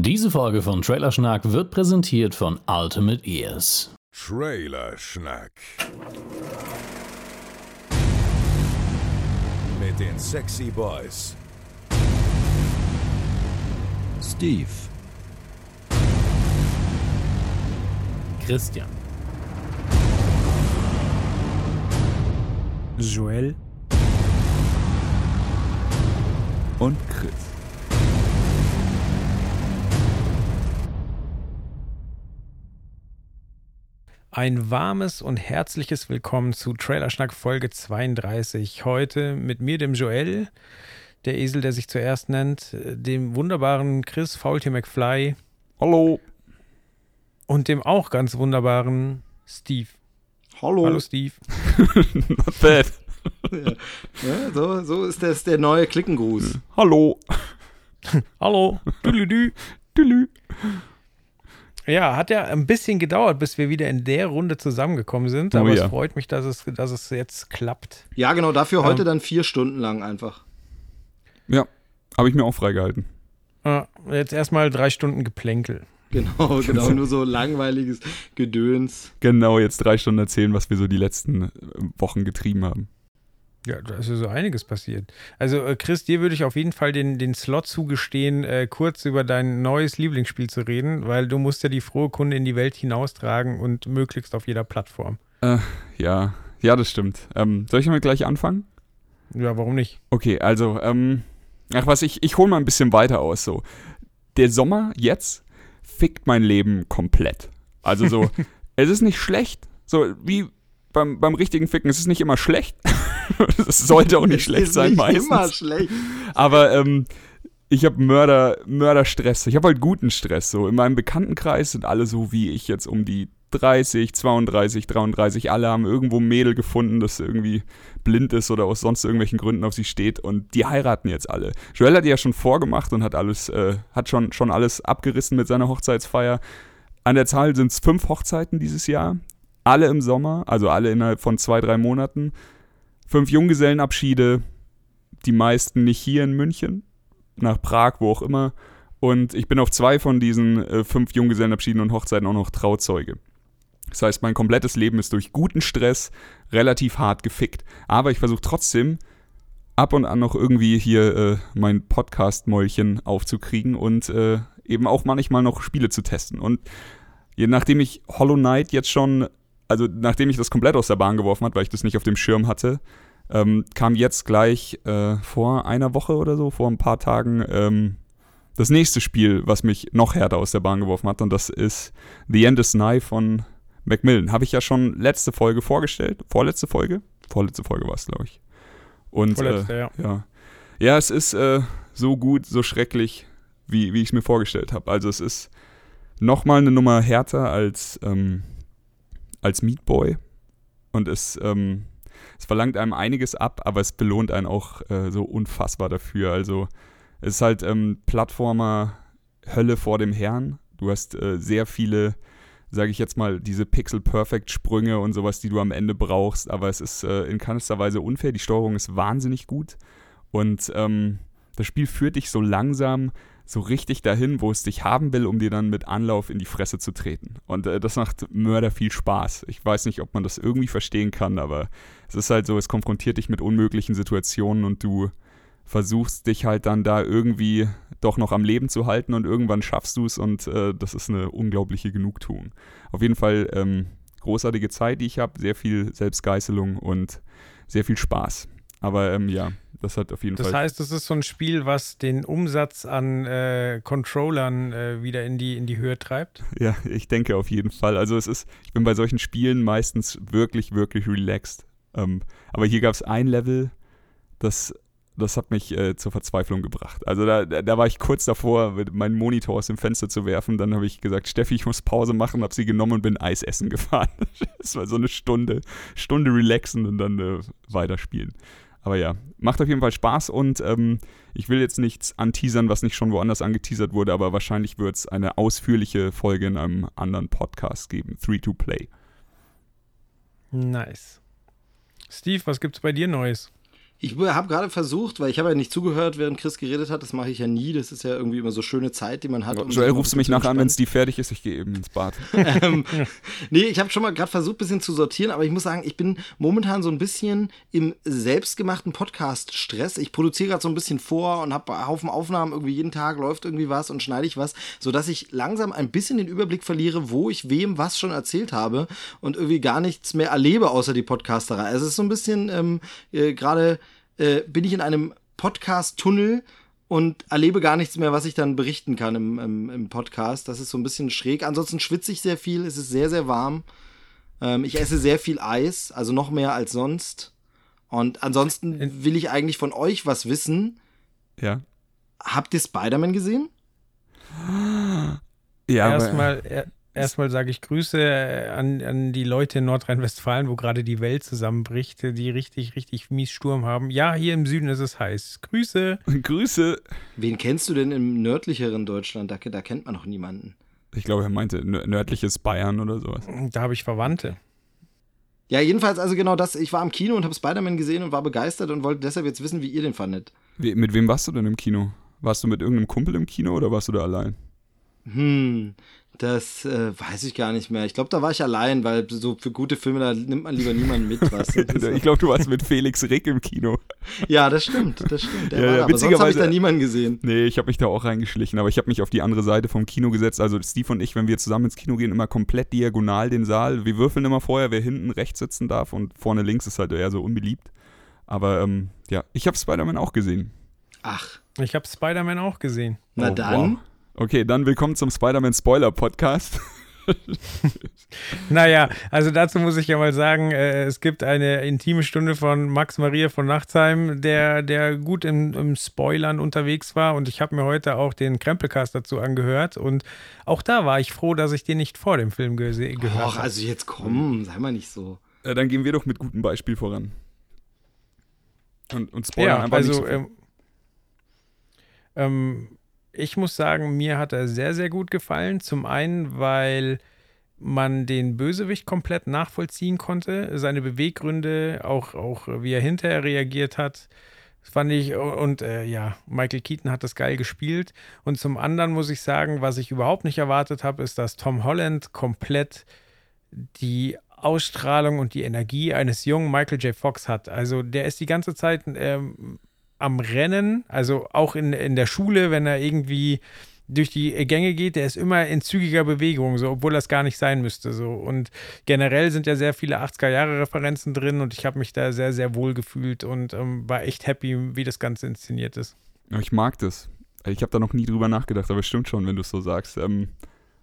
Diese Folge von Trailerschnack wird präsentiert von Ultimate Ears. Trailerschnack. Mit den Sexy Boys. Steve, Christian, Joel, und Chris. Ein warmes und herzliches Willkommen zu Trailerschnack Folge 32. Heute mit mir, dem Joel, der Esel, der sich zuerst nennt, dem wunderbaren Chris Faultier McFly Hallo. und dem auch ganz wunderbaren Steve. Hallo. Hallo Steve. Not bad. Ja, so, so ist das der neue Klickengruß. Hallo. Hallo. Tüdelü. Tülü. Ja, hat ja ein bisschen gedauert, bis wir wieder in der Runde zusammengekommen sind, Oh aber ja. es freut mich, dass es, dass es jetzt klappt. Ja, genau, dafür heute Ähm. dann vier Stunden lang einfach. Ja, habe ich mir auch freigehalten. Jetzt erstmal drei Stunden Geplänkel. Genau, genau, nur so langweiliges Gedöns. Genau, jetzt drei Stunden erzählen, was wir so die letzten Wochen getrieben haben. Ja, da ist ja so einiges passiert. Also, äh, Chris, dir würde ich auf jeden Fall den, den Slot zugestehen, äh, kurz über dein neues Lieblingsspiel zu reden, weil du musst ja die frohe Kunde in die Welt hinaustragen und möglichst auf jeder Plattform. Äh, ja, ja, das stimmt. Ähm, soll ich mal gleich anfangen? Ja, warum nicht? Okay, also, ähm, ach was, ich, ich hole mal ein bisschen weiter aus. So, der Sommer jetzt fickt mein Leben komplett. Also so, es ist nicht schlecht. So wie beim, beim richtigen Ficken, es ist nicht immer schlecht. Es sollte auch nicht schlecht ist sein nicht meistens. immer schlecht. Aber ähm, ich habe Mörder, Mörderstress. Ich habe halt guten Stress. So in meinem Bekanntenkreis sind alle so wie ich jetzt um die 30, 32, 33. Alle haben irgendwo ein Mädel gefunden, das irgendwie blind ist oder aus sonst irgendwelchen Gründen auf sie steht und die heiraten jetzt alle. Joel hat die ja schon vorgemacht und hat alles, äh, hat schon, schon alles abgerissen mit seiner Hochzeitsfeier. An der Zahl sind es fünf Hochzeiten dieses Jahr. Alle im Sommer, also alle innerhalb von zwei, drei Monaten. Fünf Junggesellenabschiede, die meisten nicht hier in München, nach Prag, wo auch immer. Und ich bin auf zwei von diesen äh, fünf Junggesellenabschieden und Hochzeiten auch noch Trauzeuge. Das heißt, mein komplettes Leben ist durch guten Stress relativ hart gefickt. Aber ich versuche trotzdem ab und an noch irgendwie hier äh, mein Podcast-Mäulchen aufzukriegen und äh, eben auch manchmal noch Spiele zu testen. Und je nachdem ich Hollow Knight jetzt schon, also nachdem ich das komplett aus der Bahn geworfen hat, weil ich das nicht auf dem Schirm hatte, ähm, kam jetzt gleich äh, vor einer Woche oder so, vor ein paar Tagen, ähm, das nächste Spiel, was mich noch härter aus der Bahn geworfen hat. Und das ist The End is Nigh von Macmillan. Habe ich ja schon letzte Folge vorgestellt. Vorletzte Folge? Vorletzte Folge war es, glaube ich. Und Vorletzte, äh, ja. ja. Ja, es ist äh, so gut, so schrecklich, wie, wie ich es mir vorgestellt habe. Also es ist nochmal eine Nummer härter als, ähm, als Meat Boy. Und es, ähm, es verlangt einem einiges ab, aber es belohnt einen auch äh, so unfassbar dafür. Also es ist halt ähm, Plattformer Hölle vor dem Herrn. Du hast äh, sehr viele, sage ich jetzt mal, diese Pixel-Perfect-Sprünge und sowas, die du am Ende brauchst, aber es ist äh, in keinster Weise unfair. Die Steuerung ist wahnsinnig gut und ähm, das Spiel führt dich so langsam so richtig dahin, wo es dich haben will, um dir dann mit Anlauf in die Fresse zu treten. Und äh, das macht Mörder viel Spaß. Ich weiß nicht, ob man das irgendwie verstehen kann, aber es ist halt so, es konfrontiert dich mit unmöglichen Situationen und du versuchst dich halt dann da irgendwie doch noch am Leben zu halten und irgendwann schaffst du es und äh, das ist eine unglaubliche Genugtuung. Auf jeden Fall ähm, großartige Zeit, die ich habe, sehr viel Selbstgeißelung und sehr viel Spaß. Aber ähm, ja, das hat auf jeden Das Fall. heißt, es ist so ein Spiel, was den Umsatz an äh, Controllern äh, wieder in die, in die Höhe treibt. Ja, ich denke auf jeden Fall. Also es ist, ich bin bei solchen Spielen meistens wirklich, wirklich relaxed. Ähm, aber hier gab es ein Level, das, das hat mich äh, zur Verzweiflung gebracht. Also da, da war ich kurz davor, meinen Monitor aus dem Fenster zu werfen. Dann habe ich gesagt, Steffi, ich muss Pause machen, habe sie genommen und bin Eis essen gefahren. Das war so eine Stunde, Stunde relaxen und dann äh, weiterspielen. Aber ja, macht auf jeden Fall Spaß und ähm, ich will jetzt nichts anteasern, was nicht schon woanders angeteasert wurde, aber wahrscheinlich wird es eine ausführliche Folge in einem anderen Podcast geben. 3 to Play. Nice. Steve, was gibt's bei dir Neues? Ich habe gerade versucht, weil ich habe ja nicht zugehört, während Chris geredet hat. Das mache ich ja nie. Das ist ja irgendwie immer so schöne Zeit, die man hat. Um Joel, rufst du mich nachher an, wenn es die fertig ist? Ich gehe eben ins Bad. ähm, nee, ich habe schon mal gerade versucht, ein bisschen zu sortieren, aber ich muss sagen, ich bin momentan so ein bisschen im selbstgemachten Podcast-Stress. Ich produziere gerade so ein bisschen vor und habe Haufen Aufnahmen. Irgendwie jeden Tag läuft irgendwie was und schneide ich was, sodass ich langsam ein bisschen den Überblick verliere, wo ich wem was schon erzählt habe und irgendwie gar nichts mehr erlebe, außer die Podcasterei. Also es ist so ein bisschen ähm, äh, gerade äh, bin ich in einem Podcast-Tunnel und erlebe gar nichts mehr, was ich dann berichten kann im, im, im, Podcast. Das ist so ein bisschen schräg. Ansonsten schwitze ich sehr viel, es ist sehr, sehr warm. Ähm, ich esse sehr viel Eis, also noch mehr als sonst. Und ansonsten will ich eigentlich von euch was wissen. Ja. Habt ihr Spider-Man gesehen? Ja, erstmal Erstmal sage ich Grüße äh, an, an die Leute in Nordrhein-Westfalen, wo gerade die Welt zusammenbricht, die richtig, richtig mies Sturm haben. Ja, hier im Süden ist es heiß. Grüße. Grüße. Wen kennst du denn im nördlicheren Deutschland? Da, da kennt man noch niemanden. Ich glaube, er meinte nördliches Bayern oder sowas. Da habe ich Verwandte. Ja, jedenfalls, also genau das. Ich war am Kino und habe Spider-Man gesehen und war begeistert und wollte deshalb jetzt wissen, wie ihr den fandet. Wie, mit wem warst du denn im Kino? Warst du mit irgendeinem Kumpel im Kino oder warst du da allein? Hm, das äh, weiß ich gar nicht mehr. Ich glaube, da war ich allein, weil so für gute Filme, da nimmt man lieber niemanden mit. Was. ich glaube, du warst mit Felix Rick im Kino. Ja, das stimmt, das stimmt. Der ja, war ja, da, aber sonst habe ich da niemanden gesehen. Nee, ich habe mich da auch reingeschlichen, aber ich habe mich auf die andere Seite vom Kino gesetzt. Also Steve und ich, wenn wir zusammen ins Kino gehen, immer komplett diagonal den Saal. Wir würfeln immer vorher, wer hinten rechts sitzen darf und vorne links ist halt eher so unbeliebt. Aber ähm, ja, ich habe Spider-Man auch gesehen. Ach. Ich habe Spider-Man auch gesehen. Na oh, dann. Wow. Okay, dann willkommen zum Spider-Man Spoiler Podcast. naja, also dazu muss ich ja mal sagen, äh, es gibt eine intime Stunde von Max Maria von Nachtsheim, der, der gut im, im Spoilern unterwegs war und ich habe mir heute auch den Krempelcast dazu angehört und auch da war ich froh, dass ich den nicht vor dem Film ge gehört habe. Ach, also jetzt komm, sei mal nicht so. Äh, dann gehen wir doch mit gutem Beispiel voran. Und, und spoilern ja, einfach also, nicht so ähm, ähm, ich muss sagen, mir hat er sehr, sehr gut gefallen. Zum einen, weil man den Bösewicht komplett nachvollziehen konnte, seine Beweggründe, auch, auch wie er hinterher reagiert hat. Das fand ich, und äh, ja, Michael Keaton hat das geil gespielt. Und zum anderen muss ich sagen, was ich überhaupt nicht erwartet habe, ist, dass Tom Holland komplett die Ausstrahlung und die Energie eines jungen Michael J. Fox hat. Also der ist die ganze Zeit ähm, am Rennen, also auch in, in der Schule, wenn er irgendwie durch die Gänge geht, der ist immer in zügiger Bewegung, so, obwohl das gar nicht sein müsste. So. Und generell sind ja sehr viele 80er-Jahre-Referenzen drin und ich habe mich da sehr, sehr wohl gefühlt und ähm, war echt happy, wie das Ganze inszeniert ist. Ja, ich mag das. Ich habe da noch nie drüber nachgedacht, aber es stimmt schon, wenn du es so sagst. Ähm,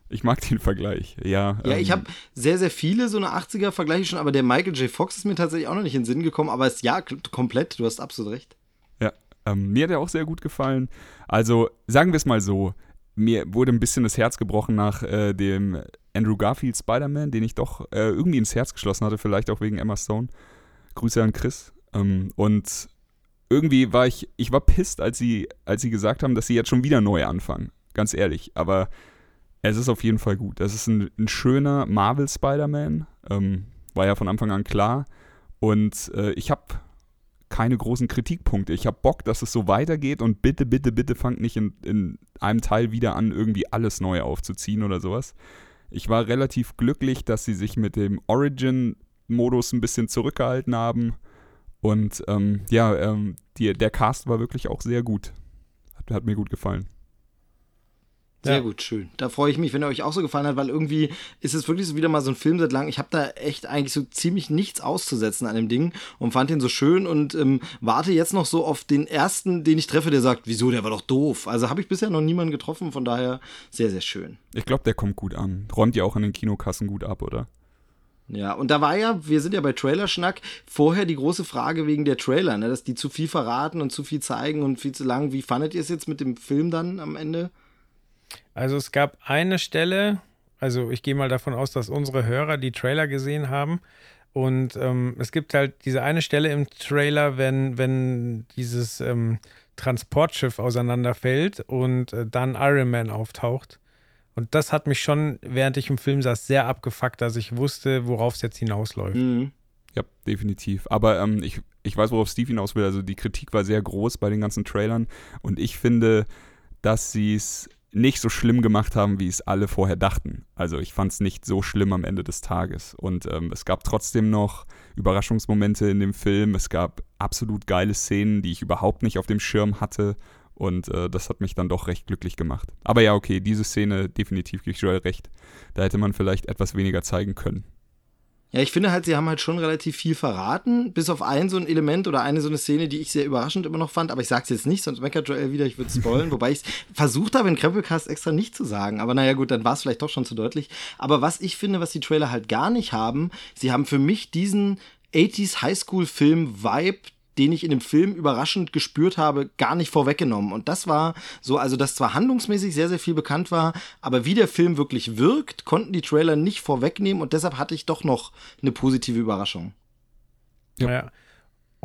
ich mag den Vergleich, ja. Ja, ähm, ich habe sehr, sehr viele so eine 80er-Vergleiche schon, aber der Michael J. Fox ist mir tatsächlich auch noch nicht in den Sinn gekommen, aber es ist ja komplett, du hast absolut recht. Ähm, mir hat er auch sehr gut gefallen. Also sagen wir es mal so, mir wurde ein bisschen das Herz gebrochen nach äh, dem Andrew Garfield Spider-Man, den ich doch äh, irgendwie ins Herz geschlossen hatte, vielleicht auch wegen Emma Stone. Grüße an Chris. Ähm, und irgendwie war ich, ich war pisst, als sie, als sie gesagt haben, dass sie jetzt schon wieder neu anfangen. Ganz ehrlich. Aber es ist auf jeden Fall gut. Das ist ein, ein schöner Marvel Spider-Man. Ähm, war ja von Anfang an klar. Und äh, ich habe keine großen Kritikpunkte. Ich habe Bock, dass es so weitergeht und bitte, bitte, bitte fangt nicht in, in einem Teil wieder an, irgendwie alles neu aufzuziehen oder sowas. Ich war relativ glücklich, dass sie sich mit dem Origin-Modus ein bisschen zurückgehalten haben. Und ähm, ja, ähm, die, der Cast war wirklich auch sehr gut. Hat, hat mir gut gefallen. Sehr ja. gut, schön. Da freue ich mich, wenn er euch auch so gefallen hat, weil irgendwie ist es wirklich so wieder mal so ein Film seit langem. Ich habe da echt eigentlich so ziemlich nichts auszusetzen an dem Ding und fand ihn so schön und ähm, warte jetzt noch so auf den ersten, den ich treffe, der sagt, wieso, der war doch doof. Also habe ich bisher noch niemanden getroffen, von daher sehr, sehr schön. Ich glaube, der kommt gut an. Räumt ja auch in den Kinokassen gut ab, oder? Ja, und da war ja, wir sind ja bei Trailerschnack, vorher die große Frage wegen der Trailer, ne, dass die zu viel verraten und zu viel zeigen und viel zu lang. Wie fandet ihr es jetzt mit dem Film dann am Ende? Also es gab eine Stelle, also ich gehe mal davon aus, dass unsere Hörer die Trailer gesehen haben. Und ähm, es gibt halt diese eine Stelle im Trailer, wenn, wenn dieses ähm, Transportschiff auseinanderfällt und äh, dann Iron Man auftaucht. Und das hat mich schon, während ich im Film saß, sehr abgefuckt, dass ich wusste, worauf es jetzt hinausläuft. Mhm. ja, definitiv. Aber ähm, ich, ich weiß, worauf Steve hinaus will. Also die Kritik war sehr groß bei den ganzen Trailern und ich finde, dass sie es nicht so schlimm gemacht haben, wie es alle vorher dachten. Also ich fand es nicht so schlimm am Ende des Tages. Und ähm, es gab trotzdem noch Überraschungsmomente in dem Film. Es gab absolut geile Szenen, die ich überhaupt nicht auf dem Schirm hatte. Und äh, das hat mich dann doch recht glücklich gemacht. Aber ja, okay, diese Szene definitiv gebe ich Joel recht. Da hätte man vielleicht etwas weniger zeigen können. Ja, ich finde halt, sie haben halt schon relativ viel verraten, bis auf ein so ein Element oder eine so eine Szene, die ich sehr überraschend immer noch fand, aber ich sag's jetzt nicht, sonst meckert Joel wieder, ich würde spoilen, wobei ich versucht habe, in Krempelcast extra nicht zu sagen, aber naja gut, dann war es vielleicht doch schon zu deutlich. Aber was ich finde, was die Trailer halt gar nicht haben, sie haben für mich diesen 80s Highschool-Film-Vibe, den ich in dem Film überraschend gespürt habe, gar nicht vorweggenommen. Und das war so, also dass zwar handlungsmäßig sehr, sehr viel bekannt war, aber wie der Film wirklich wirkt, konnten die Trailer nicht vorwegnehmen und deshalb hatte ich doch noch eine positive Überraschung. Ja. ja.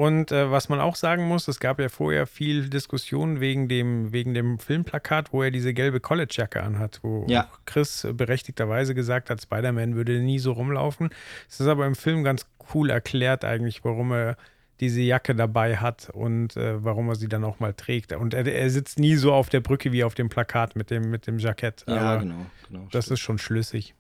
Und äh, was man auch sagen muss, es gab ja vorher viel Diskussion wegen dem, wegen dem Filmplakat, wo er diese gelbe Collegejacke anhat, wo ja. Chris berechtigterweise gesagt hat, Spider-Man würde nie so rumlaufen. Es ist aber im Film ganz cool erklärt eigentlich, warum er diese Jacke dabei hat und äh, warum er sie dann auch mal trägt. Und er, er, sitzt nie so auf der Brücke wie auf dem Plakat mit dem, mit dem Jackett. Ja, Aber genau, genau. Das stimmt. ist schon schlüssig.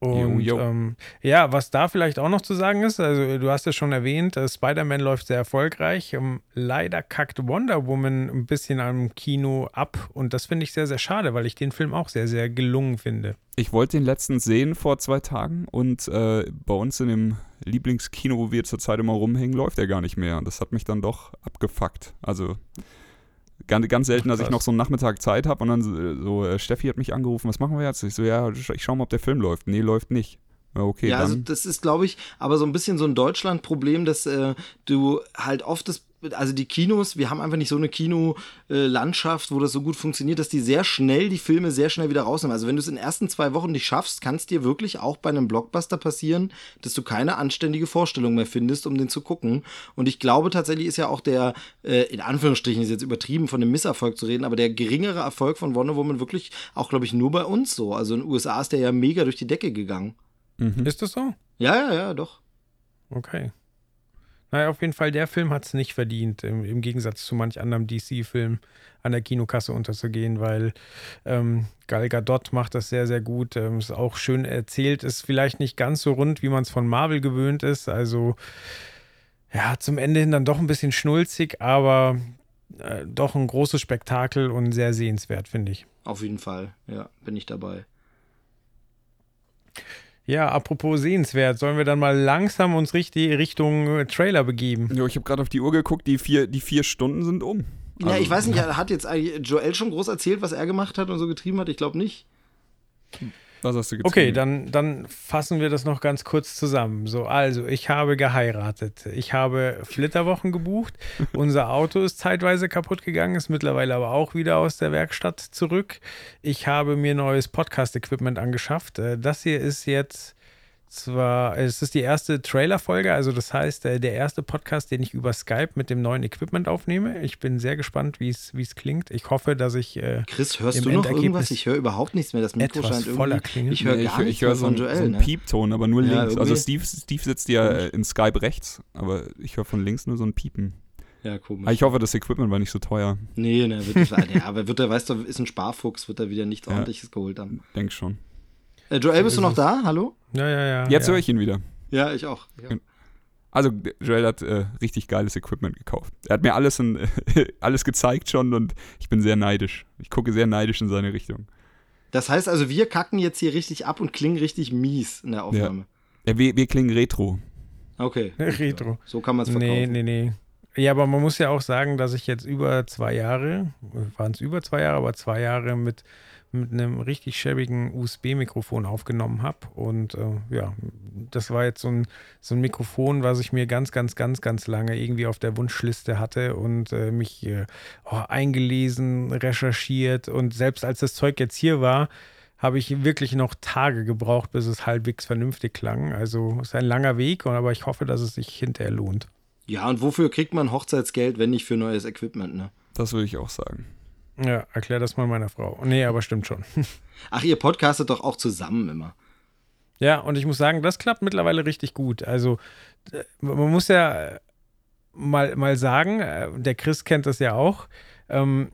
Und jo, jo. Ähm, ja, was da vielleicht auch noch zu sagen ist, also du hast ja schon erwähnt, äh, Spider-Man läuft sehr erfolgreich. Ähm, leider kackt Wonder Woman ein bisschen am Kino ab und das finde ich sehr, sehr schade, weil ich den Film auch sehr, sehr gelungen finde. Ich wollte den letzten sehen vor zwei Tagen und äh, bei uns in dem Lieblingskino, wo wir zurzeit immer rumhängen, läuft er gar nicht mehr. Und das hat mich dann doch abgefuckt. Also ganz, ganz selten, dass ich noch so einen Nachmittag Zeit habe und dann so, so äh, Steffi hat mich angerufen, was machen wir jetzt? Ich so, ja, ich schau mal, ob der Film läuft. Nee, läuft nicht. Okay, ja, also das ist, glaube ich, aber so ein bisschen so ein Deutschland-Problem, dass äh, du halt oft das also die Kinos, wir haben einfach nicht so eine Kinolandschaft, wo das so gut funktioniert, dass die sehr schnell die Filme sehr schnell wieder rausnehmen. Also wenn du es in den ersten zwei Wochen nicht schaffst, kann es dir wirklich auch bei einem Blockbuster passieren, dass du keine anständige Vorstellung mehr findest, um den zu gucken. Und ich glaube tatsächlich ist ja auch der, äh, in Anführungsstrichen ist jetzt übertrieben von dem Misserfolg zu reden, aber der geringere Erfolg von Wonder Woman wirklich auch, glaube ich, nur bei uns so. Also in den USA ist der ja mega durch die Decke gegangen. Mhm. Ist das so? Ja, ja, ja, doch. Okay. Naja, auf jeden Fall, der Film hat es nicht verdient, im, im, Gegensatz zu manch anderem DC-Film an der Kinokasse unterzugehen, weil ähm, Gal Gadot macht das sehr, sehr gut. Ähm, ist auch schön erzählt, ist vielleicht nicht ganz so rund, wie man es von Marvel gewöhnt ist. Also, ja, zum Ende hin dann doch ein bisschen schnulzig, aber äh, doch ein großes Spektakel und sehr sehenswert, finde ich. Auf jeden Fall, ja, bin ich dabei. Ja, apropos sehenswert, sollen wir dann mal langsam uns richtig Richtung äh, Trailer begeben? Jo, ich habe gerade auf die Uhr geguckt, die vier, die vier Stunden sind um. Also, ja, ich weiß nicht, hat jetzt Joel schon groß erzählt, was er gemacht hat und so getrieben hat? Ich glaube nicht. Was hast du getrieben? Okay, dann, dann fassen wir das noch ganz kurz zusammen. So, also, ich habe geheiratet. Ich habe Flitterwochen gebucht. Unser Auto ist zeitweise kaputt gegangen, ist mittlerweile aber auch wieder aus der Werkstatt zurück. Ich habe mir neues Podcast-Equipment angeschafft. Äh, das hier ist jetzt zwar, es ist die erste Trailer-Folge, also das heißt, äh, der erste Podcast, den ich über Skype mit dem neuen Equipment aufnehme. Ich bin sehr gespannt, wie es klingt. Ich hoffe, dass ich. Äh, Chris, hörst du noch irgendwas? Ich höre überhaupt nichts mehr. Das Mikro scheint voller klingen. Ich höre gar ich, ich höre so, ein, Joel, so einen ne? Piepton, aber nur ja, links. Also Steve, Steve sitzt ja äh, in Skype rechts, aber ich höre von links nur so ein Piepen. Ja, komisch. Aber ich hoffe, das Equipment war nicht so teuer. Nee, nee, wird, ja, aber wird er, weißt du, ist ein Sparfuchs, wird er wieder nichts ordentliches geholt haben. Denk schon. Äh, Joel, bist du noch da? Hallo? Ja, ja, ja. Jetzt ja. höre ich ihn wieder. Ja, ich auch. Ja. Also Joel hat äh, richtig geiles Equipment gekauft. Er hat mir alles, in, alles gezeigt schon und ich bin sehr neidisch. Ich gucke sehr neidisch in seine Richtung. Das heißt also, wir kacken jetzt hier richtig ab und klingen richtig mies in der Aufnahme. Ja, ja wir, wir klingen retro. Okay. retro. So kann man es verkaufen. Nee, nee, nee. Ja, aber man muss ja auch sagen, dass ich jetzt über zwei Jahre, waren es über zwei Jahre, aber zwei Jahre mit mit einem richtig schäbigen USB-Mikrofon aufgenommen habe. Und äh, ja, das war jetzt so ein, so ein Mikrofon, was ich mir ganz, ganz, ganz, ganz lange irgendwie auf der Wunschliste hatte und äh, mich äh, oh, eingelesen, recherchiert. Und selbst als das Zeug jetzt hier war, habe ich wirklich noch Tage gebraucht, bis es halbwegs vernünftig klang. Also es ist ein langer Weg, aber ich hoffe, dass es sich hinterher lohnt. Ja, und wofür kriegt man Hochzeitsgeld, wenn nicht für neues Equipment, ne? Das würde ich auch sagen. Ja, erklär das mal meiner Frau. Nee, aber stimmt schon. Ach, ihr podcastet doch auch zusammen immer. Ja, und ich muss sagen, das klappt mittlerweile richtig gut. Also, äh, man muss ja mal, mal sagen, äh, der Chris kennt das ja auch. Ähm,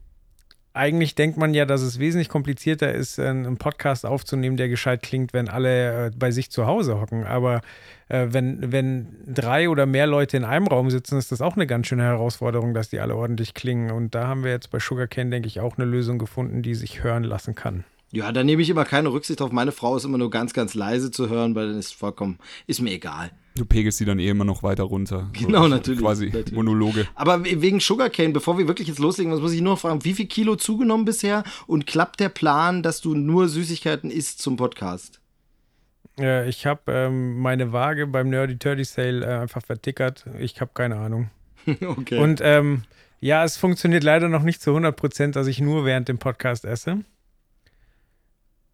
eigentlich denkt man ja, dass es wesentlich komplizierter ist, einen Podcast aufzunehmen, der gescheit klingt, wenn alle äh, bei sich zu Hause hocken. Aber äh, wenn, wenn drei oder mehr Leute in einem Raum sitzen, ist das auch eine ganz schöne Herausforderung, dass die alle ordentlich klingen. Und da haben wir jetzt bei Sugarcane, denke ich, auch eine Lösung gefunden, die sich hören lassen kann. Ja, da nehme ich immer keine Rücksicht auf. Meine Frau ist immer nur ganz, ganz leise zu hören, weil dann ist vollkommen, ist mir egal. Du pegelst sie dann eh immer noch weiter runter. Genau, so, natürlich. Quasi natürlich. Monologe. Aber wegen Sugarcane, bevor wir wirklich jetzt loslegen, muss ich nur fragen, wie viel Kilo zugenommen bisher und klappt der Plan, dass du nur Süßigkeiten isst zum Podcast? Äh, ich habe ähm, meine Waage beim Nerdy Turdy Sale äh, einfach vertickert. Ich habe keine Ahnung. okay. Und ähm, ja, es funktioniert leider noch nicht zu 100 Prozent, dass ich nur während dem Podcast esse.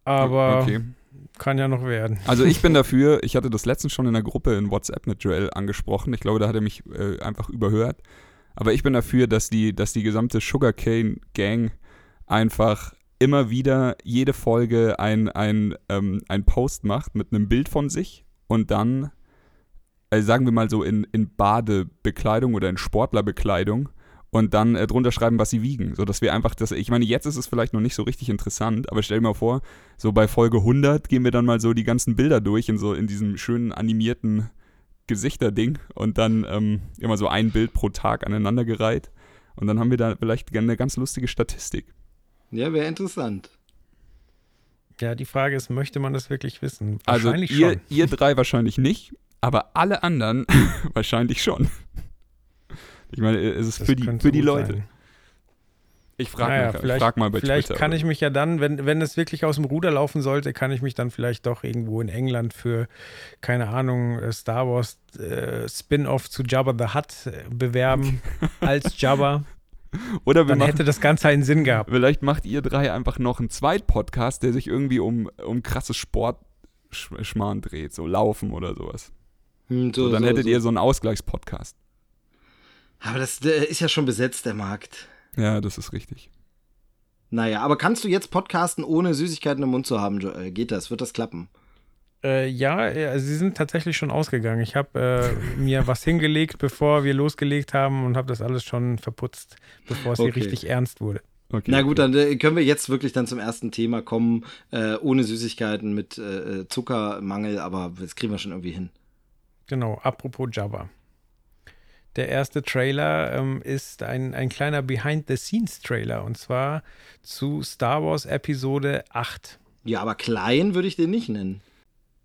Aber Okay. Kann ja noch werden. Also ich bin dafür, ich hatte das letztens schon in der Gruppe in WhatsApp mit Joel angesprochen. Ich glaube, da hat er mich äh, einfach überhört. Aber ich bin dafür, dass die, dass die gesamte Sugarcane Gang einfach immer wieder jede Folge ein, ein, ähm, ein Post macht mit einem Bild von sich und dann, also sagen wir mal so in, in Badebekleidung oder in Sportlerbekleidung und dann äh, drunter schreiben, was sie wiegen, so dass wir einfach das, ich meine, jetzt ist es vielleicht noch nicht so richtig interessant, aber stell dir mal vor, so bei Folge 100 gehen wir dann mal so die ganzen Bilder durch in so in diesem schönen animierten Gesichterding und dann ähm, immer so ein Bild pro Tag aneinandergereiht und dann haben wir da vielleicht eine ganz lustige Statistik. ja, wäre interessant. Ja, die Frage ist, möchte man das wirklich wissen? Also Wahrscheinlich ihr, schon. ihr drei wahrscheinlich nicht, aber alle anderen wahrscheinlich schon. Ich meine, es ist Das für die, für die Leute. sein. Ich frage Naja, mal, vielleicht, frag mal bei vielleicht Twitter. kann oder ich mich ja dann, wenn, wenn es wirklich aus dem Ruder laufen sollte, kann ich mich dann vielleicht doch irgendwo in England für, keine Ahnung, äh, Star Wars äh, Spin-off zu Jabba the Hutt äh, bewerben als Jabba. Oder wir Dann machen, hätte das Ganze einen Sinn gehabt. vielleicht macht ihr drei einfach noch einen Zweit-Podcast, der sich irgendwie um, um krasses Sportschmarrn dreht, so Laufen oder sowas. Hm, So, dann hättet ihr so einen Ausgleichspodcast. Aber das äh, ist ja schon besetzt, der Markt. Ja, das ist richtig. Naja, aber kannst du jetzt podcasten, ohne Süßigkeiten im Mund zu haben, Joel? Geht das? Wird das klappen? Äh, ja, äh, sie sind tatsächlich schon ausgegangen. Ich habe äh, mir was hingelegt, bevor wir losgelegt haben und habe das alles schon verputzt, bevor es hier Okay. richtig ernst wurde. Okay, Na gut, okay. dann äh, können wir jetzt wirklich dann zum ersten Thema kommen, äh, ohne Süßigkeiten, mit äh, Zuckermangel, aber das kriegen wir schon irgendwie hin. Genau, apropos Jabba. Der erste Trailer ähm, ist ein, ein kleiner Behind-the-Scenes-Trailer und zwar zu Star Wars Episode 8. Ja, aber klein würde ich den nicht nennen.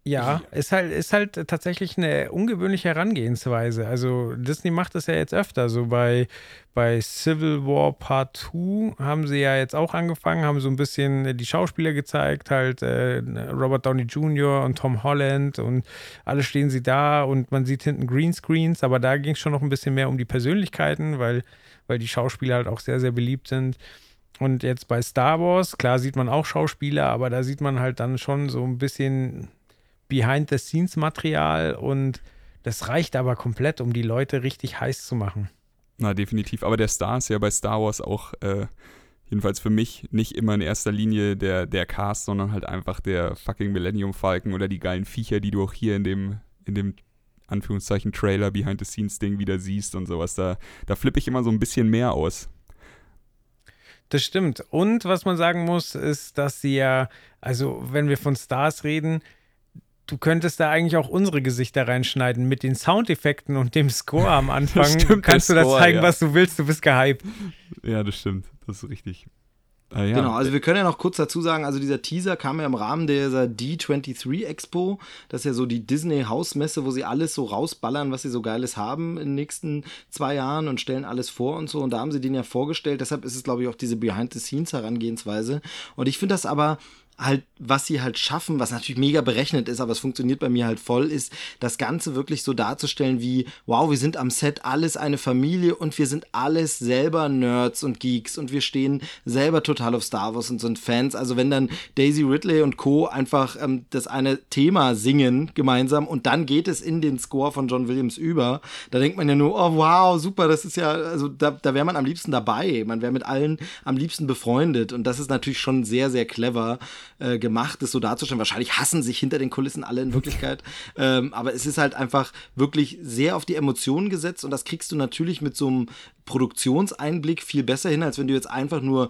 Ja, ist halt, ist halt tatsächlich eine ungewöhnliche Herangehensweise. Also Disney macht das ja jetzt öfter. So bei, bei Civil War Part 2 haben sie ja jetzt auch angefangen, haben so ein bisschen die Schauspieler gezeigt, halt äh, Robert Downey Jr. und Tom Holland und alle stehen sie da und man sieht hinten Greenscreens, aber da ging es schon noch ein bisschen mehr um die Persönlichkeiten, weil, weil die Schauspieler halt auch sehr, sehr beliebt sind. Und jetzt bei Star Wars, klar sieht man auch Schauspieler, aber da sieht man halt dann schon so ein bisschen Behind-the-Scenes-Material und das reicht aber komplett, um die Leute richtig heiß zu machen. Na, definitiv. Aber der Star ist ja bei Star Wars auch, äh, jedenfalls für mich, nicht immer in erster Linie der, der Cast, sondern halt einfach der fucking Millennium Falcon oder die geilen Viecher, die du auch hier in dem, in dem Anführungszeichen Trailer, Behind-the-Scenes-Ding wieder siehst und sowas. Da, da flippe ich immer so ein bisschen mehr aus. Das stimmt. Und was man sagen muss, ist, dass sie ja, also wenn wir von Stars reden, du könntest da eigentlich auch unsere Gesichter reinschneiden mit den Soundeffekten und dem Score am Anfang. Stimmt, kannst du Score, zeigen, ja. was du willst, du bist gehypt. Ja, das stimmt. Das ist richtig. Ah, ja. Genau, also wir können ja noch kurz dazu sagen, also dieser Teaser kam ja im Rahmen dieser D23 Expo. Das ist ja so die Disney Hausmesse, wo sie alles so rausballern, was sie so Geiles haben in den nächsten zwei Jahren und stellen alles vor und so. Und da haben sie den ja vorgestellt. Deshalb ist es, glaube ich, auch diese Behind-the-Scenes-Herangehensweise. Und ich finde das aber halt, was sie halt schaffen, was natürlich mega berechnet ist, aber es funktioniert bei mir halt voll, ist das Ganze wirklich so darzustellen wie, wow, wir sind am Set alles eine Familie und wir sind alles selber Nerds und Geeks und wir stehen selber total auf Star Wars und sind Fans. Also wenn dann Daisy Ridley und Co. einfach ähm, das eine Thema singen gemeinsam und dann geht es in den Score von John Williams über, da denkt man ja nur, oh wow, super, das ist ja, also da, da wäre man am liebsten dabei. Man wäre mit allen am liebsten befreundet und das ist natürlich schon sehr, sehr clever. Äh, gemacht, das so darzustellen. Wahrscheinlich hassen sich hinter den Kulissen alle in Wirklichkeit. ähm, aber es ist halt einfach wirklich sehr auf die Emotionen gesetzt und das kriegst du natürlich mit so einem Produktionseinblick viel besser hin, als wenn du jetzt einfach nur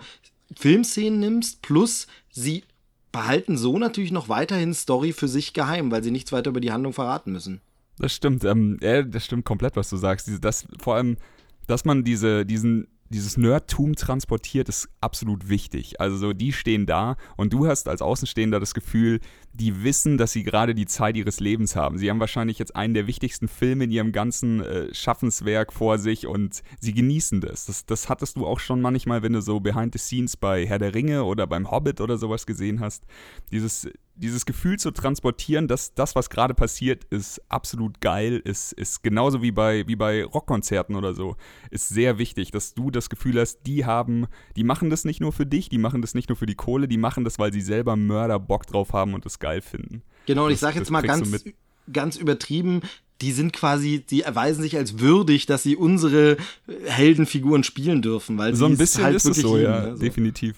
Filmszenen nimmst, plus sie behalten so natürlich noch weiterhin Story für sich geheim, weil sie nichts weiter über die Handlung verraten müssen. Das stimmt, ähm, ja, das stimmt komplett, was du sagst. Diese, das, vor allem, dass man diese, diesen dieses Nerdtum transportiert, ist absolut wichtig. Also so, die stehen da und du hast als Außenstehender das Gefühl, die wissen, dass sie gerade die Zeit ihres Lebens haben. Sie haben wahrscheinlich jetzt einen der wichtigsten Filme in ihrem ganzen äh, Schaffenswerk vor sich und sie genießen das. das. Das hattest du auch schon manchmal, wenn du so Behind the Scenes bei Herr der Ringe oder beim Hobbit oder sowas gesehen hast. Dieses, dieses Gefühl zu transportieren, dass das, was gerade passiert, ist absolut geil, ist, ist genauso wie bei, wie bei Rockkonzerten oder so, ist sehr wichtig, dass du das Gefühl hast, die haben, die machen das nicht nur für dich, die machen das nicht nur für die Kohle, die machen das, weil sie selber Mörder Bock drauf haben und das geil finden. Genau, und ich sage jetzt mal ganz, ganz übertrieben, die sind quasi, die erweisen sich als würdig, dass sie unsere Heldenfiguren spielen dürfen, weil so ein bisschen halt ist es so, ja, ne, so. definitiv.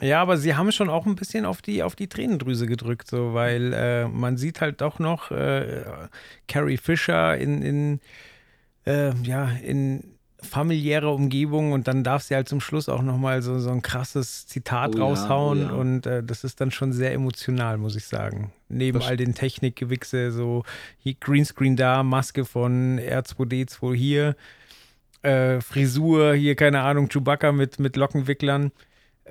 Ja, aber sie haben schon auch ein bisschen auf die, auf die Tränendrüse gedrückt, so, weil äh, man sieht halt doch noch äh, Carrie Fisher in, in äh, ja, in familiärer Umgebung und dann darf sie halt zum Schluss auch nochmal so, so ein krasses Zitat oh raushauen ja, oh ja. und äh, das ist dann schon sehr emotional, muss ich sagen. Neben das all den Technikgewichse, so hier Greenscreen da, Maske von R2D2 hier, äh, Frisur, hier keine Ahnung, Chewbacca mit, mit Lockenwicklern.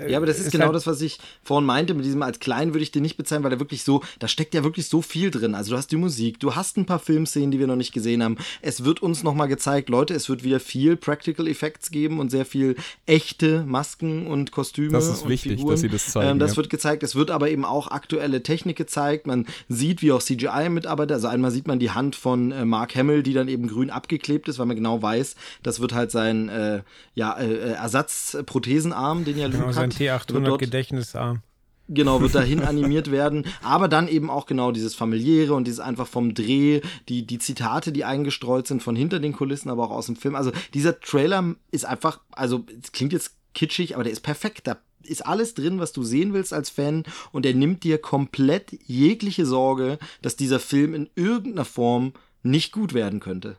Ja, aber das ist, ist genau halt das, was ich vorhin meinte. Mit diesem als klein würde ich den nicht bezeichnen, weil da wirklich so, da steckt ja wirklich so viel drin. Also du hast die Musik, du hast ein paar Filmszenen, die wir noch nicht gesehen haben. Es wird uns nochmal gezeigt, Leute, es wird wieder viel Practical Effects geben und sehr viel echte Masken und Kostüme. Das ist wichtig, Figuren. dass sie das zeigen. Ähm, das ja. wird gezeigt. Es wird aber eben auch aktuelle Technik gezeigt. Man sieht, wie auch CGI-Mitarbeiter, also einmal sieht man die Hand von äh, Mark Hamill, die dann eben grün abgeklebt ist, weil man genau weiß, das wird halt sein äh, ja, äh, Ersatzprothesenarm, den ja Luke genau, hat. T800 Gedächtnisarm. Genau, wird dahin animiert werden. Aber dann eben auch genau dieses familiäre und dieses einfach vom Dreh, die, die Zitate, die eingestreut sind von hinter den Kulissen, aber auch aus dem Film. Also dieser Trailer ist einfach, also es klingt jetzt kitschig, aber der ist perfekt. Da ist alles drin, was du sehen willst als Fan und er nimmt dir komplett jegliche Sorge, dass dieser Film in irgendeiner Form nicht gut werden könnte.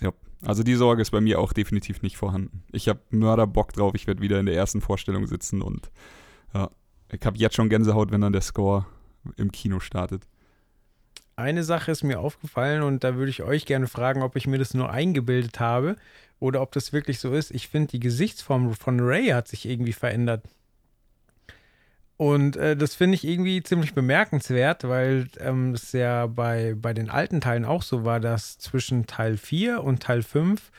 Ja, also die Sorge ist bei mir auch definitiv nicht vorhanden. Ich habe Mörderbock drauf, ich werde wieder in der ersten Vorstellung sitzen und ja, ich habe jetzt schon Gänsehaut, wenn dann der Score im Kino startet. Eine Sache ist mir aufgefallen und da würde ich euch gerne fragen, ob ich mir das nur eingebildet habe oder ob das wirklich so ist. Ich finde, die Gesichtsform von Ray hat sich irgendwie verändert. Und äh, das finde ich irgendwie ziemlich bemerkenswert, weil ähm, es ja bei, bei den alten Teilen auch so war, dass zwischen Teil 4 und Teil 5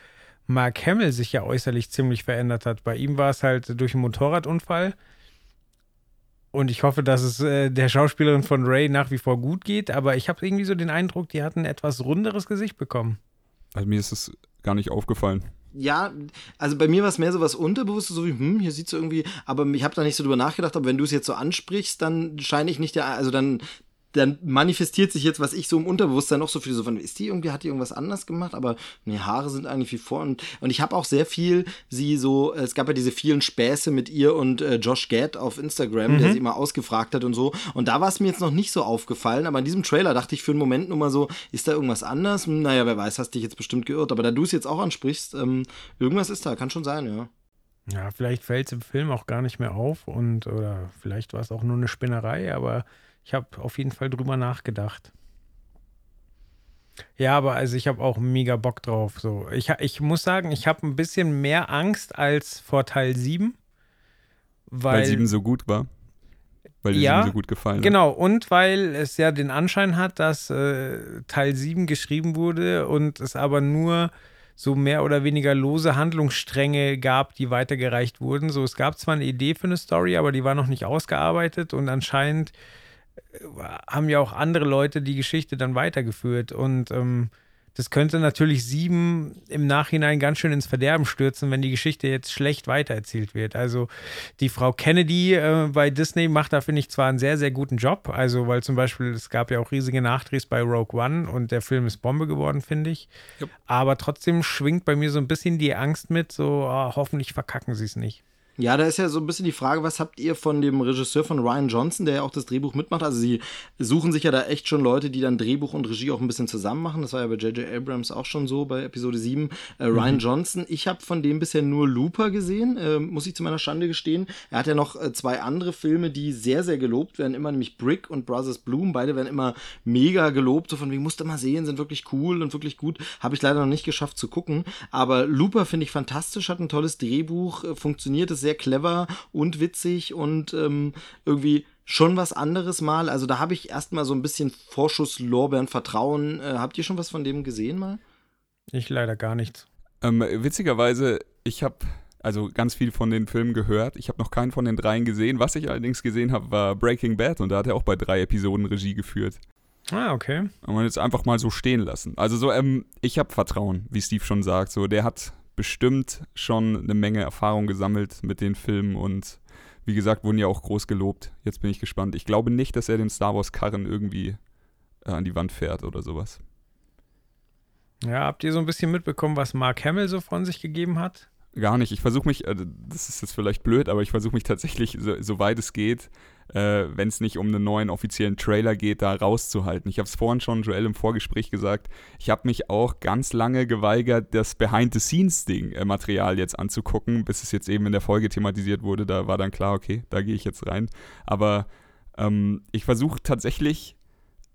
Mark Hamill sich ja äußerlich ziemlich verändert hat. Bei ihm war es halt durch einen Motorradunfall. Und ich hoffe, dass es äh, der Schauspielerin von Ray nach wie vor gut geht, aber ich habe irgendwie so den Eindruck, die hat ein etwas runderes Gesicht bekommen. Also mir ist es gar nicht aufgefallen ja, also bei mir war es mehr so was Unterbewusstes, so wie, hm, hier sieht es irgendwie, aber ich habe da nicht so drüber nachgedacht, aber wenn du es jetzt so ansprichst, dann scheine ich nicht der, also dann, dann manifestiert sich jetzt, was ich so im Unterbewusstsein noch so viel so von, ist die irgendwie, hat die irgendwas anders gemacht, aber nee, Haare sind eigentlich wie vor und, und ich habe auch sehr viel sie so, es gab ja diese vielen Späße mit ihr und äh, Josh Gad auf Instagram, mhm. der sie immer ausgefragt hat und so und da war es mir jetzt noch nicht so aufgefallen, aber in diesem Trailer dachte ich für einen Moment nur mal so, ist da irgendwas anders? Hm, naja, wer weiß, hast dich jetzt bestimmt geirrt, aber da du es jetzt auch ansprichst, ähm, irgendwas ist da, kann schon sein, ja. Ja, vielleicht fällt es im Film auch gar nicht mehr auf und oder vielleicht war es auch nur eine Spinnerei, aber ich habe auf jeden Fall drüber nachgedacht. Ja, aber also ich habe auch mega Bock drauf. So. Ich, ich muss sagen, ich habe ein bisschen mehr Angst als vor Teil 7. Weil, weil 7 so gut war. Weil dir ja, 7 so gut gefallen hat. Genau, und weil es ja den Anschein hat, dass äh, Teil 7 geschrieben wurde und es aber nur so mehr oder weniger lose Handlungsstränge gab, die weitergereicht wurden. So, es gab zwar eine Idee für eine Story, aber die war noch nicht ausgearbeitet und anscheinend haben ja auch andere Leute die Geschichte dann weitergeführt. Und ähm, das könnte natürlich sieben im Nachhinein ganz schön ins Verderben stürzen, wenn die Geschichte jetzt schlecht weitererzählt wird. Also die Frau Kennedy äh, bei Disney macht da, finde ich, zwar einen sehr, sehr guten Job. Also, weil zum Beispiel, es gab ja auch riesige Nachdrehs bei Rogue One und der Film ist Bombe geworden, finde ich. Yep. Aber trotzdem schwingt bei mir so ein bisschen die Angst mit, so oh, hoffentlich verkacken sie es nicht. Ja, da ist ja so ein bisschen die Frage, was habt ihr von dem Regisseur von Ryan Johnson, der ja auch das Drehbuch mitmacht? Also sie suchen sich ja da echt schon Leute, die dann Drehbuch und Regie auch ein bisschen zusammen machen. Das war ja bei J.J. Abrams auch schon so bei Episode 7. Äh, Ryan Johnson, ich habe von dem bisher nur Looper gesehen, äh, muss ich zu meiner Schande gestehen. Er hat ja noch äh, zwei andere Filme, die sehr, sehr gelobt werden, immer nämlich Brick und Brothers Bloom. Beide werden immer mega gelobt, so von wegen, musst du mal sehen, sind wirklich cool und wirklich gut. Habe ich leider noch nicht geschafft zu gucken. Aber Looper finde ich fantastisch, hat ein tolles Drehbuch, äh, funktioniert, ist sehr clever und witzig und ähm, irgendwie schon was anderes mal. Also da habe ich erstmal so ein bisschen Vorschusslorbeeren, Vertrauen. Äh, habt ihr schon was von dem gesehen mal? Ich leider gar nichts. Ähm, witzigerweise, ich habe also ganz viel von den Filmen gehört. Ich habe noch keinen von den dreien gesehen. Was ich allerdings gesehen habe, war Breaking Bad und da hat er auch bei drei Episoden Regie geführt. Ah, okay. Und man jetzt einfach mal so stehen lassen. Also so, ähm, ich habe Vertrauen, wie Steve schon sagt. So, der hat bestimmt schon eine Menge Erfahrung gesammelt mit den Filmen und wie gesagt, wurden ja auch groß gelobt. Jetzt bin ich gespannt. Ich glaube nicht, dass er den Star Wars Karren irgendwie äh, an die Wand fährt oder sowas. Ja, habt ihr so ein bisschen mitbekommen, was Mark Hamill so von sich gegeben hat? Gar nicht. Ich versuche mich, äh, das ist jetzt vielleicht blöd, aber ich versuche mich tatsächlich, so, soweit es geht, äh, wenn es nicht um einen neuen offiziellen Trailer geht, da rauszuhalten. Ich habe es vorhin schon Joel im Vorgespräch gesagt. Ich habe mich auch ganz lange geweigert, das Behind-the-Scenes-Ding-Material äh, jetzt anzugucken, bis es jetzt eben in der Folge thematisiert wurde. Da war dann klar, okay, da gehe ich jetzt rein. Aber ähm, ich versuche tatsächlich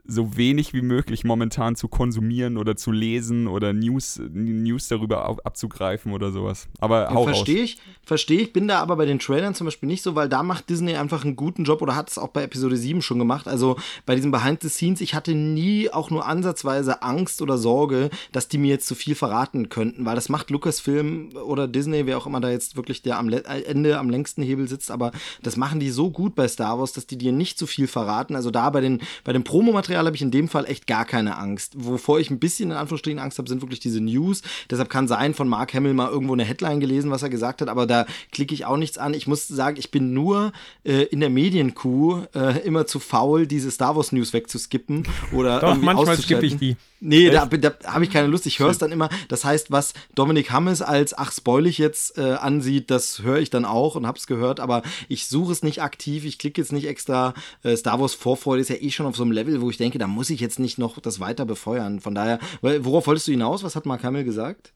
so wenig wie möglich momentan zu konsumieren oder zu lesen oder News, News darüber abzugreifen oder sowas. Aber ja, hau Verstehe raus. ich, verstehe ich, bin da aber bei den Trailern zum Beispiel nicht so, weil da macht Disney einfach einen guten Job oder hat es auch bei Episode 7 schon gemacht. Also bei diesem Behind the Scenes, ich hatte nie auch nur ansatzweise Angst oder Sorge, dass die mir jetzt zu viel verraten könnten, weil das macht Lucasfilm oder Disney, wer auch immer da jetzt wirklich der am Ende am längsten Hebel sitzt, aber das machen die so gut bei Star Wars, dass die dir nicht zu viel verraten. Also da bei den, bei dem Promomaterial habe ich in dem Fall echt gar keine Angst. Wovor ich ein bisschen in Anführungsstrichen Angst habe, sind wirklich diese News. Deshalb kann sein, von Mark Hamill mal irgendwo eine Headline gelesen, was er gesagt hat, aber da klicke ich auch nichts an. Ich muss sagen, ich bin nur äh, in der Medienkuh äh, immer zu faul, diese Star Wars News wegzuskippen oder Doch, irgendwie manchmal skippe ich die. Nee, da, da habe ich keine Lust. Ich höre es dann immer. Das heißt, was Dominik Hammes als ach spoilig jetzt äh, ansieht, das höre ich dann auch und hab's gehört, aber ich suche es nicht aktiv. Ich klicke jetzt nicht extra. Äh, Star Wars Vorfreude ist ja eh schon auf so einem Level, wo ich denke, da muss ich jetzt nicht noch das weiter befeuern. Von daher, worauf wolltest du hinaus? Was hat Mark Hamill gesagt?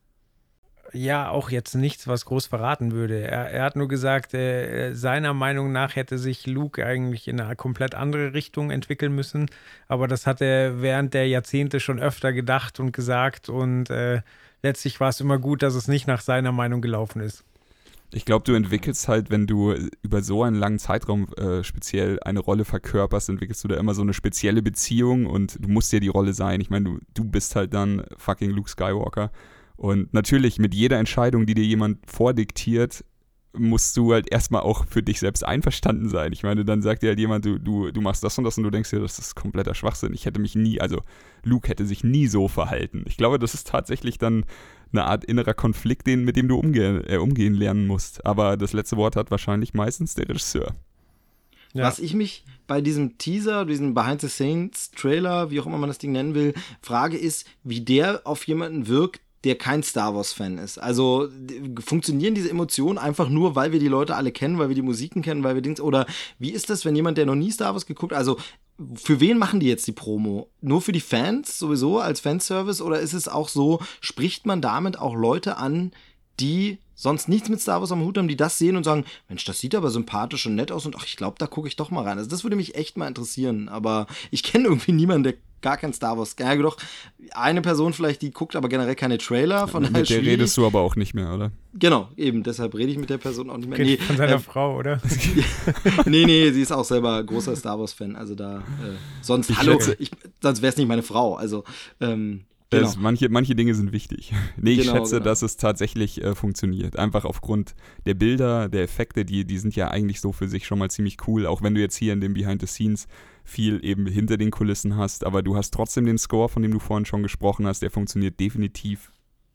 Ja, auch jetzt nichts, was groß verraten würde. Er, er hat nur gesagt, äh, seiner Meinung nach hätte sich Luke eigentlich in eine komplett andere Richtung entwickeln müssen. Aber das hat er während der Jahrzehnte schon öfter gedacht und gesagt. Und äh, letztlich war es immer gut, dass es nicht nach seiner Meinung gelaufen ist. Ich glaube, du entwickelst halt, wenn du über so einen langen Zeitraum äh, speziell eine Rolle verkörperst, entwickelst du da immer so eine spezielle Beziehung und du musst dir die Rolle sein. Ich meine, du, du bist halt dann fucking Luke Skywalker. Und natürlich, mit jeder Entscheidung, die dir jemand vordiktiert, musst du halt erstmal auch für dich selbst einverstanden sein. Ich meine, dann sagt dir halt jemand, du, du, du machst das und das und du denkst dir, das ist kompletter Schwachsinn. Ich hätte mich nie, also Luke hätte sich nie so verhalten. Ich glaube, das ist tatsächlich dann eine Art innerer Konflikt, den, mit dem du umgehen, äh, umgehen lernen musst. Aber das letzte Wort hat wahrscheinlich meistens der Regisseur. Ja. Was ich mich bei diesem Teaser, diesem Behind-the-Scenes-Trailer, wie auch immer man das Ding nennen will, frage ist, wie der auf jemanden wirkt, der kein Star Wars-Fan ist. Also funktionieren diese Emotionen einfach nur, weil wir die Leute alle kennen, weil wir die Musiken kennen, weil wir Dings. Oder wie ist das, wenn jemand, der noch nie Star Wars geguckt, also für wen machen die jetzt die Promo? Nur für die Fans sowieso als Fanservice oder ist es auch so, spricht man damit auch Leute an, die sonst nichts mit Star Wars am Hut haben, die das sehen und sagen, Mensch, das sieht aber sympathisch und nett aus und ach, ich glaube, da gucke ich doch mal rein. Also das würde mich echt mal interessieren, aber ich kenne irgendwie niemanden, der gar kein Star Wars, ja doch, eine Person vielleicht, die guckt aber generell keine Trailer, von daher mit der schwierig. redest du aber auch nicht mehr, oder? Genau, eben, deshalb rede ich mit der Person auch nicht mehr. Nee, von seiner ähm, Frau, oder? nee, nee, sie ist auch selber großer Star Wars-Fan, also da, äh, sonst, Ich hallo, ich, sonst wäre es nicht meine Frau, also, ähm, Genau. manche, manche Dinge sind wichtig. Nee, ich Genau, schätze, genau. dass es tatsächlich äh, funktioniert. Einfach aufgrund der Bilder, der Effekte, die, die sind ja eigentlich so für sich schon mal ziemlich cool. Auch wenn du jetzt hier in dem Behind the Scenes viel eben hinter den Kulissen hast, aber du hast trotzdem den Score, von dem du vorhin schon gesprochen hast, der funktioniert definitiv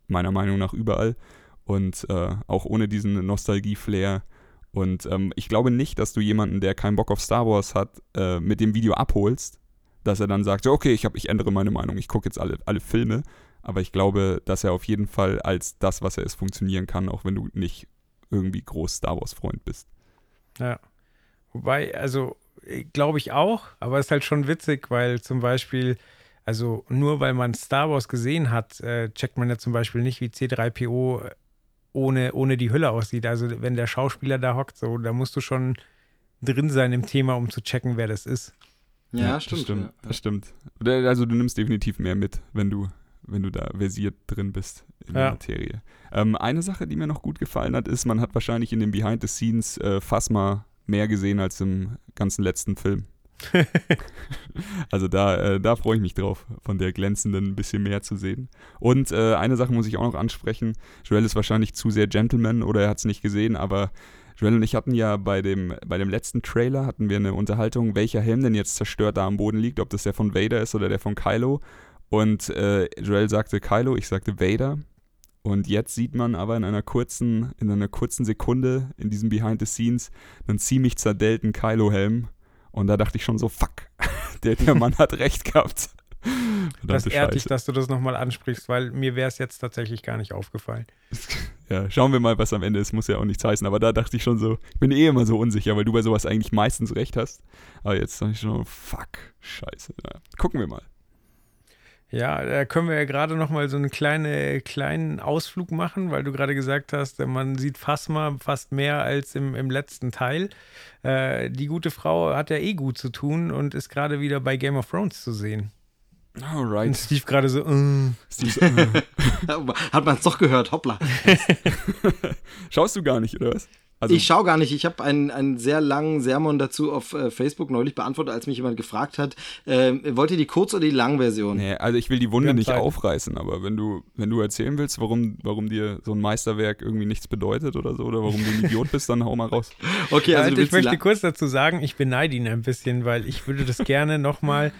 meiner Meinung nach überall. Und äh, auch ohne diesen Nostalgie-Flair. Und ähm, ich glaube nicht, dass du jemanden, der keinen Bock auf Star Wars hat, äh, mit dem Video abholst, dass er dann sagt, so, okay, ich, hab, ich ändere meine Meinung, ich gucke jetzt alle, alle Filme. Aber ich glaube, dass er auf jeden Fall als das, was er ist, funktionieren kann, auch wenn du nicht irgendwie groß Star Wars-Freund bist. Ja. Wobei, also glaube ich auch, aber es ist halt schon witzig, weil zum Beispiel, also nur weil man Star Wars gesehen hat, äh, checkt man ja zum Beispiel nicht, wie C3PO ohne, ohne die Hülle aussieht. Also wenn der Schauspieler da hockt, so, da musst du schon drin sein im Thema, um zu checken, wer das ist. Ja, das stimmt. stimmt. ja. Das stimmt. Also du nimmst definitiv mehr mit, wenn du, wenn du da versiert drin bist in der Ja. Materie. Ähm, eine Sache, die mir noch gut gefallen hat, ist, man hat wahrscheinlich in den Behind the Scenes äh, Phasma mehr gesehen als im ganzen letzten Film. also da, äh, da freue ich mich drauf, von der glänzenden ein bisschen mehr zu sehen. Und äh, eine Sache muss ich auch noch ansprechen. Joel ist wahrscheinlich zu sehr Gentleman oder er hat es nicht gesehen, aber Joel und ich hatten ja bei dem, bei dem letzten Trailer hatten wir eine Unterhaltung, welcher Helm denn jetzt zerstört da am Boden liegt, ob das der von Vader ist oder der von Kylo. Und äh, Joel sagte Kylo, ich sagte Vader. Und jetzt sieht man aber in einer kurzen, in einer kurzen Sekunde in diesem Behind the Scenes einen ziemlich zerdellten Kylo-Helm. Und da dachte ich schon so, fuck, der, der Mann hat recht gehabt. Das ehrt dich, dass du das nochmal ansprichst, weil mir wäre es jetzt tatsächlich gar nicht aufgefallen. Ja, schauen wir mal, was am Ende ist. Muss ja auch nichts heißen. Aber da dachte ich schon so, ich bin eh immer so unsicher, weil du bei sowas eigentlich meistens recht hast. Aber jetzt dachte ich schon, fuck, scheiße. Ja, gucken wir mal. Ja, da können wir ja gerade noch mal so einen kleine, kleinen Ausflug machen, weil du gerade gesagt hast, man sieht Phasma fast mehr als im, im letzten Teil. Äh, die gute Frau hat ja eh gut zu tun und ist gerade wieder bei Game of Thrones zu sehen. Und Alright. Steve gerade so, äh, Steve, so, äh, Hat man es doch gehört, hoppla. schaust du gar nicht, oder was? Also, ich schaue gar nicht. Ich habe einen, einen sehr langen Sermon dazu auf äh, Facebook neulich beantwortet, als mich jemand gefragt hat, äh, wollt ihr die Kurz- oder die Langversion? nee, also ich will die Wunde nicht Zeit. aufreißen, aber wenn du, wenn du erzählen willst, warum, warum dir so ein Meisterwerk irgendwie nichts bedeutet oder so, oder warum du ein Idiot bist, dann hau mal raus. Okay, also du ich möchte kurz dazu sagen, ich beneide ihn ein bisschen, weil ich würde das gerne nochmal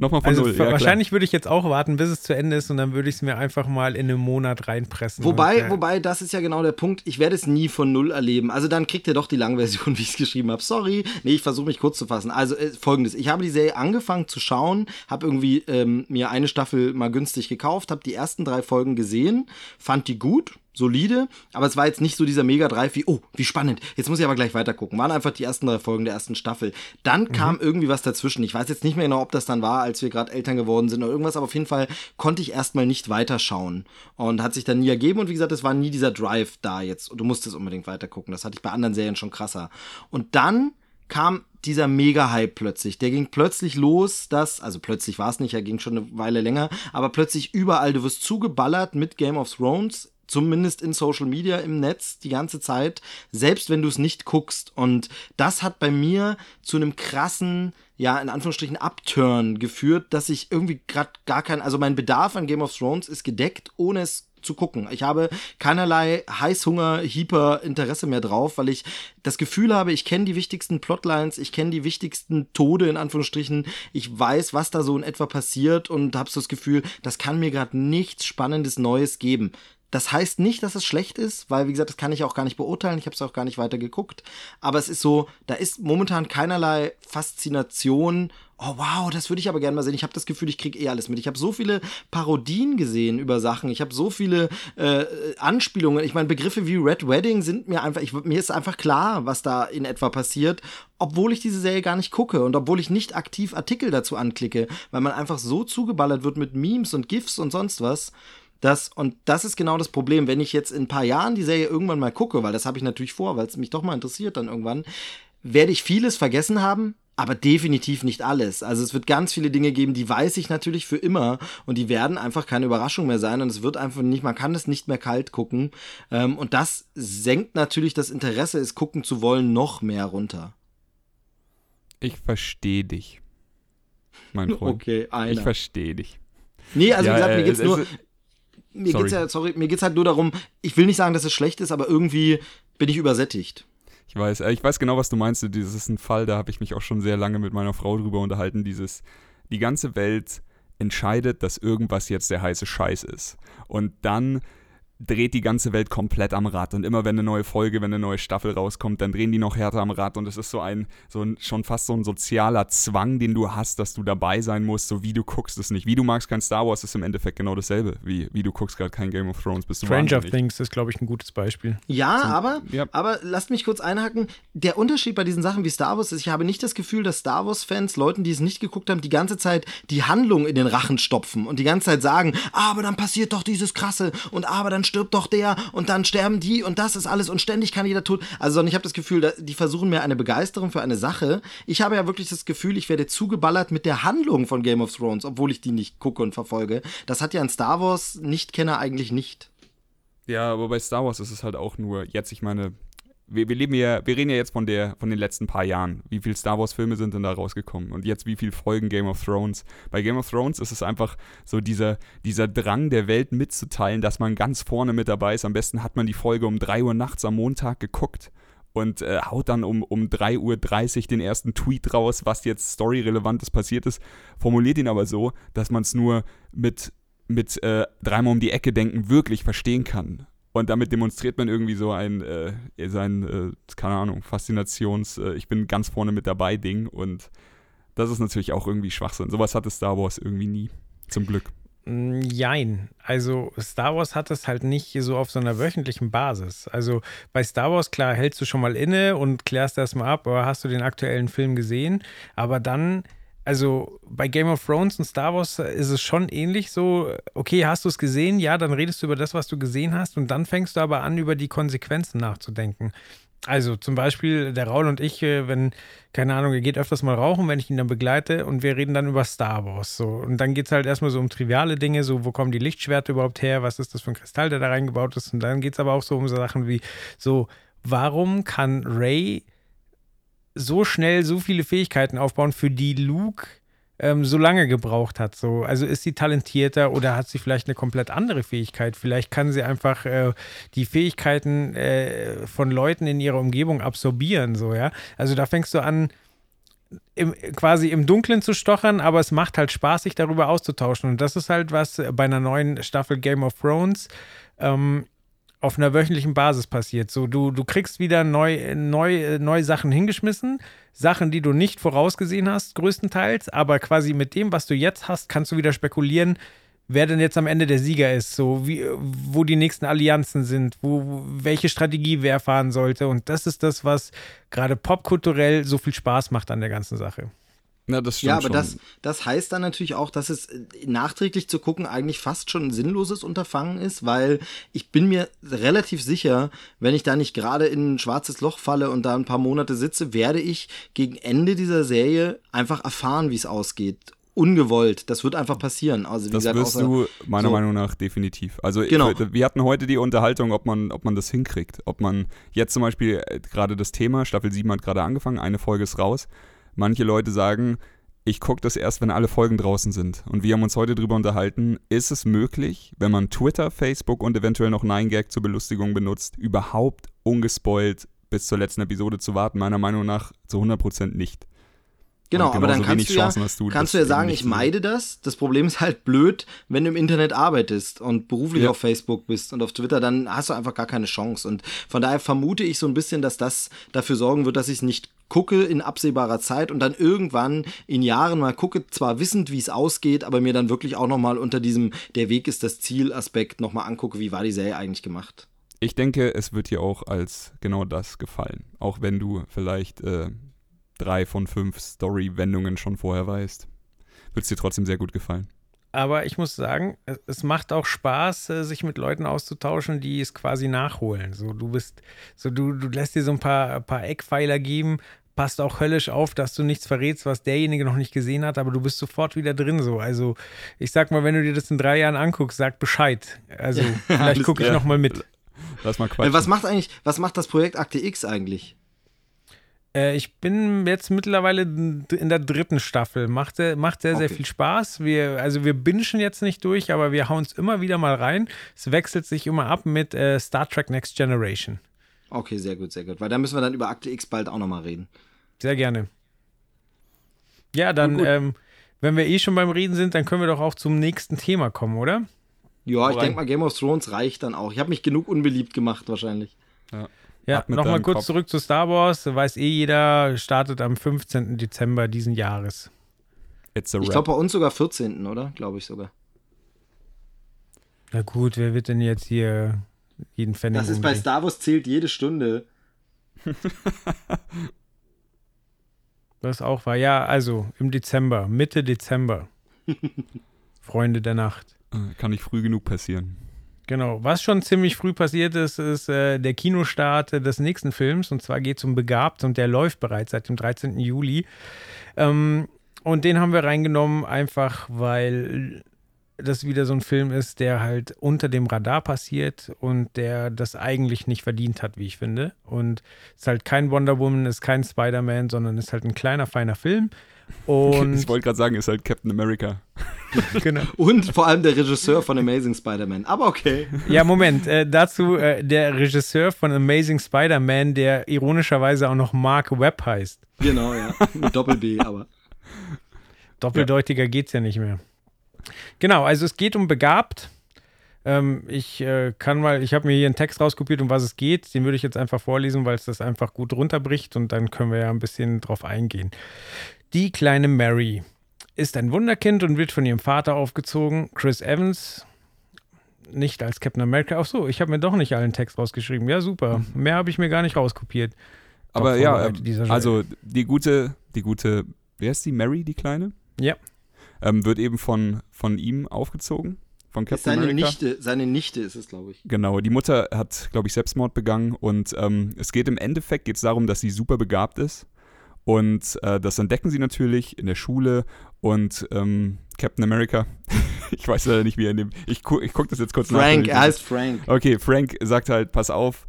Nochmal von Also null. Ja, klar. wahrscheinlich würde ich jetzt auch warten, bis es zu Ende ist und dann würde ich es mir einfach mal in einem Monat reinpressen. Wobei, und, äh, wobei, das ist ja genau der Punkt. Ich werde es nie von null erleben. Also dann kriegt ihr doch die Langversion, wie ich es geschrieben habe. Sorry. Nee, ich versuche mich kurz zu fassen. Also äh, folgendes. Ich habe die Serie angefangen zu schauen, habe irgendwie ähm, mir eine Staffel mal günstig gekauft, habe die ersten drei Folgen gesehen, fand die gut, solide, aber es war jetzt nicht so dieser mega Drive wie, oh, wie spannend, jetzt muss ich aber gleich weiter gucken. Waren einfach die ersten drei Folgen der ersten Staffel. Dann kam irgendwie was dazwischen. Ich weiß jetzt nicht mehr genau, ob das dann war, als wir gerade Eltern geworden sind oder irgendwas, aber auf jeden Fall konnte ich erstmal nicht weiterschauen und hat sich dann nie ergeben und wie gesagt, es war nie dieser Drive da jetzt und du musstest unbedingt weiter gucken. Das hatte ich bei anderen Serien schon krasser. Und dann kam dieser Mega-Hype plötzlich. Der ging plötzlich los, dass, also plötzlich war es nicht, er ging schon eine Weile länger, aber plötzlich überall, du wirst zugeballert mit Game of Thrones, zumindest in Social Media, im Netz, die ganze Zeit, selbst wenn du es nicht guckst. Und das hat bei mir zu einem krassen, ja, in Anführungsstrichen, Upturn geführt, dass ich irgendwie gerade gar kein, also mein Bedarf an Game of Thrones ist gedeckt, ohne es zu gucken. Ich habe keinerlei Heißhunger, Hyper Interesse mehr drauf, weil ich das Gefühl habe, ich kenne die wichtigsten Plotlines, ich kenne die wichtigsten Tode in Anführungsstrichen, ich weiß, was da so in etwa passiert und habe so das Gefühl, das kann mir gerade nichts Spannendes Neues geben. Das heißt nicht, dass es schlecht ist, weil, wie gesagt, das kann ich auch gar nicht beurteilen. Ich habe es auch gar nicht weiter geguckt. Aber es ist so, da ist momentan keinerlei Faszination. Oh wow, das würde ich aber gerne mal sehen. Ich habe das Gefühl, ich kriege eh alles mit. Ich habe so viele Parodien gesehen über Sachen. Ich habe so viele äh, Anspielungen. Ich meine, Begriffe wie Red Wedding sind mir einfach, ich, mir ist einfach klar, was da in etwa passiert, obwohl ich diese Serie gar nicht gucke und obwohl ich nicht aktiv Artikel dazu anklicke, weil man einfach so zugeballert wird mit Memes und GIFs und sonst was. Das, und das ist genau das Problem. Wenn ich jetzt in ein paar Jahren die Serie irgendwann mal gucke, weil das habe ich natürlich vor, weil es mich doch mal interessiert dann irgendwann, werde ich vieles vergessen haben, aber definitiv nicht alles. Also es wird ganz viele Dinge geben, die weiß ich natürlich für immer und die werden einfach keine Überraschung mehr sein und es wird einfach nicht, man kann es nicht mehr kalt gucken. Ähm, und das senkt natürlich das Interesse, es gucken zu wollen, noch mehr runter. Ich verstehe dich, mein Freund. Okay, einer. Ich verstehe dich. Nee, also Ja, wie gesagt, mir äh, geht's es- nur, mir sorry. geht's ja, sorry, mir geht's halt nur darum, ich will nicht sagen, dass es schlecht ist, aber irgendwie bin ich übersättigt. Ich weiß, äh, ich weiß genau, was du meinst. Dieses ist ein Fall, da habe ich mich auch schon sehr lange mit meiner Frau drüber unterhalten. Dieses, die ganze Welt entscheidet, dass irgendwas jetzt der heiße Scheiß ist. Und dann dreht die ganze Welt komplett am Rad. Und immer wenn eine neue Folge, wenn eine neue Staffel rauskommt, dann drehen die noch härter am Rad. Und es ist so ein, so ein, schon fast so ein sozialer Zwang, den du hast, dass du dabei sein musst, so wie du guckst es nicht. Wie du magst kein Star Wars, ist im Endeffekt genau dasselbe. Wie, wie du guckst gerade kein Game of Thrones, bist du Stranger wahnsinnig. Things ist, glaube ich, ein gutes Beispiel. Ja, aber, ja. aber lasst mich kurz einhaken. Der Unterschied bei diesen Sachen wie Star Wars ist, ich habe nicht das Gefühl, dass Star Wars-Fans, Leuten, die es nicht geguckt haben, die ganze Zeit die Handlung in den Rachen stopfen und die ganze Zeit sagen, aber dann passiert doch dieses Krasse und aber dann stirbt doch der und dann sterben die und das ist alles und ständig kann jeder tun. Also sondern ich habe das Gefühl, die versuchen mir eine Begeisterung für eine Sache. Ich habe ja wirklich das Gefühl, ich werde zugeballert mit der Handlung von Game of Thrones, obwohl ich die nicht gucke und verfolge. Das hat ja ein Star Wars Nichtkenner eigentlich nicht. Ja, aber bei Star Wars ist es halt auch nur jetzt, ich meine, wir, wir leben ja, wir reden ja jetzt von der, von den letzten paar Jahren. Wie viele Star Wars Filme sind denn da rausgekommen? Und jetzt wie viele Folgen Game of Thrones? Bei Game of Thrones ist es einfach so dieser, dieser Drang der Welt mitzuteilen, dass man ganz vorne mit dabei ist. Am besten hat man die Folge um 3 Uhr nachts am Montag geguckt und äh, haut dann um, um 3.30 Uhr den ersten Tweet raus, was jetzt storyrelevantes passiert ist, formuliert ihn aber so, dass man es nur mit, mit äh, dreimal um die Ecke denken wirklich verstehen kann. Und damit demonstriert man irgendwie so ein, äh, sein, äh, keine Ahnung, Faszinations-, äh, ich bin ganz vorne mit dabei Ding. Und das ist natürlich auch irgendwie Schwachsinn. Sowas hatte Star Wars irgendwie nie. Zum Glück. Jein. Also Star Wars hat es halt nicht so auf so einer wöchentlichen Basis. Also bei Star Wars, klar, hältst du schon mal inne und klärst das mal ab, aber hast du den aktuellen Film gesehen? Aber dann, also bei Game of Thrones und Star Wars ist es schon ähnlich so, okay, hast du es gesehen? Ja, dann redest du über das, was du gesehen hast und dann fängst du aber an, über die Konsequenzen nachzudenken. Also zum Beispiel der Raul und ich, äh, wenn, keine Ahnung, er geht öfters mal rauchen, wenn ich ihn dann begleite und wir reden dann über Star Wars. So. Und dann geht es halt erstmal so um triviale Dinge, so wo kommen die Lichtschwerter überhaupt her, was ist das für ein Kristall, der da reingebaut ist. Und dann geht es aber auch so um so Sachen wie so, warum kann Ray so schnell so viele Fähigkeiten aufbauen, für die Luke ähm, so lange gebraucht hat. So. Also ist sie talentierter oder hat sie vielleicht eine komplett andere Fähigkeit? Vielleicht kann sie einfach äh, die Fähigkeiten äh, von Leuten in ihrer Umgebung absorbieren. So, ja? Also da fängst du an, im, quasi im Dunkeln zu stochern, aber es macht halt Spaß, sich darüber auszutauschen. Und das ist halt was bei einer neuen Staffel Game of Thrones ähm, auf einer wöchentlichen Basis passiert. So, du, du kriegst wieder neu, neu, neue Sachen hingeschmissen, Sachen, die du nicht vorausgesehen hast, größtenteils, aber quasi mit dem, was du jetzt hast, kannst du wieder spekulieren, wer denn jetzt am Ende der Sieger ist, so wie, wo die nächsten Allianzen sind, wo, welche Strategie wer fahren sollte. Und das ist das, was gerade popkulturell so viel Spaß macht an der ganzen Sache. Na, das stimmt Ja, aber schon. das, das heißt dann natürlich auch, dass es äh, nachträglich zu gucken eigentlich fast schon ein sinnloses Unterfangen ist, weil ich bin mir relativ sicher, wenn ich da nicht gerade in ein schwarzes Loch falle und da ein paar Monate sitze, werde ich gegen Ende dieser Serie einfach erfahren, wie es ausgeht. Ungewollt. Das wird einfach passieren. Also, wie Das gesagt, wirst außer- du meiner so. Meinung nach definitiv. Also Genau. wir, hatten heute die Unterhaltung, ob man, ob man das hinkriegt. Ob man jetzt zum Beispiel äh, gerade das Thema, Staffel 7 hat gerade angefangen, eine Folge ist raus. Manche Leute sagen, ich gucke das erst, wenn alle Folgen draußen sind. Und wir haben uns heute darüber unterhalten, ist es möglich, wenn man Twitter, Facebook und eventuell noch 9gag zur Belustigung benutzt, überhaupt ungespoilt bis zur letzten Episode zu warten? Meiner Meinung nach zu 100% nicht. Genau, aber dann kannst du ja, Chancen du, kannst du ja sagen, ich meide das. Das Problem ist halt blöd, wenn du im Internet arbeitest und beruflich Ja. auf Facebook bist und auf Twitter, dann hast du einfach gar keine Chance. Und von daher vermute ich so ein bisschen, dass das dafür sorgen wird, dass ich es nicht gucke in absehbarer Zeit und dann irgendwann in Jahren mal gucke, zwar wissend, wie es ausgeht, aber mir dann wirklich auch nochmal unter diesem Der Weg ist das Ziel Aspekt nochmal angucke, wie war die Serie eigentlich gemacht. Ich denke, es wird dir auch als genau das gefallen. Auch wenn du vielleicht äh, drei von fünf Story-Wendungen schon vorher weißt. Wird es dir trotzdem sehr gut gefallen. Aber ich muss sagen, es, macht auch Spaß, äh, sich mit Leuten auszutauschen, die es quasi nachholen. So, du bist, so du, du lässt dir so ein paar, paar Eckpfeiler geben, passt auch höllisch auf, dass du nichts verrätst, was derjenige noch nicht gesehen hat, aber du bist sofort wieder drin. So, also ich sag mal, wenn du dir das in drei Jahren anguckst, sag Bescheid. Also vielleicht gucke ich klar. noch mal mit. Lass mal Äh, quatschen. was macht eigentlich, was macht das Projekt Akte X eigentlich? Äh, ich bin jetzt mittlerweile in der dritten Staffel. Macht, sehr- macht sehr, sehr Okay. viel Spaß. Wir, also wir bingen jetzt nicht durch, aber wir hauen es immer wieder mal rein. Es wechselt sich immer ab mit äh, Star Trek Next Generation. Okay, sehr gut, sehr gut. Weil da müssen wir dann über Akte X bald auch nochmal reden. Sehr gerne. Ja, dann, ähm, wenn wir eh schon beim Reden sind, dann können wir doch auch zum nächsten Thema kommen, oder? Ja, ich denke mal, Game of Thrones reicht dann auch. Ich habe mich genug unbeliebt gemacht, wahrscheinlich. Ja, Mit nochmal kurz Kopf. zurück zu Star Wars. Weiß eh jeder, startet am 15. Dezember diesen Jahres. It's a Ich glaube, bei uns sogar 14., oder? Glaube ich sogar. Na gut, wer wird denn jetzt hier jeden Pfennig Das ist bei? Star Wars zählt jede Stunde. Was auch war. Ja, also im Dezember, Mitte Dezember. Freunde der Nacht. Äh, Kann nicht früh genug passieren. Genau. Was schon ziemlich früh passiert ist, ist äh, der Kinostart des nächsten Films. Und zwar geht es um Begabt und der läuft bereits seit dem 13. Juli. Ähm, und den haben wir reingenommen, einfach weil das wieder so ein Film ist, der halt unter dem Radar passiert und der das eigentlich nicht verdient hat, wie ich finde. Und es ist halt kein Wonder Woman, ist kein Spider-Man, sondern ist halt ein kleiner, feiner Film. Und ich wollte gerade sagen, ist halt Captain America. genau. Und vor allem der Regisseur von Amazing Spider-Man. Aber okay. Ja, Moment, äh, dazu äh, der Regisseur von Amazing Spider-Man, der ironischerweise auch noch Mark Webb heißt. Genau, ja. Mit Doppel-B, aber. Doppeldeutiger geht's ja nicht mehr. Genau, also es geht um Begabt. Ähm, ich äh, kann mal, ich habe mir hier einen Text rauskopiert, um was es geht. Den würde ich jetzt einfach vorlesen, weil es das einfach gut runterbricht und dann können wir ja ein bisschen drauf eingehen. Die kleine Mary ist ein Wunderkind und wird von ihrem Vater aufgezogen. Chris Evans, nicht als Captain America. Ach so, ich habe mir doch nicht allen Text rausgeschrieben. Ja, super. Mehr habe ich mir gar nicht rauskopiert. Aber ja, Joel. also die gute, die gute, wer ist die? Mary, die Kleine? Ja. Ähm, wird eben von, von ihm aufgezogen. Von Ist Captain seine America. Nichte, seine Nichte ist es, glaube ich. Genau, die Mutter hat, glaube ich, Selbstmord begangen und ähm, es geht im Endeffekt geht's darum, dass sie super begabt ist und äh, das entdecken sie natürlich in der Schule und ähm, Captain America, ich weiß leider nicht, wie er in dem, ich, gu ich gucke das jetzt kurz nach. Frank, er heißt Frank. Okay, Frank sagt halt, pass auf,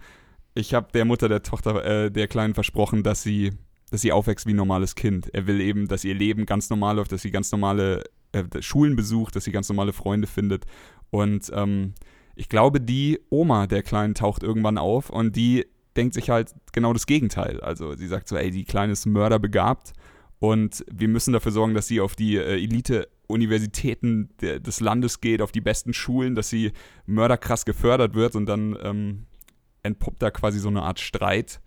ich habe der Mutter der Tochter, äh, der Kleinen versprochen, dass sie, dass sie aufwächst wie ein normales Kind. Er will eben, dass ihr Leben ganz normal läuft, dass sie ganz normale äh, Schulen besucht, dass sie ganz normale Freunde findet. Und ähm, ich glaube, die Oma der Kleinen taucht irgendwann auf und die denkt sich halt genau das Gegenteil. Also sie sagt so, ey, die Kleine ist mörderbegabt und wir müssen dafür sorgen, dass sie auf die äh, Elite-Universitäten des Landes geht, auf die besten Schulen, dass sie mörderkrass gefördert wird und dann ähm, entpuppt da quasi so eine Art Streit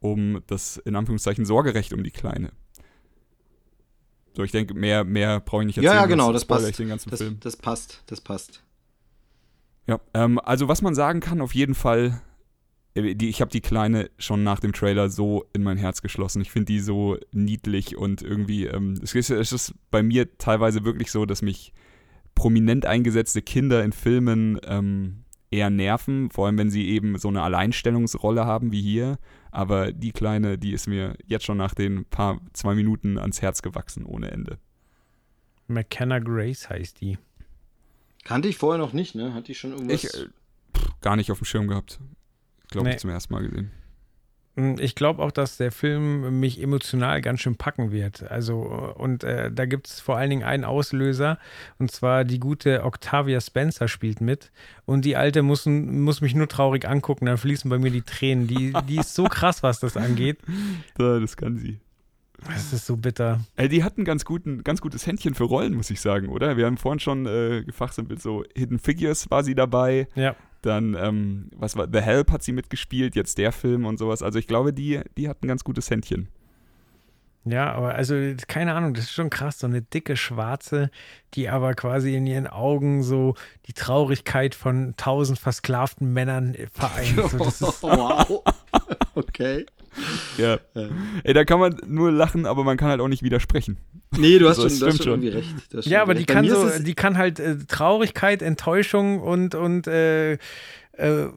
um das, in Anführungszeichen, Sorgerecht um die Kleine. So, ich denke, mehr, mehr brauche ich nicht Ja, erzählen. ja, genau, sonst das passt. Ich den ganzen Das, das passt, das passt. Ja, ähm, also was man sagen kann, auf jeden Fall, die, ich habe die Kleine schon nach dem Trailer so in mein Herz geschlossen. Ich finde die so niedlich und irgendwie, ähm, es, ist, es ist bei mir teilweise wirklich so, dass mich prominent eingesetzte Kinder in Filmen ähm, eher nerven, vor allem wenn sie eben so eine Alleinstellungsrolle haben wie hier. Aber die Kleine, die ist mir jetzt schon nach den paar, zwei Minuten ans Herz gewachsen, ohne Ende. McKenna Grace heißt die. Kannte ich vorher noch nicht, ne? Hatte ich schon irgendwas? Ich äh, pff, gar nicht auf dem Schirm gehabt. Glaube Nee. ich zum ersten Mal gesehen. Mm, Ich glaube auch, dass der Film mich emotional ganz schön packen wird. Also, und äh, da gibt es vor allen Dingen einen Auslöser, und zwar die gute Octavia Spencer spielt mit. Und die Alte muss, muss mich nur traurig angucken, dann fließen bei mir die Tränen. Die, die ist so krass, was das angeht. Ja, das kann sie. Das ist so bitter. Ey, die hat ein ganz, guten, ganz gutes Händchen für Rollen, muss ich sagen, oder? Wir haben vorhin schon äh, gefachsimpelt, so Hidden Figures war sie dabei. Ja. Dann, ähm, was war, The Help hat sie mitgespielt, jetzt der Film und sowas. Also ich glaube, die, die hat ein ganz gutes Händchen. Ja, aber also, keine Ahnung, das ist schon krass. So eine dicke Schwarze, die aber quasi in ihren Augen so die Traurigkeit von tausend versklavten Männern vereint. So, das ist, wow. okay. Ja. Ja. Ey, da kann man nur lachen, aber man kann halt auch nicht widersprechen. Nee, du hast Das schon, du hast stimmt schon schon. irgendwie recht. Du hast schon Ja, aber die kann so, die kann halt äh, Traurigkeit, Enttäuschung und, und äh, äh,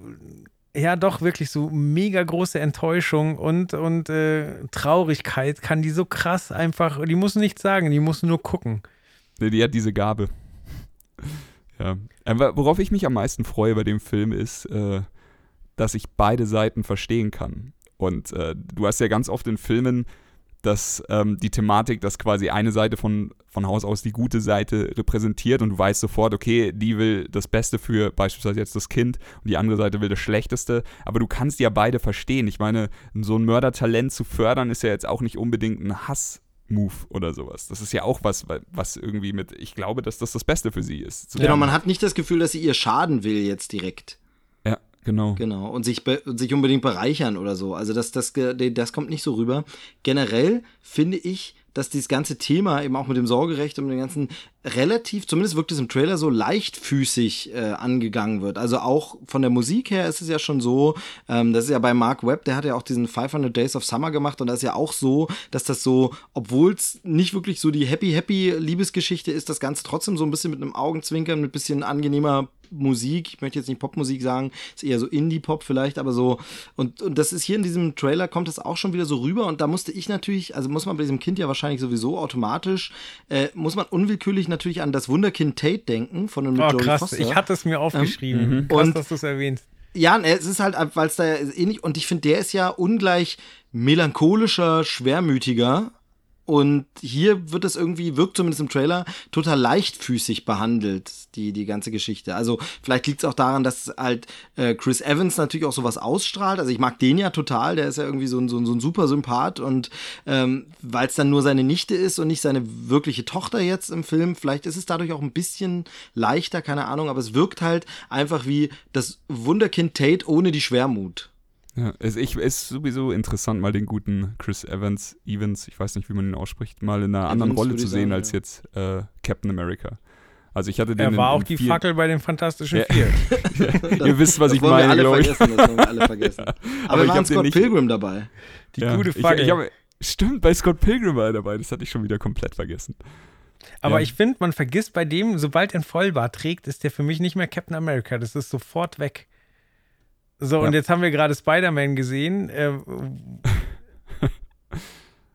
ja doch wirklich so mega große Enttäuschung und, und äh, Traurigkeit kann die so krass einfach, die muss nichts sagen, die muss nur gucken. Nee, die hat diese Gabe. Ja. Worauf ich mich am meisten freue bei dem Film ist, äh, dass ich beide Seiten verstehen kann. Und äh, du hast ja ganz oft in Filmen dass ähm, die Thematik, dass quasi eine Seite von, von Haus aus die gute Seite repräsentiert und du weißt sofort, okay, die will das Beste für beispielsweise jetzt das Kind und die andere Seite will das Schlechteste, aber du kannst ja beide verstehen. Ich meine, so ein Mördertalent zu fördern ist ja jetzt auch nicht unbedingt ein Hass, Move oder sowas. Das ist ja auch was, was irgendwie mit, ich glaube, dass das das Beste für sie ist. Genau, man hat nicht das Gefühl, dass sie ihr schaden will jetzt direkt. Genau. Genau, und sich, und sich unbedingt bereichern oder so. Also das, das, das kommt nicht so rüber. Generell finde ich, dass dieses ganze Thema eben auch mit dem Sorgerecht und dem ganzen relativ, zumindest wirkt es im Trailer so leichtfüßig äh, angegangen wird. Also auch von der Musik her ist es ja schon so, ähm, das ist ja bei Mark Webb, der hat ja auch diesen 500 Days of Summer gemacht und das ist ja auch so, dass das so, obwohl es nicht wirklich so die happy happy Liebesgeschichte ist, das Ganze trotzdem so ein bisschen mit einem Augenzwinkern, mit bisschen angenehmer Musik, ich möchte jetzt nicht Popmusik sagen, ist eher so Indie-Pop vielleicht, aber so, und, und das ist hier in diesem Trailer, kommt das auch schon wieder so rüber und da musste ich natürlich, also muss man bei diesem Kind ja wahrscheinlich sowieso automatisch, äh, muss man unwillkürlich natürlich an das Wunderkind Tate denken, von einem oh, Jodie krass, Foster. ich hatte es mir aufgeschrieben, ähm, krass, und, dass du es erwähnst. Ja, es ist halt, weil es da ähnlich, und ich finde, der ist ja ungleich melancholischer, schwermütiger und hier wird es irgendwie, wirkt zumindest im Trailer, total leichtfüßig behandelt, die, die ganze Geschichte. Also vielleicht liegt es auch daran, dass halt äh, Chris Evans natürlich auch sowas ausstrahlt. Also ich mag den ja total, der ist ja irgendwie so ein, so ein, so ein super Sympath. Und ähm, weil es dann nur seine Nichte ist und nicht seine wirkliche Tochter jetzt im Film, vielleicht ist es dadurch auch ein bisschen leichter, keine Ahnung, aber es wirkt halt einfach wie das Wunderkind Tate ohne die Schwermut. Ja, es ich, ist sowieso interessant, mal den guten Chris Evans, Evans, ich weiß nicht, wie man ihn ausspricht, mal in einer Evans, anderen Rolle zu sehen sagen, als ja. jetzt äh, Captain America. Also ich hatte den Er war in, in auch die vier... Fackel bei den Fantastischen Vier. ja, Ihr wisst, was ich meine, glaube ich. Das wollen wir alle vergessen. Aber, Aber wir haben Scott nicht... Pilgrim dabei. Die gute Fackel. Ich, ich hab, stimmt, bei Scott Pilgrim war er dabei. Das hatte ich schon wieder komplett vergessen. Aber ich finde, man vergisst bei dem, sobald er ein Vollbart trägt, ist der für mich nicht mehr Captain America. Das ist sofort weg. So, ja. und jetzt haben wir gerade Spider-Man gesehen. Äh,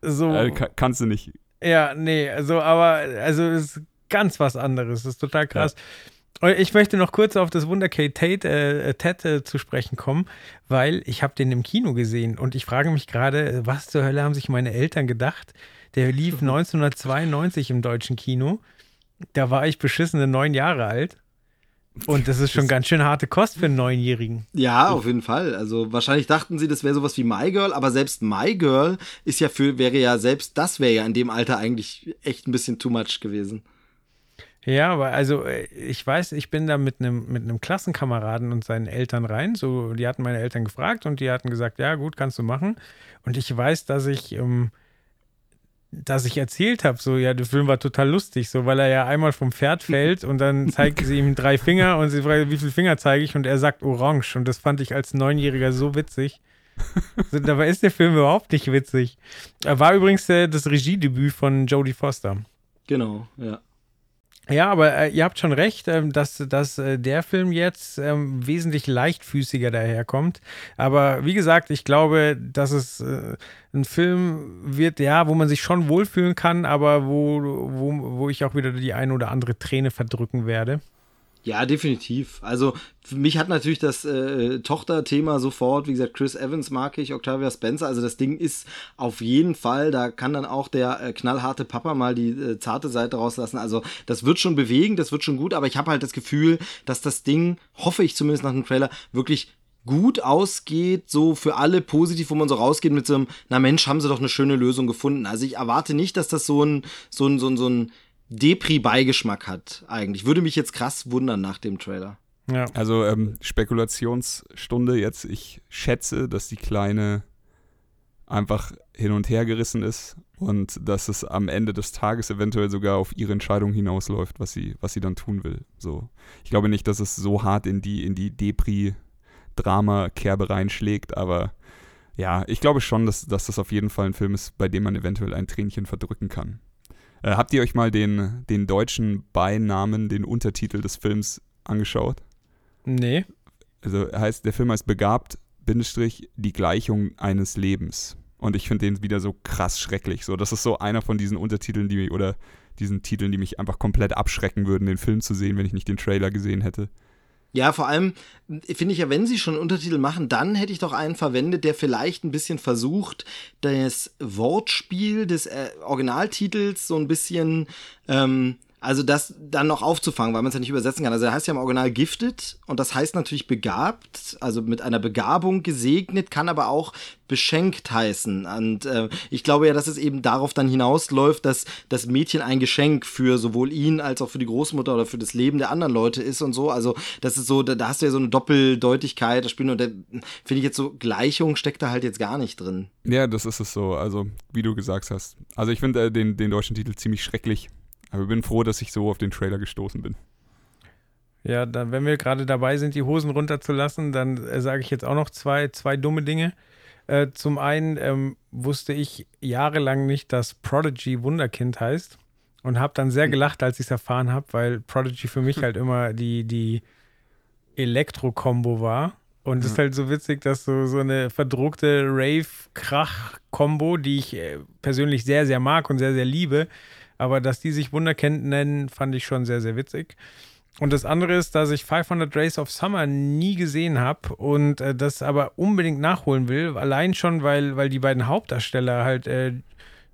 so. Äh, kannst du nicht. Ja, nee, also, aber, also, es ist ganz was anderes. Das ist total krass. Ja. Ich möchte noch kurz auf das Wunderkate Tate, äh, Ted äh, zu sprechen kommen, weil ich habe den im Kino gesehen und ich frage mich gerade, was zur Hölle haben sich meine Eltern gedacht? Der lief 1992 im deutschen Kino. Da war ich beschissene neun Jahre alt. Und das ist schon das ganz schön harte Kost für einen Neunjährigen. Ja, auf jeden Fall. Also wahrscheinlich dachten sie, das wäre sowas wie My Girl, aber selbst My Girl ist ja für, wäre ja, selbst das wäre ja in dem Alter eigentlich echt ein bisschen too much gewesen. Ja, aber also äh, ich weiß, ich bin da mit einem mit einem Klassenkameraden und seinen Eltern rein. So, die hatten meine Eltern gefragt und die hatten gesagt, ja gut, kannst du machen. Und ich weiß, dass ich ähm, dass ich erzählt habe, so, ja, der Film war total lustig, so, weil er ja einmal vom Pferd fällt und dann zeigt sie ihm drei Finger und sie fragt, wie viele Finger zeige ich und er sagt orange und das fand ich als Neunjähriger so witzig. so, dabei ist der Film überhaupt nicht witzig. Er war übrigens äh, das Regiedebüt von Jodie Foster. Genau, ja. Ja, aber äh, ihr habt schon recht, ähm, dass, dass äh, der Film jetzt ähm, wesentlich leichtfüßiger daherkommt. Aber wie gesagt, ich glaube, dass es äh, ein Film wird, ja, wo man sich schon wohlfühlen kann, aber wo, wo, wo ich auch wieder die eine oder andere Träne verdrücken werde. Ja, definitiv. Also für mich hat natürlich das äh, Tochterthema sofort, wie gesagt, Chris Evans mag ich, Octavia Spencer. Also das Ding ist auf jeden Fall, da kann dann auch der äh, knallharte Papa mal die äh, zarte Seite rauslassen. Also das wird schon bewegen, das wird schon gut, aber ich habe halt das Gefühl, dass das Ding, hoffe ich zumindest nach dem Trailer, wirklich gut ausgeht, so für alle positiv, wo man so rausgeht mit so einem, na Mensch, haben sie doch eine schöne Lösung gefunden. Also ich erwarte nicht, dass das so ein, so ein, so ein, so ein Depri-Beigeschmack hat, eigentlich. Würde mich jetzt krass wundern nach dem Trailer. Ja. Also ähm, Spekulationsstunde jetzt. Ich schätze, dass die Kleine einfach hin und her gerissen ist und dass es am Ende des Tages eventuell sogar auf ihre Entscheidung hinausläuft, was sie, was sie dann tun will. So. Ich glaube nicht, dass es so hart in die, in die Depri-Drama-Kerbe reinschlägt, aber ja, ich glaube schon, dass, dass das auf jeden Fall ein Film ist, bei dem man eventuell ein Tränchen verdrücken kann. Äh, habt ihr euch mal den, den deutschen Beinamen, den Untertitel des Films angeschaut? Nee. Also heißt, der Film heißt Begabt, Bindestrich, die Gleichung eines Lebens. Und ich finde den wieder so krass schrecklich. So, das ist so einer von diesen Untertiteln, die mich, oder diesen Titeln, die mich einfach komplett abschrecken würden, den Film zu sehen, wenn ich nicht den Trailer gesehen hätte. Ja, vor allem finde ich ja, wenn sie schon Untertitel machen, dann hätte ich doch einen verwendet, der vielleicht ein bisschen versucht, das Wortspiel des äh, Originaltitels so ein bisschen ähm, Also das dann noch aufzufangen, weil man es ja nicht übersetzen kann. Also er heißt ja im Original gifted und das heißt natürlich begabt, also mit einer Begabung gesegnet, kann aber auch beschenkt heißen. Und äh, ich glaube ja, dass es eben darauf dann hinausläuft, dass das Mädchen ein Geschenk für sowohl ihn als auch für die Großmutter oder für das Leben der anderen Leute ist und so. Also das ist so, da, da hast du ja so eine Doppeldeutigkeit, das Spiel und da finde ich jetzt so Gleichung steckt da halt jetzt gar nicht drin. Ja, das ist es so. Also, wie du gesagt hast. Also, ich finde äh, den, den deutschen Titel ziemlich schrecklich. Aber ich bin froh, dass ich so auf den Trailer gestoßen bin. Ja, dann, wenn wir gerade dabei sind, die Hosen runterzulassen, dann äh, sage ich jetzt auch noch zwei, zwei dumme Dinge. Äh, zum einen ähm, wusste ich jahrelang nicht, dass Prodigy Wunderkind heißt und habe dann sehr gelacht, als ich es erfahren habe, weil Prodigy für mich halt immer die, die Elektro-Kombo war. Und es ist halt so witzig, dass so, so eine verdruckte Rave-Krach-Kombo, die ich äh, persönlich sehr, sehr mag und sehr, sehr liebe, aber dass die sich Wunderkind nennen, fand ich schon sehr, sehr witzig. Und das andere ist, dass ich 500 Days of Summer nie gesehen habe und äh, das aber unbedingt nachholen will. Allein schon, weil, weil die beiden Hauptdarsteller halt äh,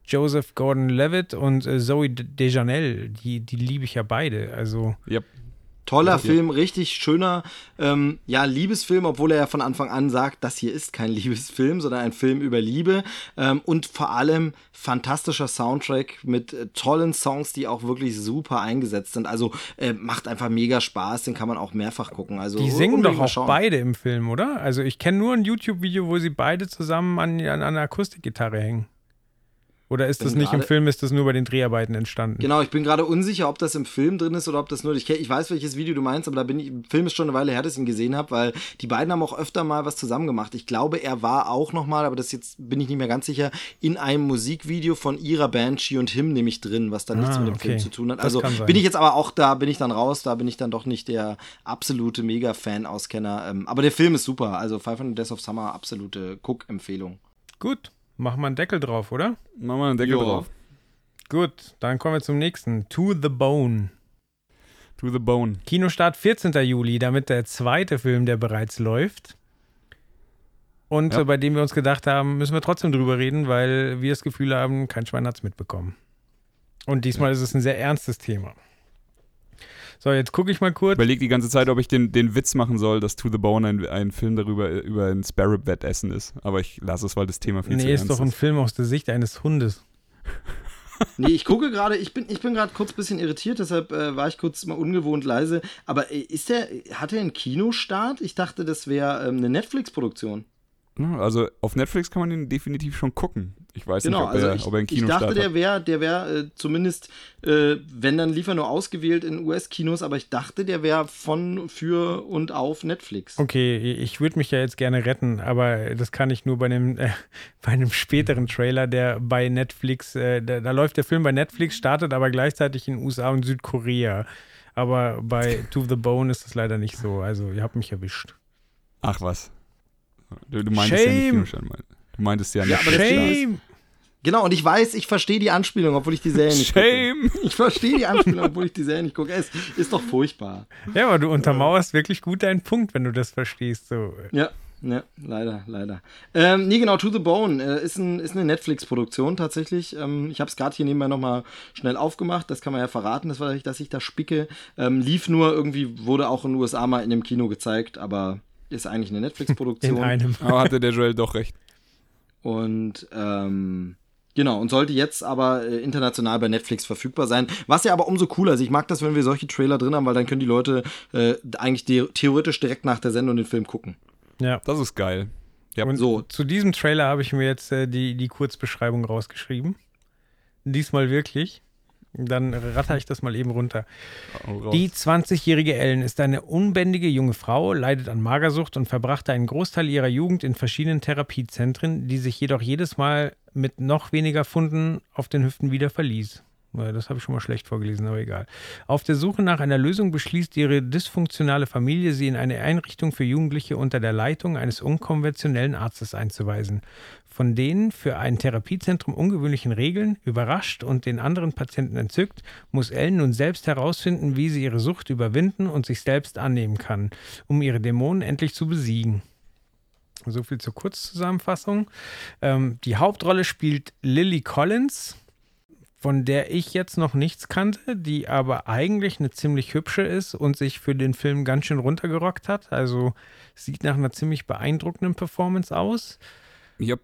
Joseph Gordon-Levitt und äh, Zoe Dejanel, die, die liebe ich ja beide. Also Yep. Toller Ja. Film, richtig schöner, ähm, ja, Liebesfilm, obwohl er ja von Anfang an sagt, das hier ist kein Liebesfilm, sondern ein Film über Liebe. Ähm, und vor allem fantastischer Soundtrack mit äh, tollen Songs, die auch wirklich super eingesetzt sind. Also äh, macht einfach mega Spaß, den kann man auch mehrfach gucken. Also die singen doch auch beide im Film, oder? Also ich kenne nur ein YouTube-Video, wo sie beide zusammen an, an einer Akustikgitarre hängen. Oder ist das nicht im gerade- Film, ist das nur bei den Dreharbeiten entstanden? Genau, ich bin gerade unsicher, ob das im Film drin ist oder ob das nur. Ich, ich weiß, welches Video du meinst, aber da bin ich. Im Film ist schon eine Weile her, dass ich ihn gesehen habe, weil die beiden haben auch öfter mal was zusammen gemacht. Ich glaube, er war auch noch mal, aber das jetzt bin ich nicht mehr ganz sicher, in einem Musikvideo von ihrer Band She und Him nämlich drin, was dann nichts Ah, mit dem okay. Film zu tun hat. Also bin ich jetzt aber auch da, bin ich dann raus, da bin ich dann doch nicht der absolute Mega-Fan-Auskenner. Ähm, aber der Film ist super. Also 500 Days of Summer, absolute Cook-Empfehlung. Gut, machen wir einen Deckel drauf, oder? Machen wir einen Deckel Ja. drauf. Gut, dann kommen wir zum nächsten. To the Bone. To the bone. Kinostart 14. Juli, damit der zweite Film, der bereits läuft. Und Ja. bei dem wir uns gedacht haben, müssen wir trotzdem drüber reden, weil wir das Gefühl haben, kein Schwein hat es mitbekommen. Und diesmal ist es ein sehr ernstes Thema. So, jetzt gucke ich mal kurz. Überleg die ganze Zeit, ob ich den, den Witz machen soll, dass To the Bone ein, ein Film darüber über ein Sparrow-Wettessen ist. Aber ich lasse es, weil das Thema viel zu Nee, ernst ist doch ein ist. Film aus der Sicht eines Hundes. Nee, ich gucke gerade, ich bin, ich bin gerade kurz ein bisschen irritiert, deshalb äh, war ich kurz mal ungewohnt leise. Aber äh, ist der, hat er einen Kinostart? Ich dachte, das wäre ähm, eine Netflix-Produktion. Also auf Netflix kann man den definitiv schon gucken. Ich weiß Genau, nicht, ob, also er, ich, ob er einen ich Kinostart dachte, der wäre, der wäre äh, zumindest, äh, wenn dann liefer nur ausgewählt in US-Kinos, aber ich dachte, der wäre von, für und auf Netflix. Okay, ich würde mich ja jetzt gerne retten, aber das kann ich nur bei einem, äh, bei einem späteren Trailer, der bei Netflix, äh, da, da läuft der Film bei Netflix, startet aber gleichzeitig in USA und Südkorea. Aber bei To the Bone ist das leider nicht so. Also, ihr habt mich erwischt. Ach was. Du, du meintest ja nicht Shame. Kinostart. Du meintest ja nicht. der Film Shame! Genau, und ich weiß, ich verstehe die Anspielung, obwohl ich die Serie nicht Shame! gucke. Ich verstehe die Anspielung, obwohl ich die Serie nicht gucke. Es ist doch furchtbar. Ja, aber du untermauerst wirklich gut deinen Punkt, wenn du das verstehst. So. Ja, ja, leider, leider. Ähm, nee, genau, To the Bone äh, ist, ein, ist eine Netflix-Produktion tatsächlich. Ähm, ich habe es gerade hier nebenbei nochmal schnell aufgemacht. Das kann man ja verraten, das war, dass ich da spicke. Ähm, lief nur irgendwie, wurde auch in den USA mal in dem Kino gezeigt, aber ist eigentlich eine Netflix-Produktion. In einem. Aber hatte der Joel doch recht. Und ähm, genau, und sollte jetzt aber äh, international bei Netflix verfügbar sein. Was ja aber umso cooler ist. Ich mag das, wenn wir solche Trailer drin haben, weil dann können die Leute äh, eigentlich de- theoretisch direkt nach der Sendung den Film gucken. Ja. Das ist geil. Ja, Und So. zu diesem Trailer habe ich mir jetzt äh, die, die Kurzbeschreibung rausgeschrieben. Diesmal wirklich. Dann ratter ich das mal eben runter. raus. Die 20-jährige Ellen ist eine unbändige junge Frau, leidet an Magersucht und verbrachte einen Großteil ihrer Jugend in verschiedenen Therapiezentren, die sich jedoch jedes Mal mit noch weniger Funden auf den Hüften wieder verließ. Das habe ich schon mal schlecht vorgelesen, aber egal. Auf der Suche nach einer Lösung beschließt ihre dysfunktionale Familie, sie in eine Einrichtung für Jugendliche unter der Leitung eines unkonventionellen Arztes einzuweisen. Von den für ein Therapiezentrum ungewöhnlichen Regeln, überrascht und den anderen Patienten entzückt, muss Ellen nun selbst herausfinden, wie sie ihre Sucht überwinden und sich selbst annehmen kann, um ihre Dämonen endlich zu besiegen. So viel zur Kurzzusammenfassung. Ähm, die Hauptrolle spielt Lily Collins. Von der ich jetzt noch nichts kannte, die aber eigentlich eine ziemlich hübsche ist und sich für den Film ganz schön runtergerockt hat. Also sieht nach einer ziemlich beeindruckenden Performance aus. Hab,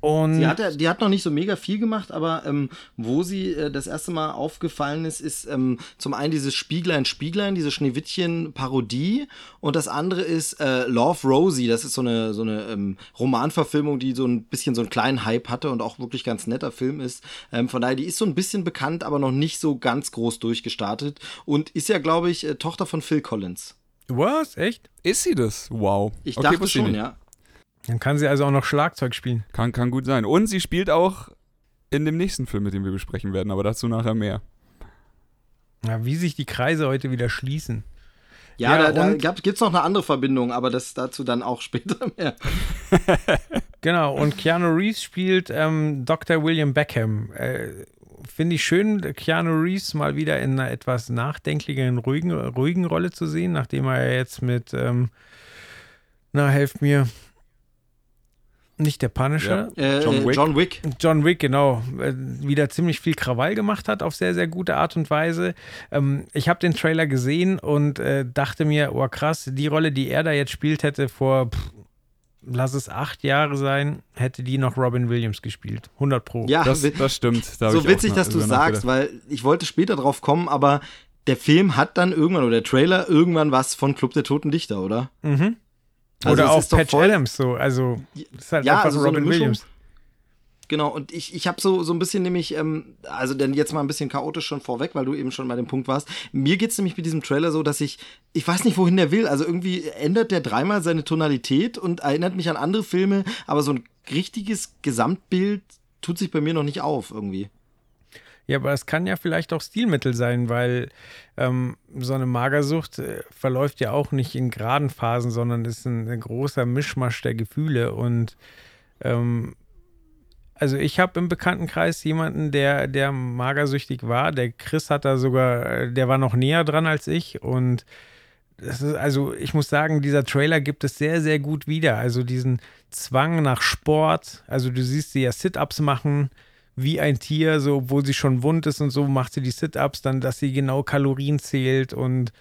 Und Die hat, ja- die hat noch nicht so mega viel gemacht, aber ähm, wo sie äh, das erste Mal aufgefallen ist, ist ähm, zum einen dieses Spieglein, Spieglein, diese Schneewittchen-Parodie und das andere ist äh, Love Rosie, das ist so eine, so eine ähm, Romanverfilmung, die so ein bisschen so einen kleinen Hype hatte und auch wirklich ganz netter Film ist. Ähm, von daher, die ist so ein bisschen bekannt, aber noch nicht so ganz groß durchgestartet und ist ja, glaube ich, äh, Tochter von Phil Collins. was? Echt? ist sie das? Wow. Ich Okay, dachte schon, nicht. ja. Dann kann sie also auch noch Schlagzeug spielen. Kann, kann gut sein. Und sie spielt auch in dem nächsten Film, mit dem wir besprechen werden, aber dazu nachher mehr. Ja, wie sich die Kreise heute wieder schließen. Ja, Ja, da, da gab, gibt's noch eine andere Verbindung, aber das dazu dann auch später mehr. Genau, und Keanu Reeves spielt ähm, Dr. William Beckham. Äh, Finde ich schön, Keanu Reeves mal wieder in einer etwas nachdenklicheren, ruhigen, ruhigen Rolle zu sehen, nachdem er jetzt mit, ähm, na, helft mir, nicht der Punisher, Äh, John John, Wick. John Wick. John Wick, genau, äh, wieder ziemlich viel Krawall gemacht hat auf sehr, sehr gute Art und Weise. Ähm, ich habe den Trailer gesehen und äh, dachte mir, oh krass, die Rolle, die er da jetzt spielt hätte vor, pff, lass es acht Jahre sein, hätte die noch Robin Williams gespielt. 100 Pro. Ja, Das, das stimmt. Da so witzig, dass du sagst, weil ich wollte später drauf kommen, aber der Film hat dann irgendwann, oder der Trailer, irgendwann was von Club der Toten Dichter, oder? Mhm. Also Oder auch Patch voll- Adams so. Also, ist halt Ja, einfach also so Robin Mischung. Williams. Genau, und ich, ich habe so, so ein bisschen nämlich, ähm, also denn jetzt mal ein bisschen chaotisch schon vorweg, weil du eben schon bei dem Punkt warst. Mir geht's nämlich mit diesem Trailer so, dass ich, ich weiß nicht, wohin der will. Also irgendwie ändert der dreimal seine Tonalität und erinnert mich an andere Filme, aber so ein richtiges Gesamtbild tut sich bei mir noch nicht auf irgendwie. Ja, aber es kann ja vielleicht auch Stilmittel sein, weil ähm, so eine Magersucht äh, verläuft ja auch nicht in geraden Phasen, sondern ist ein, ein großer Mischmasch der Gefühle. Und ähm, also ich habe im Bekanntenkreis jemanden, der, der magersüchtig war. Der Chris hat da sogar, äh, der war noch näher dran als ich. Und das ist, also ich muss sagen, dieser Trailer gibt es sehr, sehr gut wieder. Also diesen Zwang nach Sport. Also du siehst sie ja Sit-Ups machen wie ein Tier, so obwohl sie schon wund ist und so, macht sie die Sit-Ups, dann, dass sie genau Kalorien zählt und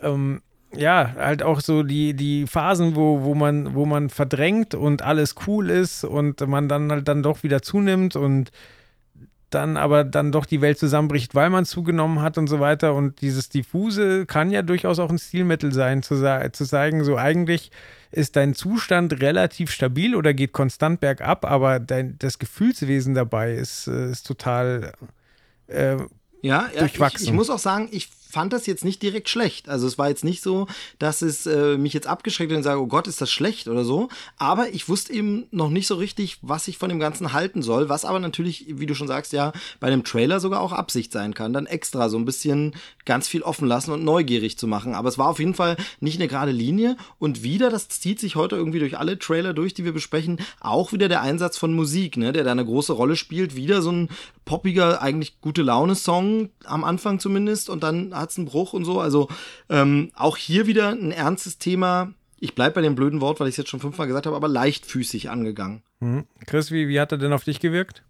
ähm, ja, halt auch so die, die Phasen, wo, wo, man, wo man verdrängt und alles cool ist und man dann halt dann doch wieder zunimmt und dann aber dann doch die Welt zusammenbricht, weil man zugenommen hat und so weiter. Und dieses Diffuse kann ja durchaus auch ein Stilmittel sein, zu, zu sagen, so eigentlich ist dein Zustand relativ stabil oder geht konstant bergab, aber dein, das Gefühlswesen dabei ist, äh, ist total äh, Ja, ja Durchwachsen. Ich, ich muss auch sagen, ich fand das jetzt nicht direkt schlecht. Also es war jetzt nicht so, dass es äh, mich jetzt abgeschreckt hat und sage, oh Gott, ist das schlecht oder so. Aber ich wusste eben noch nicht so richtig, was ich von dem Ganzen halten soll. Was aber natürlich, wie du schon sagst, ja, bei einem Trailer sogar auch Absicht sein kann. Dann extra so ein bisschen ganz viel offen lassen und neugierig zu machen. Aber es war auf jeden Fall nicht eine gerade Linie. Und wieder, das zieht sich heute irgendwie durch alle Trailer durch, die wir besprechen, auch wieder der Einsatz von Musik, ne, der da eine große Rolle spielt. Wieder so ein poppiger, eigentlich gute Laune-Song am Anfang zumindest und dann hat's einen Bruch und so. Also ähm, auch hier wieder ein ernstes Thema. Ich bleib bei dem blöden Wort, weil ich es jetzt schon fünfmal gesagt habe, aber leichtfüßig angegangen. hm. Chris, wie, wie hat er denn auf dich gewirkt?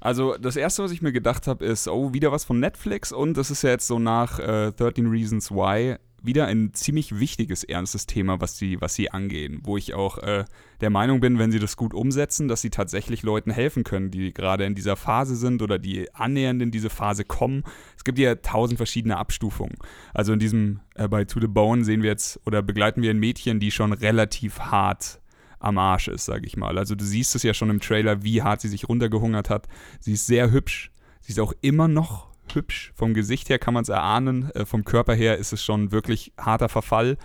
Also das erste, was ich mir gedacht habe, ist, oh, wieder was von Netflix und das ist ja jetzt so nach äh, 13 Reasons Why wieder ein ziemlich wichtiges, ernstes Thema, was sie, was sie angehen, wo ich auch äh, der Meinung bin, wenn sie das gut umsetzen, dass sie tatsächlich Leuten helfen können, die gerade in dieser Phase sind oder die annähernd in diese Phase kommen. Es gibt ja tausend verschiedene Abstufungen. Also in diesem, äh, bei To the Bone sehen wir jetzt oder begleiten wir ein Mädchen, die schon relativ hart am Arsch ist, sage ich mal. Also du siehst es ja schon im Trailer, wie hart sie sich runtergehungert hat. Sie ist sehr hübsch. Sie ist auch immer noch hübsch. Vom Gesicht her kann man es erahnen. Äh, vom Körper her ist es schon wirklich harter Verfall.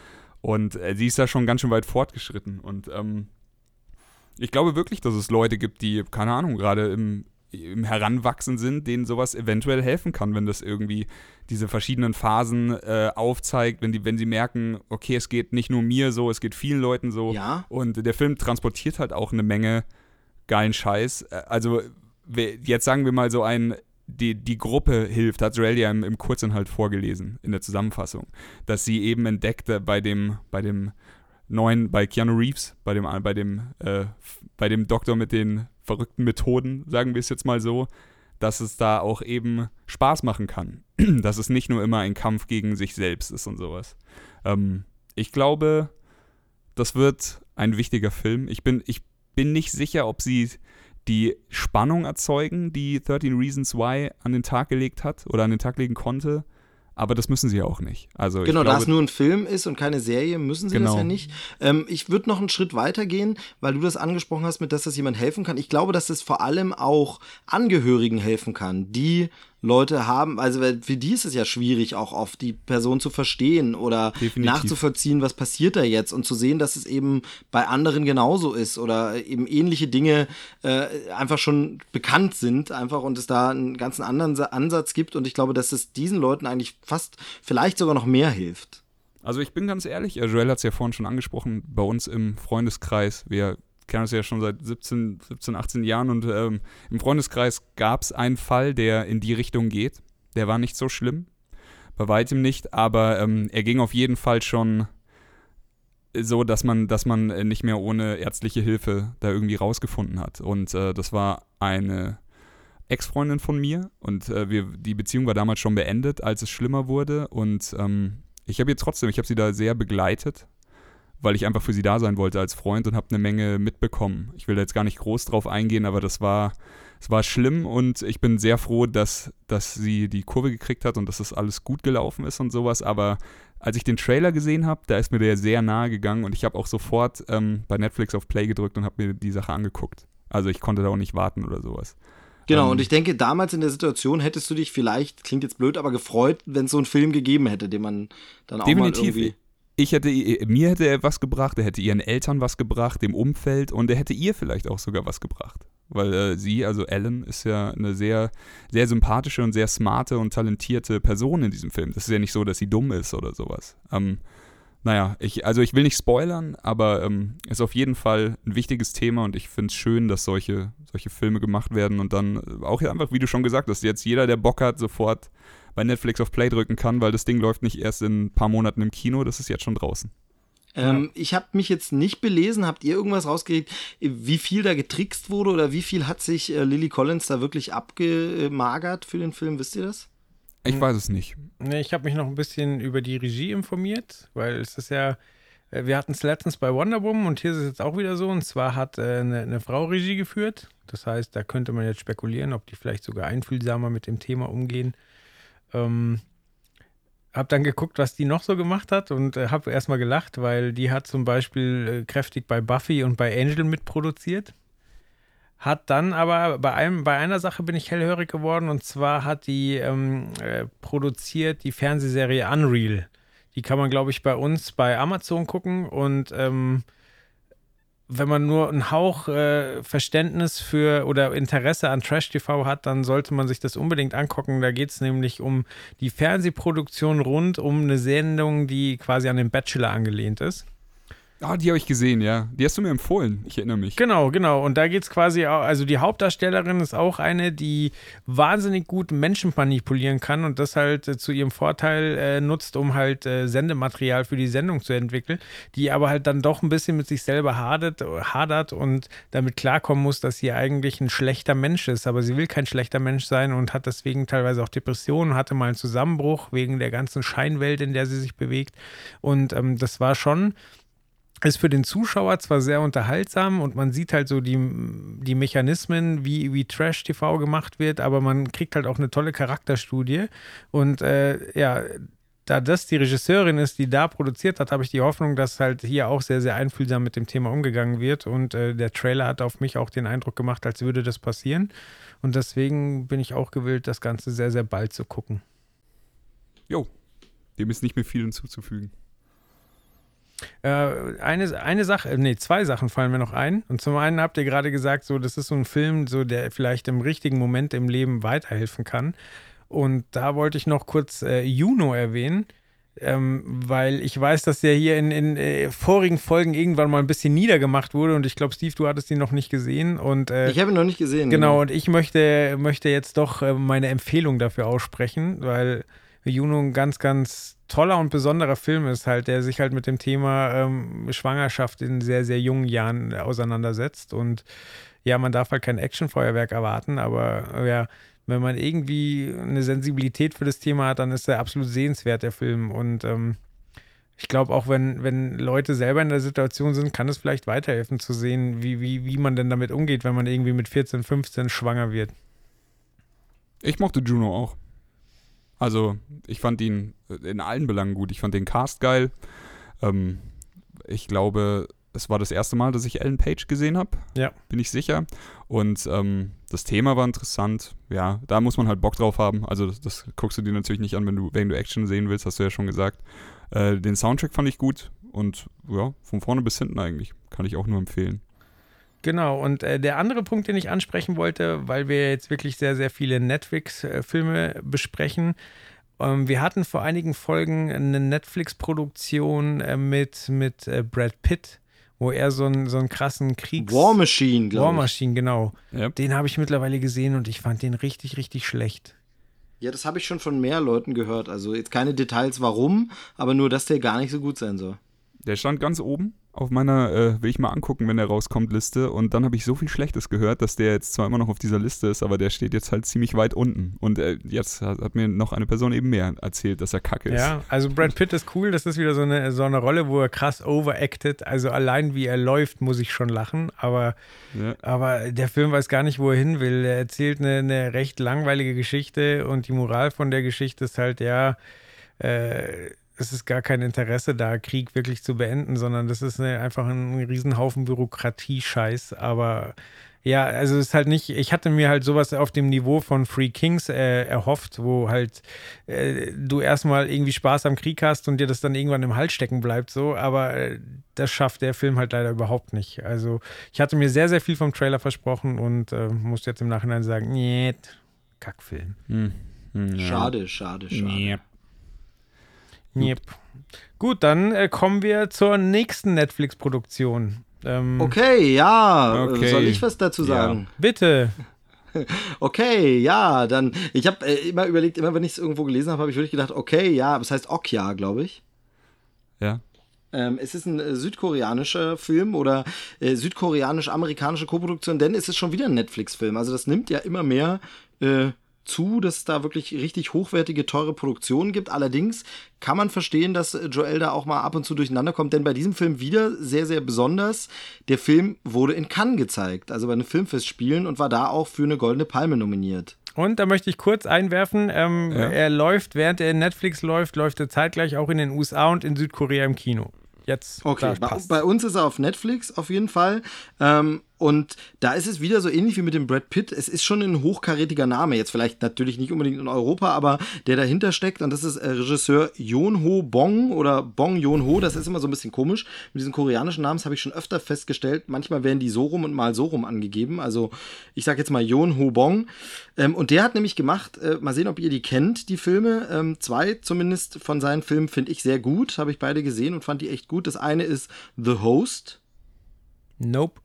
Und äh, sie ist da schon ganz schön weit fortgeschritten. Und ähm, ich glaube wirklich, dass es Leute gibt, die, keine Ahnung, gerade im, im Heranwachsen sind, denen sowas eventuell helfen kann, wenn das irgendwie diese verschiedenen Phasen äh, aufzeigt, wenn, die, wenn sie merken, okay, es geht nicht nur mir so, es geht vielen Leuten so. Ja. Und der Film transportiert halt auch eine Menge geilen Scheiß. Äh, Also, jetzt sagen wir mal so ein, die, die Gruppe hilft, hat Joel ja im, im Kurzinhalt vorgelesen, in der Zusammenfassung, dass sie eben entdeckte bei dem, bei dem neuen, bei Keanu Reeves, bei dem, bei dem, äh, bei dem Doktor mit den verrückten Methoden, sagen wir es jetzt mal so, dass es da auch eben Spaß machen kann. dass es nicht nur immer ein Kampf gegen sich selbst ist und sowas. Ähm, ich glaube, das wird ein wichtiger Film. Ich bin, ich bin nicht sicher, ob sie die Spannung erzeugen, die 13 Reasons Why an den Tag gelegt hat oder an den Tag legen konnte. Aber das müssen sie ja auch nicht. Also genau, glaube, da es nur ein Film ist und keine Serie, müssen sie Genau. das ja nicht. Ähm, ich würde noch einen Schritt weiter gehen, weil du das angesprochen hast, mit dass das jemand helfen kann. Ich glaube, dass das vor allem auch Angehörigen helfen kann, die Leute haben, also für die ist es ja schwierig, auch oft die Person zu verstehen oder Definitiv. nachzuvollziehen, was passiert da jetzt und zu sehen, dass es eben bei anderen genauso ist oder eben ähnliche Dinge äh, einfach schon bekannt sind, einfach und es da einen ganzen anderen Sa- Ansatz gibt und ich glaube, dass es diesen Leuten eigentlich fast vielleicht sogar noch mehr hilft. Also ich bin ganz ehrlich, äh, Joel hat es ja vorhin schon angesprochen, bei uns im Freundeskreis, wir kennen uns ja schon seit 17, 17 18 Jahren und ähm, im Freundeskreis gab es einen Fall, der in die Richtung geht. Der war nicht so schlimm, bei weitem nicht, aber ähm, er ging auf jeden Fall schon so, dass man, dass man äh, nicht mehr ohne ärztliche Hilfe da irgendwie rausgefunden hat. Und äh, das war eine Ex-Freundin von mir und äh, wir, die Beziehung war damals schon beendet, als es schlimmer wurde. Und ähm, ich habe ihr trotzdem, ich habe sie da sehr begleitet, weil ich einfach für sie da sein wollte als Freund und habe eine Menge mitbekommen. Ich will da jetzt gar nicht groß drauf eingehen, aber das war, es war schlimm und ich bin sehr froh, dass, dass sie die Kurve gekriegt hat und dass das alles gut gelaufen ist und sowas. Aber als ich den Trailer gesehen habe, da ist mir der sehr nahe gegangen und ich habe auch sofort ähm, bei Netflix auf Play gedrückt und habe mir die Sache angeguckt. Also ich konnte da auch nicht warten oder sowas. Genau, Ähm, und ich denke, damals in der Situation hättest du dich vielleicht, klingt jetzt blöd, aber gefreut, wenn es so einen Film gegeben hätte, den man dann auch Definitiv. mal irgendwie. Ich hätte, mir hätte er was gebracht, er hätte ihren Eltern was gebracht, dem Umfeld und er hätte ihr vielleicht auch sogar was gebracht. Weil äh, sie, also Ellen, ist ja eine sehr, sehr sympathische und sehr smarte und talentierte Person in diesem Film. Das ist ja nicht so, dass sie dumm ist oder sowas. Ähm, naja, ich, also ich will nicht spoilern, aber ähm, ist auf jeden Fall ein wichtiges Thema und ich finde es schön, dass solche, solche Filme gemacht werden und dann äh, auch einfach, wie du schon gesagt hast, jetzt jeder, der Bock hat, sofort bei Netflix auf Play drücken kann, weil das Ding läuft nicht erst in ein paar Monaten im Kino, das ist jetzt schon draußen. Ähm, ich habe mich jetzt nicht belesen. Habt ihr irgendwas rausgekriegt, wie viel da getrickst wurde oder wie viel hat sich äh, Lily Collins da wirklich abgemagert für den Film? Wisst ihr das? Ich weiß es nicht. Nee, ich habe mich noch ein bisschen über die Regie informiert, weil es ist ja, äh, wir hatten es letztens bei Wonder Woman und hier ist es jetzt auch wieder so. Und zwar hat äh, eine, eine Frau Regie geführt. Das heißt, da könnte man jetzt spekulieren, ob die vielleicht sogar einfühlsamer mit dem Thema umgehen. Ähm, hab dann geguckt, was die noch so gemacht hat und äh, habe erstmal gelacht, weil die hat zum Beispiel äh, kräftig bei Buffy und bei Angel mitproduziert. Hat dann aber bei einem, bei einer Sache bin ich hellhörig geworden und zwar hat die ähm, äh, produziert die Fernsehserie Unreal. Die kann man, glaube ich, bei uns bei Amazon gucken und ähm, wenn man nur einen Hauch äh, Verständnis für oder Interesse an Trash-TV hat, dann sollte man sich das unbedingt angucken. Da geht es nämlich um die Fernsehproduktion rund um eine Sendung, die quasi an den Bachelor angelehnt ist. Ah, die habe ich gesehen, ja. Die hast du mir empfohlen, ich erinnere mich. Genau, genau. Und da geht es quasi auch, also die Hauptdarstellerin ist auch eine, die wahnsinnig gut Menschen manipulieren kann und das halt äh, zu ihrem Vorteil äh, nutzt, um halt äh, Sendematerial für die Sendung zu entwickeln, die aber halt dann doch ein bisschen mit sich selber hadert, hadert und damit klarkommen muss, dass sie eigentlich ein schlechter Mensch ist. Aber sie will kein schlechter Mensch sein und hat deswegen teilweise auch Depressionen, hatte mal einen Zusammenbruch wegen der ganzen Scheinwelt, in der sie sich bewegt. Und ähm, das war schon ist für den Zuschauer zwar sehr unterhaltsam und man sieht halt so die, die Mechanismen, wie, wie Trash-TV gemacht wird, aber man kriegt halt auch eine tolle Charakterstudie. Und äh, ja, da das die Regisseurin ist, die da produziert hat, habe ich die Hoffnung, dass halt hier auch sehr, sehr einfühlsam mit dem Thema umgegangen wird. Und äh, der Trailer hat auf mich auch den Eindruck gemacht, als würde das passieren. Und deswegen bin ich auch gewillt, das Ganze sehr, sehr bald zu gucken. Jo, dem ist nicht mehr viel hinzuzufügen. Äh, eine, eine Sache, nee, zwei Sachen fallen mir noch ein. Und zum einen habt ihr gerade gesagt, so, das ist so ein Film, so, der vielleicht im richtigen Moment im Leben weiterhelfen kann. Und da wollte ich noch kurz äh, Juno erwähnen, ähm, weil ich weiß, dass der hier in, in äh, vorigen Folgen irgendwann mal ein bisschen niedergemacht wurde. Und ich glaube, Steve, du hattest ihn noch nicht gesehen. Und äh, Ich habe ihn noch nicht gesehen. Genau, und ich möchte, möchte jetzt doch äh, meine Empfehlung dafür aussprechen, weil Juno ein ganz, ganz toller und besonderer Film ist halt, der sich halt mit dem Thema ähm, Schwangerschaft in sehr, sehr jungen Jahren auseinandersetzt. Und ja, man darf halt kein Actionfeuerwerk erwarten, aber äh, ja, wenn man irgendwie eine Sensibilität für das Thema hat, dann ist er absolut sehenswert, der Film. Und ähm, ich glaube auch, wenn, wenn Leute selber in der Situation sind, kann es vielleicht weiterhelfen zu sehen, wie, wie, wie man denn damit umgeht, wenn man irgendwie mit 14, 15 schwanger wird. Ich mochte Juno auch. Also, ich fand ihn in allen Belangen gut. Ich fand den Cast geil. Ähm, ich glaube, es war das erste Mal, dass ich Ellen Page gesehen habe. Ja. Bin ich sicher. Und ähm, das Thema war interessant. Ja, da muss man halt Bock drauf haben. Also, das, das, guckst du dir natürlich nicht an, wenn du, wenn du Action sehen willst, hast du ja schon gesagt. Äh, den Soundtrack fand ich gut. Und ja, von vorne bis hinten eigentlich. Kann ich auch nur empfehlen. Genau, und äh, der andere Punkt, den ich ansprechen wollte, weil wir jetzt wirklich sehr, sehr viele Netflix-Filme besprechen. Ähm, wir hatten vor einigen Folgen eine Netflix-Produktion äh, mit, mit äh, Brad Pitt, wo er so einen, so einen krassen Kriegs... War Machine, glaube War ich. Machine, genau. Ja. Den habe ich mittlerweile gesehen und ich fand den richtig, richtig schlecht. Ja, das habe ich schon von mehr Leuten gehört. Also jetzt keine Details, warum, aber nur, dass der gar nicht so gut sein soll. Der stand ganz oben auf meiner, äh, will ich mal angucken, wenn der rauskommt, Liste. Und dann habe ich so viel Schlechtes gehört, dass der jetzt zwar immer noch auf dieser Liste ist, aber der steht jetzt halt ziemlich weit unten. Und äh, jetzt hat, hat, mir noch eine Person eben mehr erzählt, dass er kacke ist. Ja, also Brad Pitt ist cool. Das ist wieder so eine, so eine Rolle, wo er krass overacted. Also allein wie er läuft, muss ich schon lachen. Aber, Ja. aber der Film weiß gar nicht, wo er hin will. Er erzählt eine, eine recht langweilige Geschichte und die Moral von der Geschichte ist halt, ja, äh, es ist gar kein Interesse da, Krieg wirklich zu beenden, sondern das ist eine, einfach ein Riesenhaufen Bürokratie-Scheiß. Aber ja, also es ist halt nicht, ich hatte mir halt sowas auf dem Niveau von Free Kings äh, erhofft, wo halt äh, du erstmal irgendwie Spaß am Krieg hast und dir das dann irgendwann im Hals stecken bleibt, so, aber äh, das schafft der Film halt leider überhaupt nicht. Also ich hatte mir sehr, sehr viel vom Trailer versprochen und äh, muss jetzt im Nachhinein sagen, nee, Kackfilm. Hm. Hm, ja. Schade, schade, schade. Yep. Gut, dann äh, kommen wir zur nächsten Netflix-Produktion. Ähm, Okay, ja. Okay. Soll ich was dazu Ja. sagen? Bitte. Okay, ja, dann. Ich habe äh, immer überlegt, immer wenn ich es irgendwo gelesen habe, habe ich wirklich gedacht, okay, ja, aber es heißt Okja, glaube ich. Ja. Ähm, es ist ein äh, südkoreanischer Film oder äh, südkoreanisch-amerikanische Koproduktion, denn es ist schon wieder ein Netflix-Film. Also das nimmt ja immer mehr äh, zu, dass es da wirklich richtig hochwertige, teure Produktionen gibt. Allerdings kann man verstehen, dass Joel da auch mal ab und zu durcheinander kommt, denn bei diesem Film wieder sehr, sehr besonders. Der Film wurde in Cannes gezeigt, also bei einem Filmfestspielen und war da auch für eine Goldene Palme nominiert. Und da möchte ich kurz einwerfen, ähm, Ja. er läuft, während er in Netflix läuft, läuft er zeitgleich auch in den USA und in Südkorea im Kino. Jetzt, Okay, bei, bei uns ist er auf Netflix auf jeden Fall. Ähm, und da ist es wieder so ähnlich wie mit dem Brad Pitt. Es ist schon ein hochkarätiger Name. Jetzt vielleicht natürlich nicht unbedingt in Europa, aber der dahinter steckt. Und das ist äh, Regisseur Yon-Ho Bong oder Bong Yon-Ho. Das ist immer so ein bisschen komisch. Mit diesen koreanischen Namen habe ich schon öfter festgestellt. Manchmal werden die so rum und mal so rum angegeben. Also ich sage jetzt mal Yon-Ho Bong. Ähm, und der hat nämlich gemacht, äh, mal sehen, ob ihr die kennt, die Filme. Ähm, zwei zumindest von seinen Filmen finde ich sehr gut. Habe ich beide gesehen und fand die echt gut. Das eine ist The Host. Nope.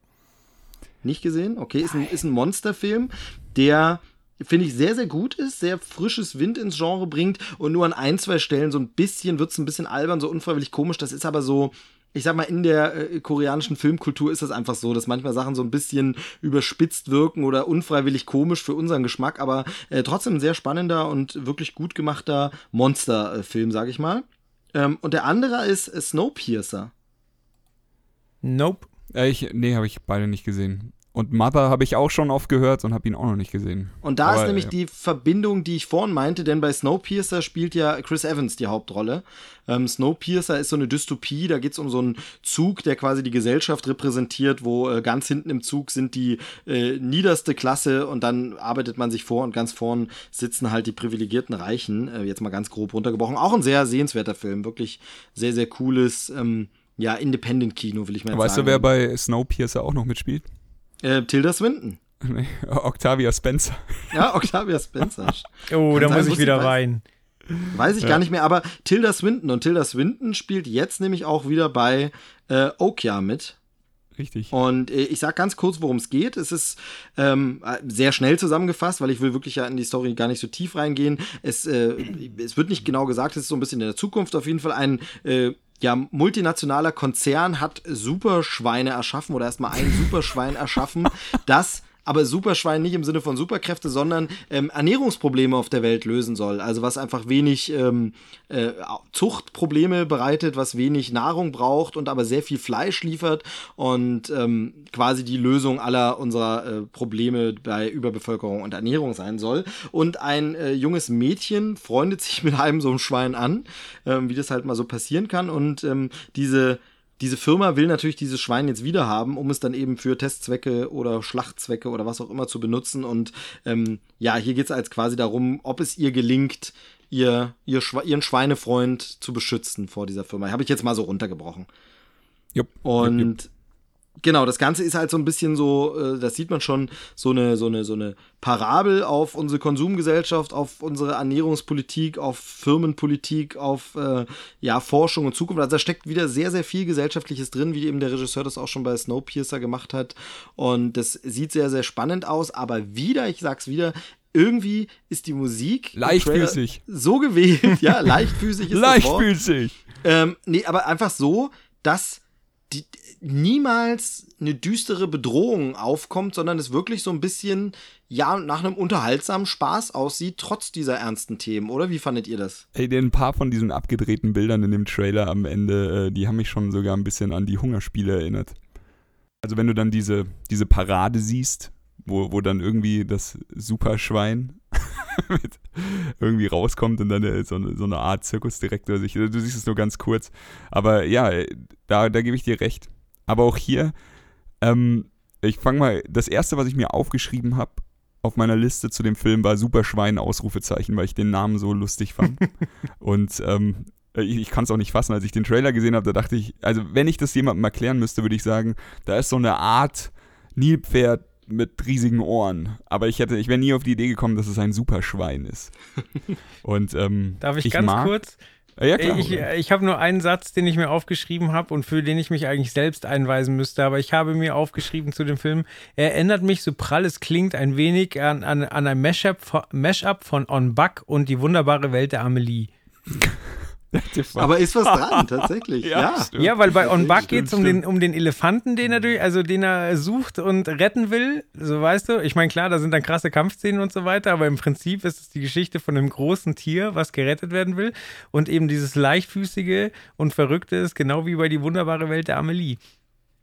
Nicht gesehen? Okay, ist ein, ist ein Monsterfilm, der finde ich sehr, sehr gut ist, sehr frisches Wind ins Genre bringt und nur an ein, zwei Stellen so ein bisschen, wird es ein bisschen albern, so unfreiwillig komisch. Das ist aber so, ich sag mal, in der äh, koreanischen Filmkultur ist das einfach so, dass manchmal Sachen so ein bisschen überspitzt wirken oder unfreiwillig komisch für unseren Geschmack, aber äh, trotzdem ein sehr spannender und wirklich gut gemachter Monsterfilm, sag ich mal. Ähm, und der andere ist äh, Snowpiercer. Nope. Äh, ich, nee, habe ich beide nicht gesehen. Und Mother habe ich auch schon oft gehört und habe ihn auch noch nicht gesehen. Und da Aber, ist nämlich ja. die Verbindung, die ich vorhin meinte, denn bei Snowpiercer spielt ja Chris Evans die Hauptrolle. Ähm, Snowpiercer ist so eine Dystopie, da geht es um so einen Zug, der quasi die Gesellschaft repräsentiert, wo äh, ganz hinten im Zug sind die äh, niederste Klasse und dann arbeitet man sich vor und ganz vorn sitzen halt die privilegierten Reichen. Äh, jetzt mal ganz grob runtergebrochen. Auch ein sehr sehenswerter Film, wirklich sehr, sehr cooles, ähm, ja, Independent-Kino, will ich mal Weißt sagen. du, wer bei Snowpiercer auch noch mitspielt? äh, Tilda Swinton. Nee, Octavia Spencer. Ja, Octavia Spencer. Oh, Kann da sein, muss ich wieder ich- weinen. Weiß ich gar nicht mehr, aber Tilda Swinton und Tilda Swinton spielt jetzt nämlich auch wieder bei äh, Okja mit. Richtig. Und äh, ich sag ganz kurz, worum es geht. Es ist ähm, äh, sehr schnell zusammengefasst, weil ich will wirklich ja in die Story gar nicht so tief reingehen. Es, äh, es wird nicht genau gesagt, es ist so ein bisschen in der Zukunft auf jeden Fall ein äh, ja, multinationaler Konzern hat Superschweine erschaffen oder erstmal ein Superschwein erschaffen, das aber Superschwein nicht im Sinne von Superkräfte, sondern ähm, Ernährungsprobleme auf der Welt lösen soll. Also was einfach wenig ähm, äh, Zuchtprobleme bereitet, was wenig Nahrung braucht und aber sehr viel Fleisch liefert und ähm, quasi die Lösung aller unserer äh, Probleme bei Überbevölkerung und Ernährung sein soll. Und ein äh, junges Mädchen freundet sich mit einem so einem Schwein an, ähm, wie das halt mal so passieren kann. Und ähm, diese diese Firma will natürlich dieses Schwein jetzt wieder haben, um es dann eben für Testzwecke oder Schlachtzwecke oder was auch immer zu benutzen. Und ähm, ja, hier geht es als quasi darum, ob es ihr gelingt, ihr, ihr ihren Schweinefreund zu beschützen vor dieser Firma. Habe ich jetzt mal so runtergebrochen. Jupp, Und jupp, jupp. Genau, das Ganze ist halt so ein bisschen so, äh, das sieht man schon, so eine, so eine, so eine Parabel auf unsere Konsumgesellschaft, auf unsere Ernährungspolitik, auf Firmenpolitik, auf äh, ja, Forschung und Zukunft. Also da steckt wieder sehr, sehr viel Gesellschaftliches drin, wie eben der Regisseur das auch schon bei Snowpiercer gemacht hat. Und das sieht sehr, sehr spannend aus, aber wieder, ich sag's wieder, irgendwie ist die Musik Leichtfüßig. So gewählt, ja, leichtfüßig ist das Wort. Leichtfüßig. Ähm, nee, aber einfach so, dass die, niemals eine düstere Bedrohung aufkommt, sondern es wirklich so ein bisschen, ja, nach einem unterhaltsamen Spaß aussieht, trotz dieser ernsten Themen, oder? Wie fandet ihr das? Ey, ein paar von diesen abgedrehten Bildern in dem Trailer am Ende, äh, die haben mich schon sogar ein bisschen an die Hungerspiele erinnert. Also wenn du dann diese, diese Parade siehst, wo, wo dann irgendwie das Superschwein irgendwie rauskommt und dann äh, so, eine, so eine Art Zirkusdirektor sich, du siehst es nur ganz kurz. Aber ja, da, da gebe ich dir recht. Aber auch hier, ähm, ich fange mal, das erste, was ich mir aufgeschrieben habe auf meiner Liste zu dem Film war Superschwein, Ausrufezeichen, weil ich den Namen so lustig fand. und ähm, ich, ich kann es auch nicht fassen, als ich den Trailer gesehen habe, da dachte ich, also wenn ich das jemandem erklären müsste, würde ich sagen, da ist so eine Art Nilpferd mit riesigen Ohren. Aber ich hätte, ich wäre nie auf die Idee gekommen, dass es ein Superschwein ist. Und ähm, Darf ich, ganz mag, kurz? Ja, klar. Ich, ich habe nur einen Satz, den ich mir aufgeschrieben habe und für den ich mich eigentlich selbst einweisen müsste, aber ich habe mir aufgeschrieben zu dem Film, er erinnert mich, so prall es klingt, ein wenig an, an, an ein Mashup, von- Mashup von On Buck und die wunderbare Welt der Amelie. Aber ist was dran, tatsächlich. Ja, ja. stimmt. Ja, weil bei On Buck geht es um den, um den Elefanten, den er durch, also den er sucht und retten will. So weißt du. Ich meine, klar, da sind dann krasse Kampfszenen und so weiter, aber im Prinzip ist es die Geschichte von einem großen Tier, was gerettet werden will. Und eben dieses leichtfüßige und Verrückte ist genau wie bei die wunderbare Welt der Amelie.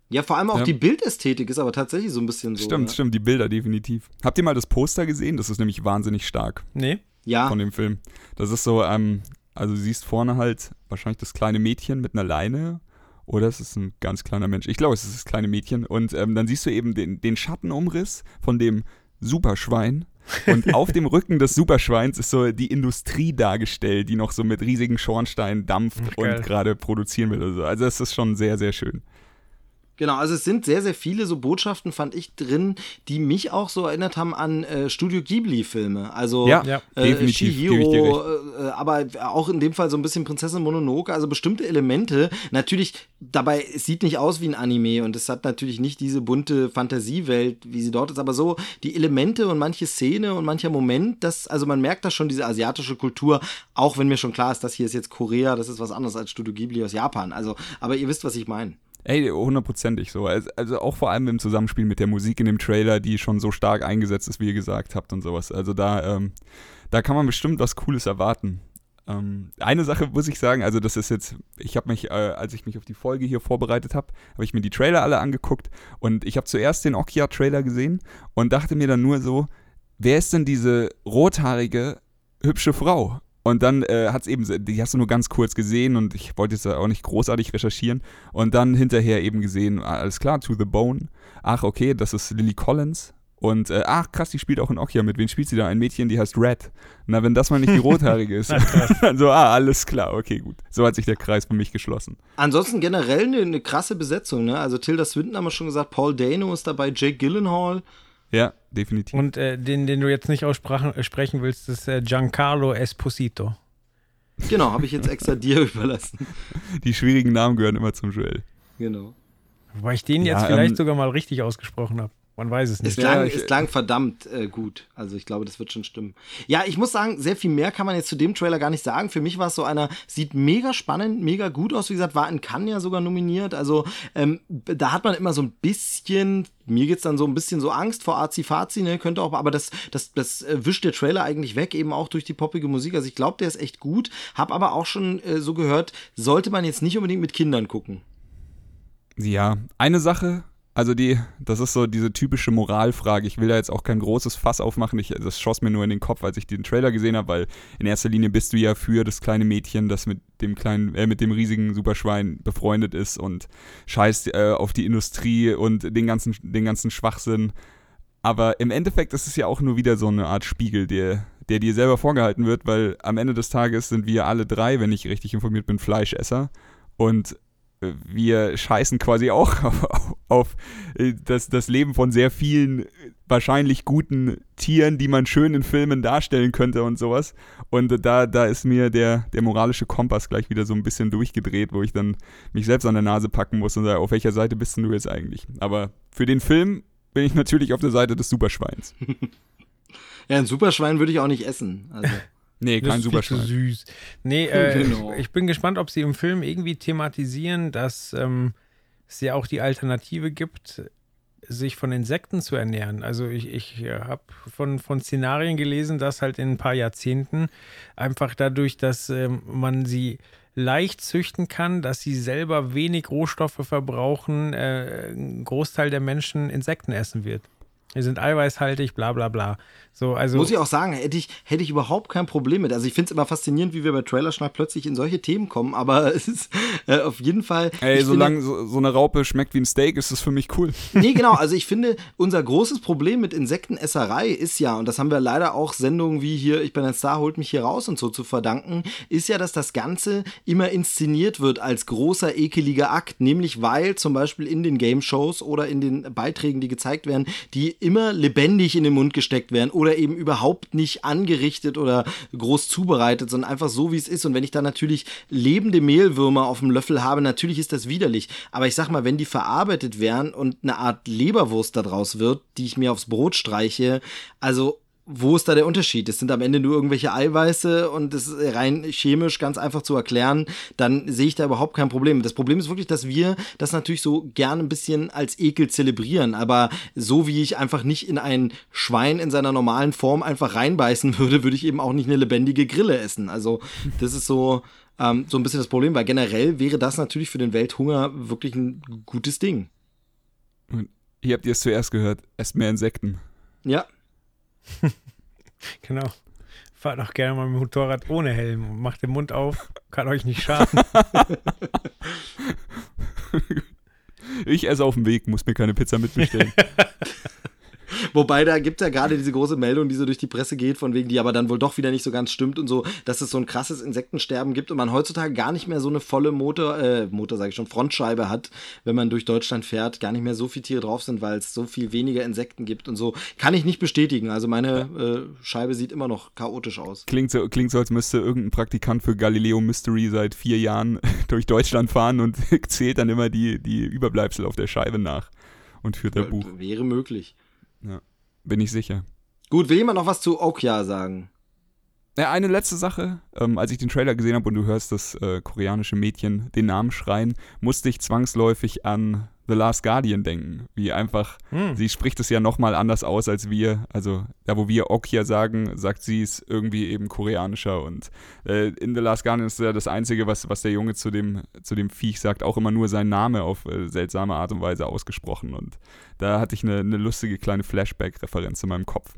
Ja, vor allem auch Ja. die Bildästhetik ist aber tatsächlich so ein bisschen so. Stimmt, ne? stimmt, die Bilder definitiv. Habt ihr mal das Poster gesehen? Das ist nämlich wahnsinnig stark Nee? Ja, von dem Film. Das ist so, ähm, also du siehst vorne halt wahrscheinlich das kleine Mädchen mit einer Leine. Oder es ist ein ganz kleiner Mensch. Ich glaube, es ist das kleine Mädchen. Und ähm, dann siehst du eben den, den Schattenumriss von dem Superschwein. Und auf dem Rücken des Superschweins ist so die Industrie dargestellt, die noch so mit riesigen Schornsteinen dampft Geil. und gerade produzieren will. Oder so. Also es ist schon sehr, sehr schön. Genau, also es sind sehr, sehr viele so Botschaften, fand ich, drin, die mich auch so erinnert haben an äh, Studio Ghibli-Filme. Also Ja, Ja. äh, definitiv, dir Chihiro, äh, aber auch in dem Fall so ein bisschen Prinzessin Mononoke, also bestimmte Elemente. Natürlich, dabei, es sieht nicht aus wie ein Anime und es hat natürlich nicht diese bunte Fantasiewelt, wie sie dort ist, aber so die Elemente und manche Szene und mancher Moment, das, also man merkt da schon diese asiatische Kultur, auch wenn mir schon klar ist, das hier ist jetzt Korea, das ist was anderes als Studio Ghibli aus Japan. Also, aber ihr wisst, was ich meine. Ey, hundertprozentig so. Also also auch vor allem im Zusammenspiel mit der Musik in dem Trailer, die schon so stark eingesetzt ist, wie ihr gesagt habt und sowas. Also da, ähm, da kann man bestimmt was Cooles erwarten. Ähm, eine Sache muss ich sagen, also das ist jetzt, ich habe mich, äh, als ich mich auf die Folge hier vorbereitet habe, habe ich mir die Trailer alle angeguckt und ich habe zuerst den Okia-Trailer gesehen und dachte mir dann nur so, wer ist denn diese rothaarige, hübsche Frau? Und dann äh, hat es eben, die hast du nur ganz kurz gesehen und ich wollte jetzt auch nicht großartig recherchieren. Und dann hinterher eben gesehen, alles klar, To the Bone. Ach, okay, das ist Lily Collins. Und äh, ach, krass, die spielt auch in Okia mit. Wen spielt sie da? Ein Mädchen, die heißt Red. Na, wenn das mal nicht die Rothaarige ist. dann so, ah, alles klar, okay, gut. So hat sich der Kreis für mich geschlossen. Ansonsten generell eine, eine krasse Besetzung, ne? Also Tilda Swinton haben wir schon gesagt, Paul Dano ist dabei, Jake Gyllenhaal. Ja, definitiv. Und äh, den, den du jetzt nicht aussprechen willst, ist äh, Giancarlo Esposito. Genau, habe ich jetzt extra dir überlassen. Die schwierigen Namen gehören immer zum Joel. Genau. Wobei ich den Ja, jetzt vielleicht ähm, sogar mal richtig ausgesprochen habe. Man weiß es nicht. Es klang, ich- es klang verdammt äh, gut. Also ich glaube, das wird schon stimmen. Ja, ich muss sagen, sehr viel mehr kann man jetzt zu dem Trailer gar nicht sagen. Für mich war es so einer, sieht mega spannend, mega gut aus. Wie gesagt, war in Cannes ja sogar nominiert. Also ähm, da hat man immer so ein bisschen, mir geht's dann so ein bisschen so Angst vor Azi-Fazi, ne? Könnte auch, aber das, das, das äh, wischt der Trailer eigentlich weg, eben auch durch die poppige Musik. Also ich glaube, der ist echt gut. Hab aber auch schon äh, so gehört, sollte man jetzt nicht unbedingt mit Kindern gucken. Ja, eine Sache, also die, das ist so diese typische Moralfrage. Ich will da jetzt auch kein großes Fass aufmachen. Ich, das schoss mir nur in den Kopf, als ich den Trailer gesehen habe, weil in erster Linie bist du ja für das kleine Mädchen, das mit dem kleinen, äh, mit dem riesigen Superschwein befreundet ist und scheißt äh, auf die Industrie und den ganzen, den ganzen Schwachsinn. Aber im Endeffekt ist es ja auch nur wieder so eine Art Spiegel, der, der dir selber vorgehalten wird, weil am Ende des Tages sind wir alle drei, wenn ich richtig informiert bin, Fleischesser. Und wir scheißen quasi auch auf, auf äh, das, das Leben von sehr vielen äh, wahrscheinlich guten Tieren, die man schön in Filmen darstellen könnte und sowas. Und da, da ist mir der, der moralische Kompass gleich wieder so ein bisschen durchgedreht, wo ich dann mich selbst an der Nase packen muss und sage, auf welcher Seite bist denn du jetzt eigentlich? Aber für den Film bin ich natürlich auf der Seite des Superschweins. Ja, ein Superschwein würde ich auch nicht essen. Also. Nee, kein Superschwein. süß. Nee, äh, Genau. ich bin gespannt, ob sie im Film irgendwie thematisieren, dass ähm, es ja auch die Alternative gibt, sich von Insekten zu ernähren. Also ich, ich habe von, von Szenarien gelesen, dass halt in ein paar Jahrzehnten einfach dadurch, dass ähm, man sie leicht züchten kann, dass sie selber wenig Rohstoffe verbrauchen, äh, ein Großteil der Menschen Insekten essen wird. Die sind eiweißhaltig, bla bla bla. So, also Muss ich auch sagen, hätte ich, hätte ich überhaupt kein Problem mit. Also ich finde es immer faszinierend, wie wir bei Trailerschnack plötzlich in solche Themen kommen, aber es ist äh, auf jeden Fall. Ey, solange so, so eine Raupe schmeckt wie ein Steak, ist das für mich cool. Nee, genau. Also ich finde, unser großes Problem mit Insektenesserei ist ja, und das haben wir leider auch Sendungen wie hier, ich bin ein Star, holt mich hier raus und so zu verdanken, ist ja, dass das Ganze immer inszeniert wird als großer, ekeliger Akt. Nämlich weil zum Beispiel in den Game-Shows oder in den Beiträgen, die gezeigt werden, die immer lebendig in den Mund gesteckt werden oder eben überhaupt nicht angerichtet oder groß zubereitet, sondern einfach so, wie es ist. Und wenn ich da natürlich lebende Mehlwürmer auf dem Löffel habe, natürlich ist das widerlich. Aber ich sag mal, wenn die verarbeitet werden und eine Art Leberwurst daraus wird, die ich mir aufs Brot streiche, also wo ist da der Unterschied? Es sind am Ende nur irgendwelche Eiweiße und das ist rein chemisch ganz einfach zu erklären. Dann sehe ich da überhaupt kein Problem. Das Problem ist wirklich, dass wir das natürlich so gerne ein bisschen als Ekel zelebrieren. Aber so wie ich einfach nicht in ein Schwein in seiner normalen Form einfach reinbeißen würde, würde ich eben auch nicht eine lebendige Grille essen. Also das ist so, ähm, so ein bisschen das Problem, weil generell wäre das natürlich für den Welthunger wirklich ein gutes Ding. Hier habt ihr es zuerst gehört. Esst mehr Insekten. Ja. Genau. Fahrt doch gerne mal mit dem Motorrad ohne Helm und macht den Mund auf, kann euch nicht schaden. Ich esse auf dem Weg, muss mir keine Pizza mitbestellen. Wobei da gibt ja gerade diese große Meldung, die so durch die Presse geht, von wegen, die aber dann wohl doch wieder nicht so ganz stimmt und so, dass es so ein krasses Insektensterben gibt und man heutzutage gar nicht mehr so eine volle Motor, äh, Motor sage ich schon, Frontscheibe hat, wenn man durch Deutschland fährt, gar nicht mehr so viele Tiere drauf sind, weil es so viel weniger Insekten gibt und so. Kann ich nicht bestätigen. Also meine äh, Scheibe sieht immer noch chaotisch aus. Klingt so, klingt so, als müsste irgendein Praktikant für Galileo Mystery seit vier Jahren durch Deutschland fahren und zählt dann immer die, die Überbleibsel auf der Scheibe nach und führt da Buch. Wäre möglich. Bin ich sicher. Gut, will jemand noch was zu Okja sagen? Ja, eine letzte Sache. Ähm, als ich den Trailer gesehen habe und du hörst das äh, koreanische Mädchen den Namen schreien, musste ich zwangsläufig an The Last Guardian denken. Wie einfach, Hm. sie spricht es ja nochmal anders aus als wir. Also da, wo wir Okja sagen, sagt sie es irgendwie eben koreanischer. Und äh, in The Last Guardian ist ja das Einzige, was, was der Junge zu dem, zu dem Viech sagt, auch immer nur sein Name auf äh, seltsame Art und Weise ausgesprochen. Und da hatte ich eine, eine lustige kleine Flashback-Referenz in meinem Kopf.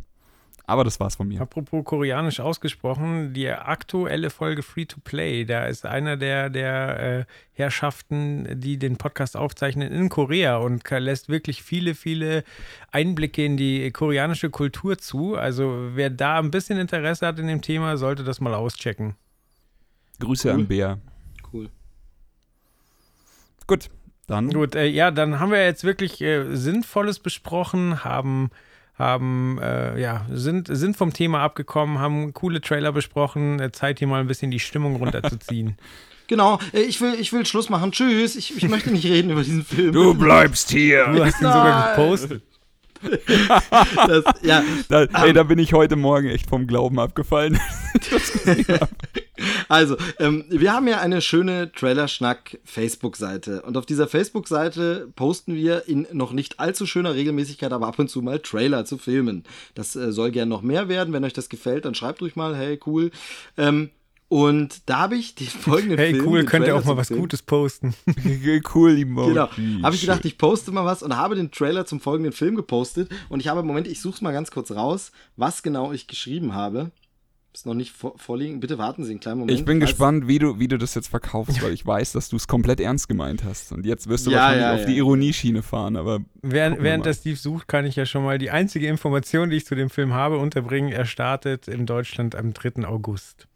Aber das war's von mir. Apropos koreanisch ausgesprochen, die aktuelle Folge Free to Play, da ist einer der, der äh, Herrschaften, die den Podcast aufzeichnen, in Korea und lässt wirklich viele, viele Einblicke in die koreanische Kultur zu. Also wer da ein bisschen Interesse hat in dem Thema, sollte das mal auschecken. Grüße Cool. an Bea. Cool. Gut, dann Gut, äh, ja, dann haben wir jetzt wirklich äh, Sinnvolles besprochen, haben, haben äh, ja, sind, sind vom Thema abgekommen, haben coole Trailer besprochen. Äh, Zeit hier mal ein bisschen die Stimmung runterzuziehen. Genau, äh, ich will, ich will Schluss machen. Tschüss. Ich, ich möchte nicht reden über diesen Film. Du bleibst hier. Du hast ihn Nein. sogar gepostet. das, ja, Da, ey, da bin ich heute Morgen echt vom Glauben abgefallen. Also, ähm, wir haben ja eine schöne Trailer-Schnack-Facebook-Seite. Und auf dieser Facebook-Seite posten wir in noch nicht allzu schöner Regelmäßigkeit, aber ab und zu mal Trailer zu Filmen. Das äh, soll gern noch mehr werden. Wenn euch das gefällt, dann schreibt ruhig mal, hey, cool. Ähm, und da habe ich die folgenden Hey, Film, cool, den könnt ihr auch mal was Film- Gutes posten. cool, Emoji. Genau. Habe ich gedacht, ich poste mal was und habe den Trailer zum folgenden Film gepostet. Und ich habe im Moment, ich suche es mal ganz kurz raus, was genau ich geschrieben habe. Ist noch nicht vor, vorliegen. Bitte warten Sie einen kleinen Moment. Ich bin gespannt, wie du, wie du das jetzt verkaufst, weil ich weiß, dass du es komplett ernst gemeint hast. Und jetzt wirst du Ja, wahrscheinlich ja, auf ja. die Ironieschiene fahren, aber Während, während der Steve sucht, kann ich ja schon mal die einzige Information, die ich zu dem Film habe, unterbringen. Er startet in Deutschland am 3. August.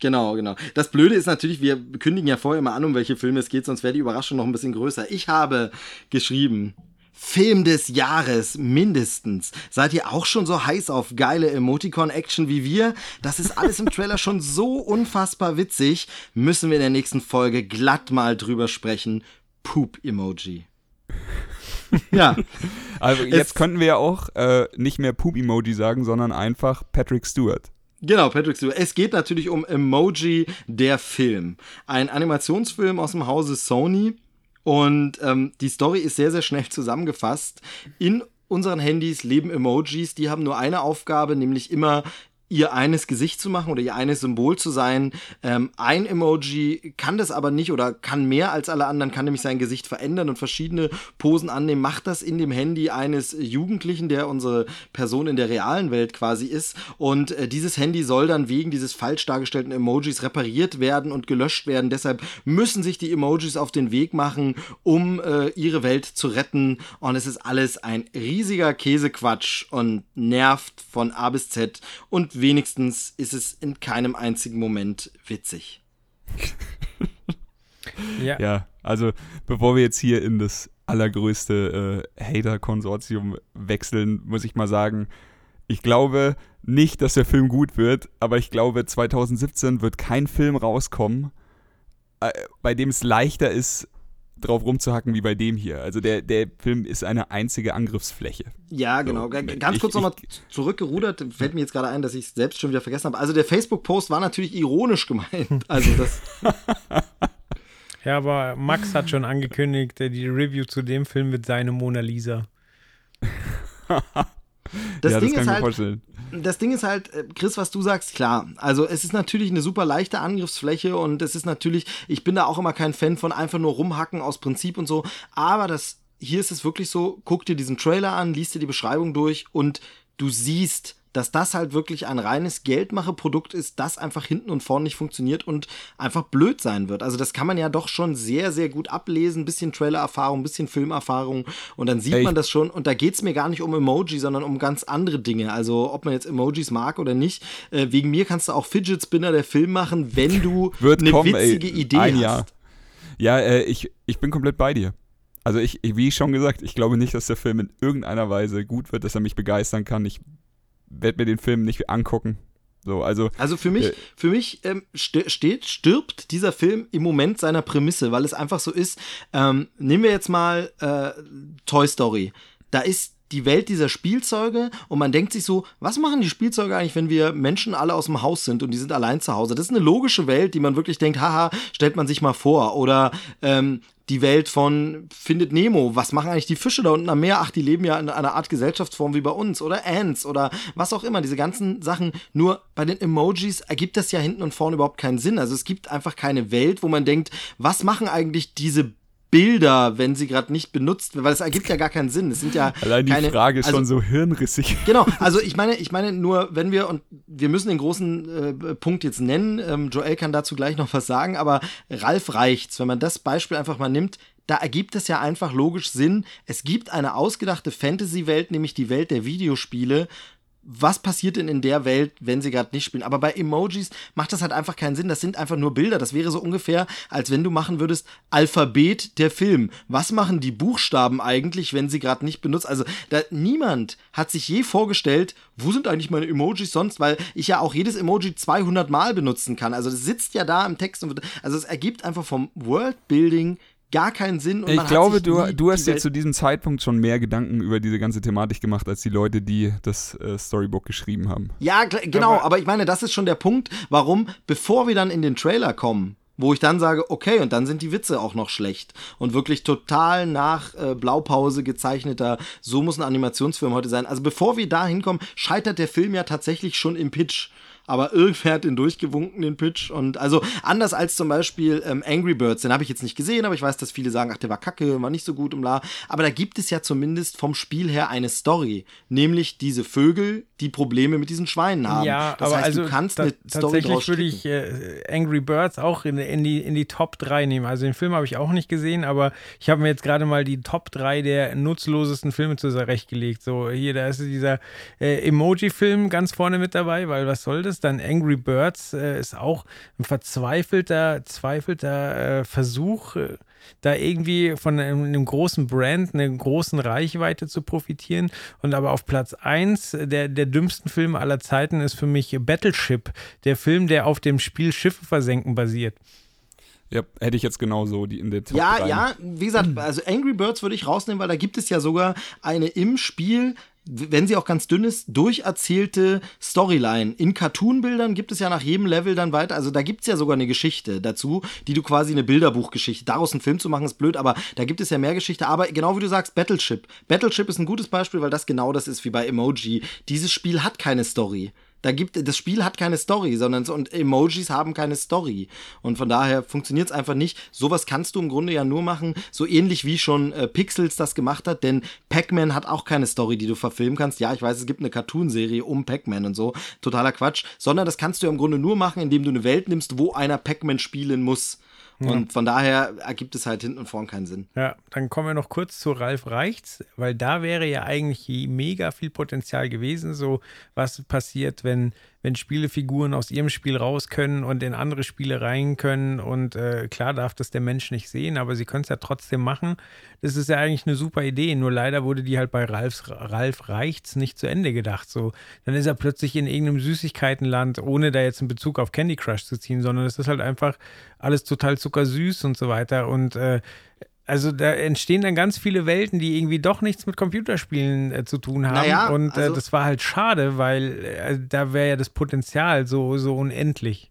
Genau, genau. Das Blöde ist natürlich, wir kündigen ja vorher immer an, um welche Filme es geht, sonst wäre die Überraschung noch ein bisschen größer. Ich habe geschrieben. Film des Jahres, mindestens. Seid ihr auch schon so heiß auf geile Emoticon-Action wie wir? Das ist alles im Trailer schon so unfassbar witzig. Müssen wir in der nächsten Folge glatt mal drüber sprechen. Poop-Emoji. ja, also jetzt Es- könnten wir ja auch äh, nicht mehr Poop-Emoji sagen, sondern einfach Patrick Stewart. Genau, Patrick Stewart. Es geht natürlich um Emoji, der Film. Ein Animationsfilm aus dem Hause Sony. Und ähm, die Story ist sehr, sehr schnell zusammengefasst. In unseren Handys leben Emojis, die haben nur eine Aufgabe, nämlich immer ihr eines Gesicht zu machen oder ihr eines Symbol zu sein. Ähm, ein Emoji kann das aber nicht oder kann mehr als alle anderen, kann nämlich sein Gesicht verändern und verschiedene Posen annehmen. Macht das in dem Handy eines Jugendlichen, der unsere Person in der realen Welt quasi ist. Und äh, dieses Handy soll dann wegen dieses falsch dargestellten Emojis repariert werden und gelöscht werden. Deshalb müssen sich die Emojis auf den Weg machen, um äh, ihre Welt zu retten. Und es ist alles ein riesiger Käsequatsch und nervt von A bis Z. Und wenigstens ist es in keinem einzigen Moment witzig. Ja. Ja, also bevor wir jetzt hier in das allergrößte äh, Hater-Konsortium wechseln, muss ich mal sagen, ich glaube nicht, dass der Film gut wird, aber ich glaube, 2017 wird kein Film rauskommen, äh, bei dem es leichter ist, drauf rumzuhacken wie bei dem hier. Also der, der Film ist eine einzige Angriffsfläche. Ja, genau. G- ich- Ganz kurz ich- nochmal zurückgerudert, fällt mir jetzt gerade ein, dass ich es selbst schon wieder vergessen habe. Also der Facebook-Post war natürlich ironisch gemeint. Also das, Ja, aber Max hat schon angekündigt, äh, die Review zu dem Film mit seine Mona Lisa. das ja, Ding das kann ist ich mir halt, vorstellen. Das Ding ist halt, äh, Chris, was du sagst, klar. Also es ist natürlich eine super leichte Angriffsfläche und es ist natürlich, ich bin da auch immer kein Fan von einfach nur rumhacken aus Prinzip und so. Aber das, hier ist es wirklich so, guck dir diesen Trailer an, liest dir die Beschreibung durch und du siehst, dass das halt wirklich ein reines Geldmache-Produkt ist, das einfach hinten und vorne nicht funktioniert und einfach blöd sein wird. Also das kann man ja doch schon sehr, sehr gut ablesen. Bisschen Trailer-Erfahrung, bisschen Filmerfahrung und dann sieht Ey, man das schon. Und da geht's mir gar nicht um Emoji, sondern um ganz andere Dinge. Also ob man jetzt Emojis mag oder nicht. Äh, wegen mir kannst du auch Fidget Spinner der Film machen, wenn du Wird eine kommen, witzige ey, Idee ein hast. Jahr. Ja, äh, ich, ich bin komplett bei dir. Also ich, wie schon gesagt, ich glaube nicht, dass der Film in irgendeiner Weise gut wird, dass er mich begeistern kann. Ich werde mir den Film nicht angucken. So, also Also für mich, Äh. für mich ähm, st steht, stirbt dieser Film im Moment seiner Prämisse, weil es einfach so ist. Ähm, nehmen wir jetzt mal äh, Toy Story. Da ist die Welt dieser Spielzeuge und man denkt sich so, was machen die Spielzeuge eigentlich, wenn wir Menschen alle aus dem Haus sind und die sind allein zu Hause? Das ist eine logische Welt, die man wirklich denkt, haha, stellt man sich mal vor. Oder ähm, die Welt von Findet Nemo. Was machen eigentlich die Fische da unten am Meer? Ach, die leben ja in einer Art Gesellschaftsform wie bei uns. Oder Ants oder was auch immer. Diese ganzen Sachen. Nur bei den Emojis ergibt das ja hinten und vorne überhaupt keinen Sinn. Also es gibt einfach keine Welt, wo man denkt, was machen eigentlich diese Bilder, wenn sie gerade nicht benutzt werden? Weil es ergibt ja gar keinen Sinn. Es sind ja allein die keine, Frage ist also, schon so hirnrissig. Genau, also ich meine, ich meine nur, wenn wir, und wir müssen den großen äh, Punkt jetzt nennen, ähm, Joel kann dazu gleich noch was sagen, aber Ralf reicht's, wenn man das Beispiel einfach mal nimmt, da ergibt es ja einfach logisch Sinn. Es gibt eine ausgedachte Fantasy-Welt, nämlich die Welt der Videospiele. Was passiert denn in der Welt, wenn sie gerade nicht spielen? Aber bei Emojis macht das halt einfach keinen Sinn. Das sind einfach nur Bilder. Das wäre so ungefähr, als wenn du machen würdest, Alphabet der Film. Was machen die Buchstaben eigentlich, wenn sie gerade nicht benutzt? Also da, niemand hat sich je vorgestellt, wo sind eigentlich meine Emojis sonst? Weil ich ja auch jedes Emoji 200 Mal benutzen kann. Also das sitzt ja da im Text. Und also es ergibt einfach vom Worldbuilding gar keinen Sinn. Und ich man glaube, hat sich du, du hast jetzt zu diesem Zeitpunkt schon mehr Gedanken über diese ganze Thematik gemacht, als die Leute, die das äh, Storybook geschrieben haben. Ja, genau, Aber- aber, ich meine, das ist schon der Punkt, warum, bevor wir dann in den Trailer kommen, wo ich dann sage, okay, und dann sind die Witze auch noch schlecht und wirklich total nach äh, Blaupause gezeichneter, so muss ein Animationsfilm heute sein. Also bevor wir da hinkommen, scheitert der Film ja tatsächlich schon im Pitch. Aber irgendwer hat den durchgewunken, den Pitch. Und also anders als zum Beispiel ähm, Angry Birds, den habe ich jetzt nicht gesehen, aber ich weiß, dass viele sagen, ach, der war kacke, war nicht so gut im La. Aber da gibt es ja zumindest vom Spiel her eine Story. Nämlich diese Vögel, die Probleme mit diesen Schweinen haben. Ja, das aber heißt, also du kannst eine Story tatsächlich würde ich äh, Angry Birds auch in, in, die, in die Top 3 nehmen. Also den Film habe ich auch nicht gesehen, aber ich habe mir jetzt gerade mal die Top 3 der nutzlosesten Filme zurechtgelegt. So, hier, da ist dieser äh, Emoji-Film ganz vorne mit dabei, weil was soll das? Dann Angry Birds äh, ist auch ein verzweifelter, zweifelter äh, Versuch, äh, da irgendwie von einem, einem großen Brand, einer großen Reichweite zu profitieren. Und aber auf Platz 1 der, der dümmsten Filme aller Zeiten ist für mich Battleship, der Film, der auf dem Spiel Schiffe versenken basiert. Ja, hätte ich jetzt genauso die in der Top Ja, 3. ja, wie gesagt, also Angry Birds würde ich rausnehmen, weil da gibt es ja sogar eine im Spiel, wenn sie auch ganz dünn ist, durcherzählte Storyline. In Cartoon-Bildern gibt es ja nach jedem Level dann weiter, also da gibt es ja sogar eine Geschichte dazu, die du quasi eine Bilderbuchgeschichte, daraus einen Film zu machen ist blöd, aber da gibt es ja mehr Geschichte, aber genau wie du sagst, Battleship. Battleship ist ein gutes Beispiel, weil das genau das ist wie bei Emoji. Dieses Spiel hat keine Story. Da gibt das Spiel hat keine Story, sondern so- und Emojis haben keine Story und von daher funktioniert es einfach nicht. Sowas kannst du im Grunde ja nur machen, so ähnlich wie schon äh, Pixels das gemacht hat, denn Pac-Man hat auch keine Story, die du verfilmen kannst. Ja, ich weiß, es gibt eine Cartoonserie um Pac-Man und so, totaler Quatsch, sondern das kannst du ja im Grunde nur machen, indem du eine Welt nimmst, wo einer Pac-Man spielen muss. Und von daher ergibt es halt hinten und vorn keinen Sinn. Ja, dann kommen wir noch kurz zu Ralf Reichts, weil da wäre ja eigentlich mega viel Potenzial gewesen. So, was passiert, wenn, wenn Spielefiguren aus ihrem Spiel raus können und in andere Spiele rein können. Und äh, klar darf das der Mensch nicht sehen, aber sie können es ja trotzdem machen. Das ist ja eigentlich eine super Idee. Nur leider wurde die halt bei Ralfs, Ralf Reichts nicht zu Ende gedacht. So, dann ist er plötzlich in irgendeinem Süßigkeitenland, ohne da jetzt einen Bezug auf Candy Crush zu ziehen, sondern es ist halt einfach alles total zuckersüß und so weiter. Und äh, also da entstehen dann ganz viele Welten, die irgendwie doch nichts mit Computerspielen äh, zu tun haben. Naja, und äh, also- das war halt schade, weil äh, da wäre ja das Potenzial so, so unendlich.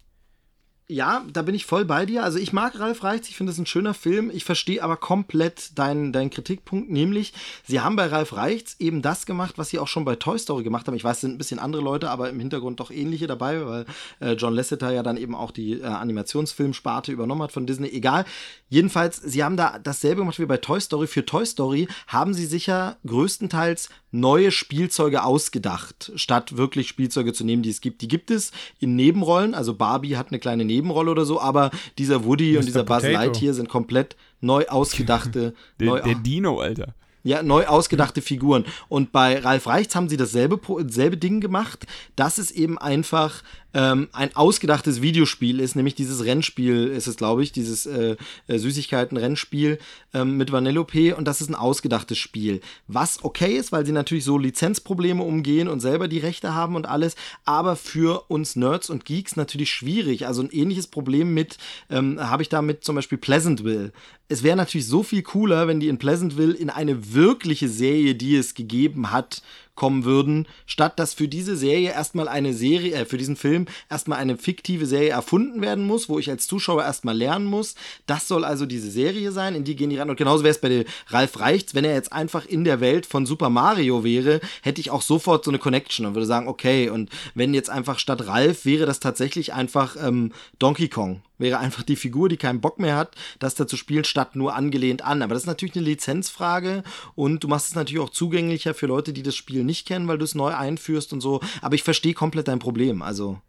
Ja, da bin ich voll bei dir. Also ich mag Ralf Reichts, ich finde es ein schöner Film. Ich verstehe aber komplett deinen, deinen Kritikpunkt, nämlich sie haben bei Ralf Reichts eben das gemacht, was sie auch schon bei Toy Story gemacht haben. Ich weiß, es sind ein bisschen andere Leute, aber im Hintergrund doch ähnliche dabei, weil äh, John Lasseter ja dann eben auch die äh, Animationsfilmsparte übernommen hat von Disney. Egal. Jedenfalls, sie haben da dasselbe gemacht wie bei Toy Story. Für Toy Story haben sie sicher größtenteils neue Spielzeuge ausgedacht, statt wirklich Spielzeuge zu nehmen, die es gibt. Die gibt es in Nebenrollen, also Barbie hat eine kleine Nebenrolle oder so, aber dieser Woody und Mr. dieser Buzz Potato. Lightyear sind komplett neu ausgedachte, neu, Der, der Dino, Alter. ja, neu ausgedachte Figuren. Und bei Ralf Reichts haben sie dasselbe, dasselbe Ding gemacht, dass es eben einfach ähm, ein ausgedachtes Videospiel ist, nämlich dieses Rennspiel ist es, glaube ich, dieses äh, äh, Süßigkeiten-Rennspiel ähm, mit Vanellope und das ist ein ausgedachtes Spiel. Was okay ist, weil sie natürlich so Lizenzprobleme umgehen und selber die Rechte haben und alles, aber für uns Nerds und Geeks natürlich schwierig. Also ein ähnliches Problem mit, ähm, habe ich da mit zum Beispiel Pleasantville. Es wäre natürlich so viel cooler, wenn die in Pleasantville in eine wirkliche Serie, die es gegeben hat, kommen würden, statt dass für diese Serie erstmal eine Serie, äh, für diesen Film erstmal eine fiktive Serie erfunden werden muss, wo ich als Zuschauer erstmal lernen muss. Das soll also diese Serie sein, in die gehen die ran. Und genauso wäre es bei Ralf Reichts, wenn er jetzt einfach in der Welt von Super Mario wäre, hätte ich auch sofort so eine Connection und würde sagen, okay, und wenn jetzt einfach statt Ralf wäre das tatsächlich einfach ähm, Donkey Kong wäre einfach die Figur, die keinen Bock mehr hat, das da zu spielen, statt nur angelehnt an. Aber das ist natürlich eine Lizenzfrage und du machst es natürlich auch zugänglicher für Leute, die das Spiel nicht kennen, weil du es neu einführst und so. Aber ich verstehe komplett dein Problem. Also,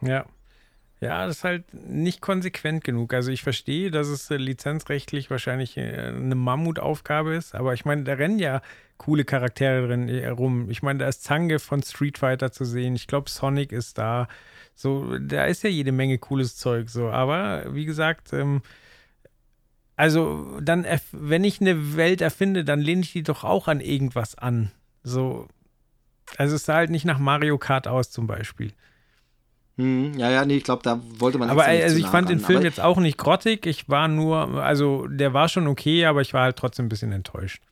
Ja. Ja, das ist halt nicht konsequent genug. Also ich verstehe, dass es äh, lizenzrechtlich wahrscheinlich äh, eine Mammutaufgabe ist, aber ich meine, da rennen ja coole Charaktere drin äh, rum. Ich meine, da ist Zange von Street Fighter zu sehen. Ich glaube, Sonic ist da. So, da ist ja jede Menge cooles Zeug so. Aber wie gesagt, ähm, also dann, wenn ich eine Welt erfinde, dann lehne ich die doch auch an irgendwas an. So, also es sah halt nicht nach Mario Kart aus zum Beispiel. Hm, ja, ja, nee, ich glaube, da wollte man Aber also ich fand den ran. Film Aber jetzt auch nicht grottig. Ich war nur, also der war schon okay, aber ich war halt trotzdem ein bisschen enttäuscht.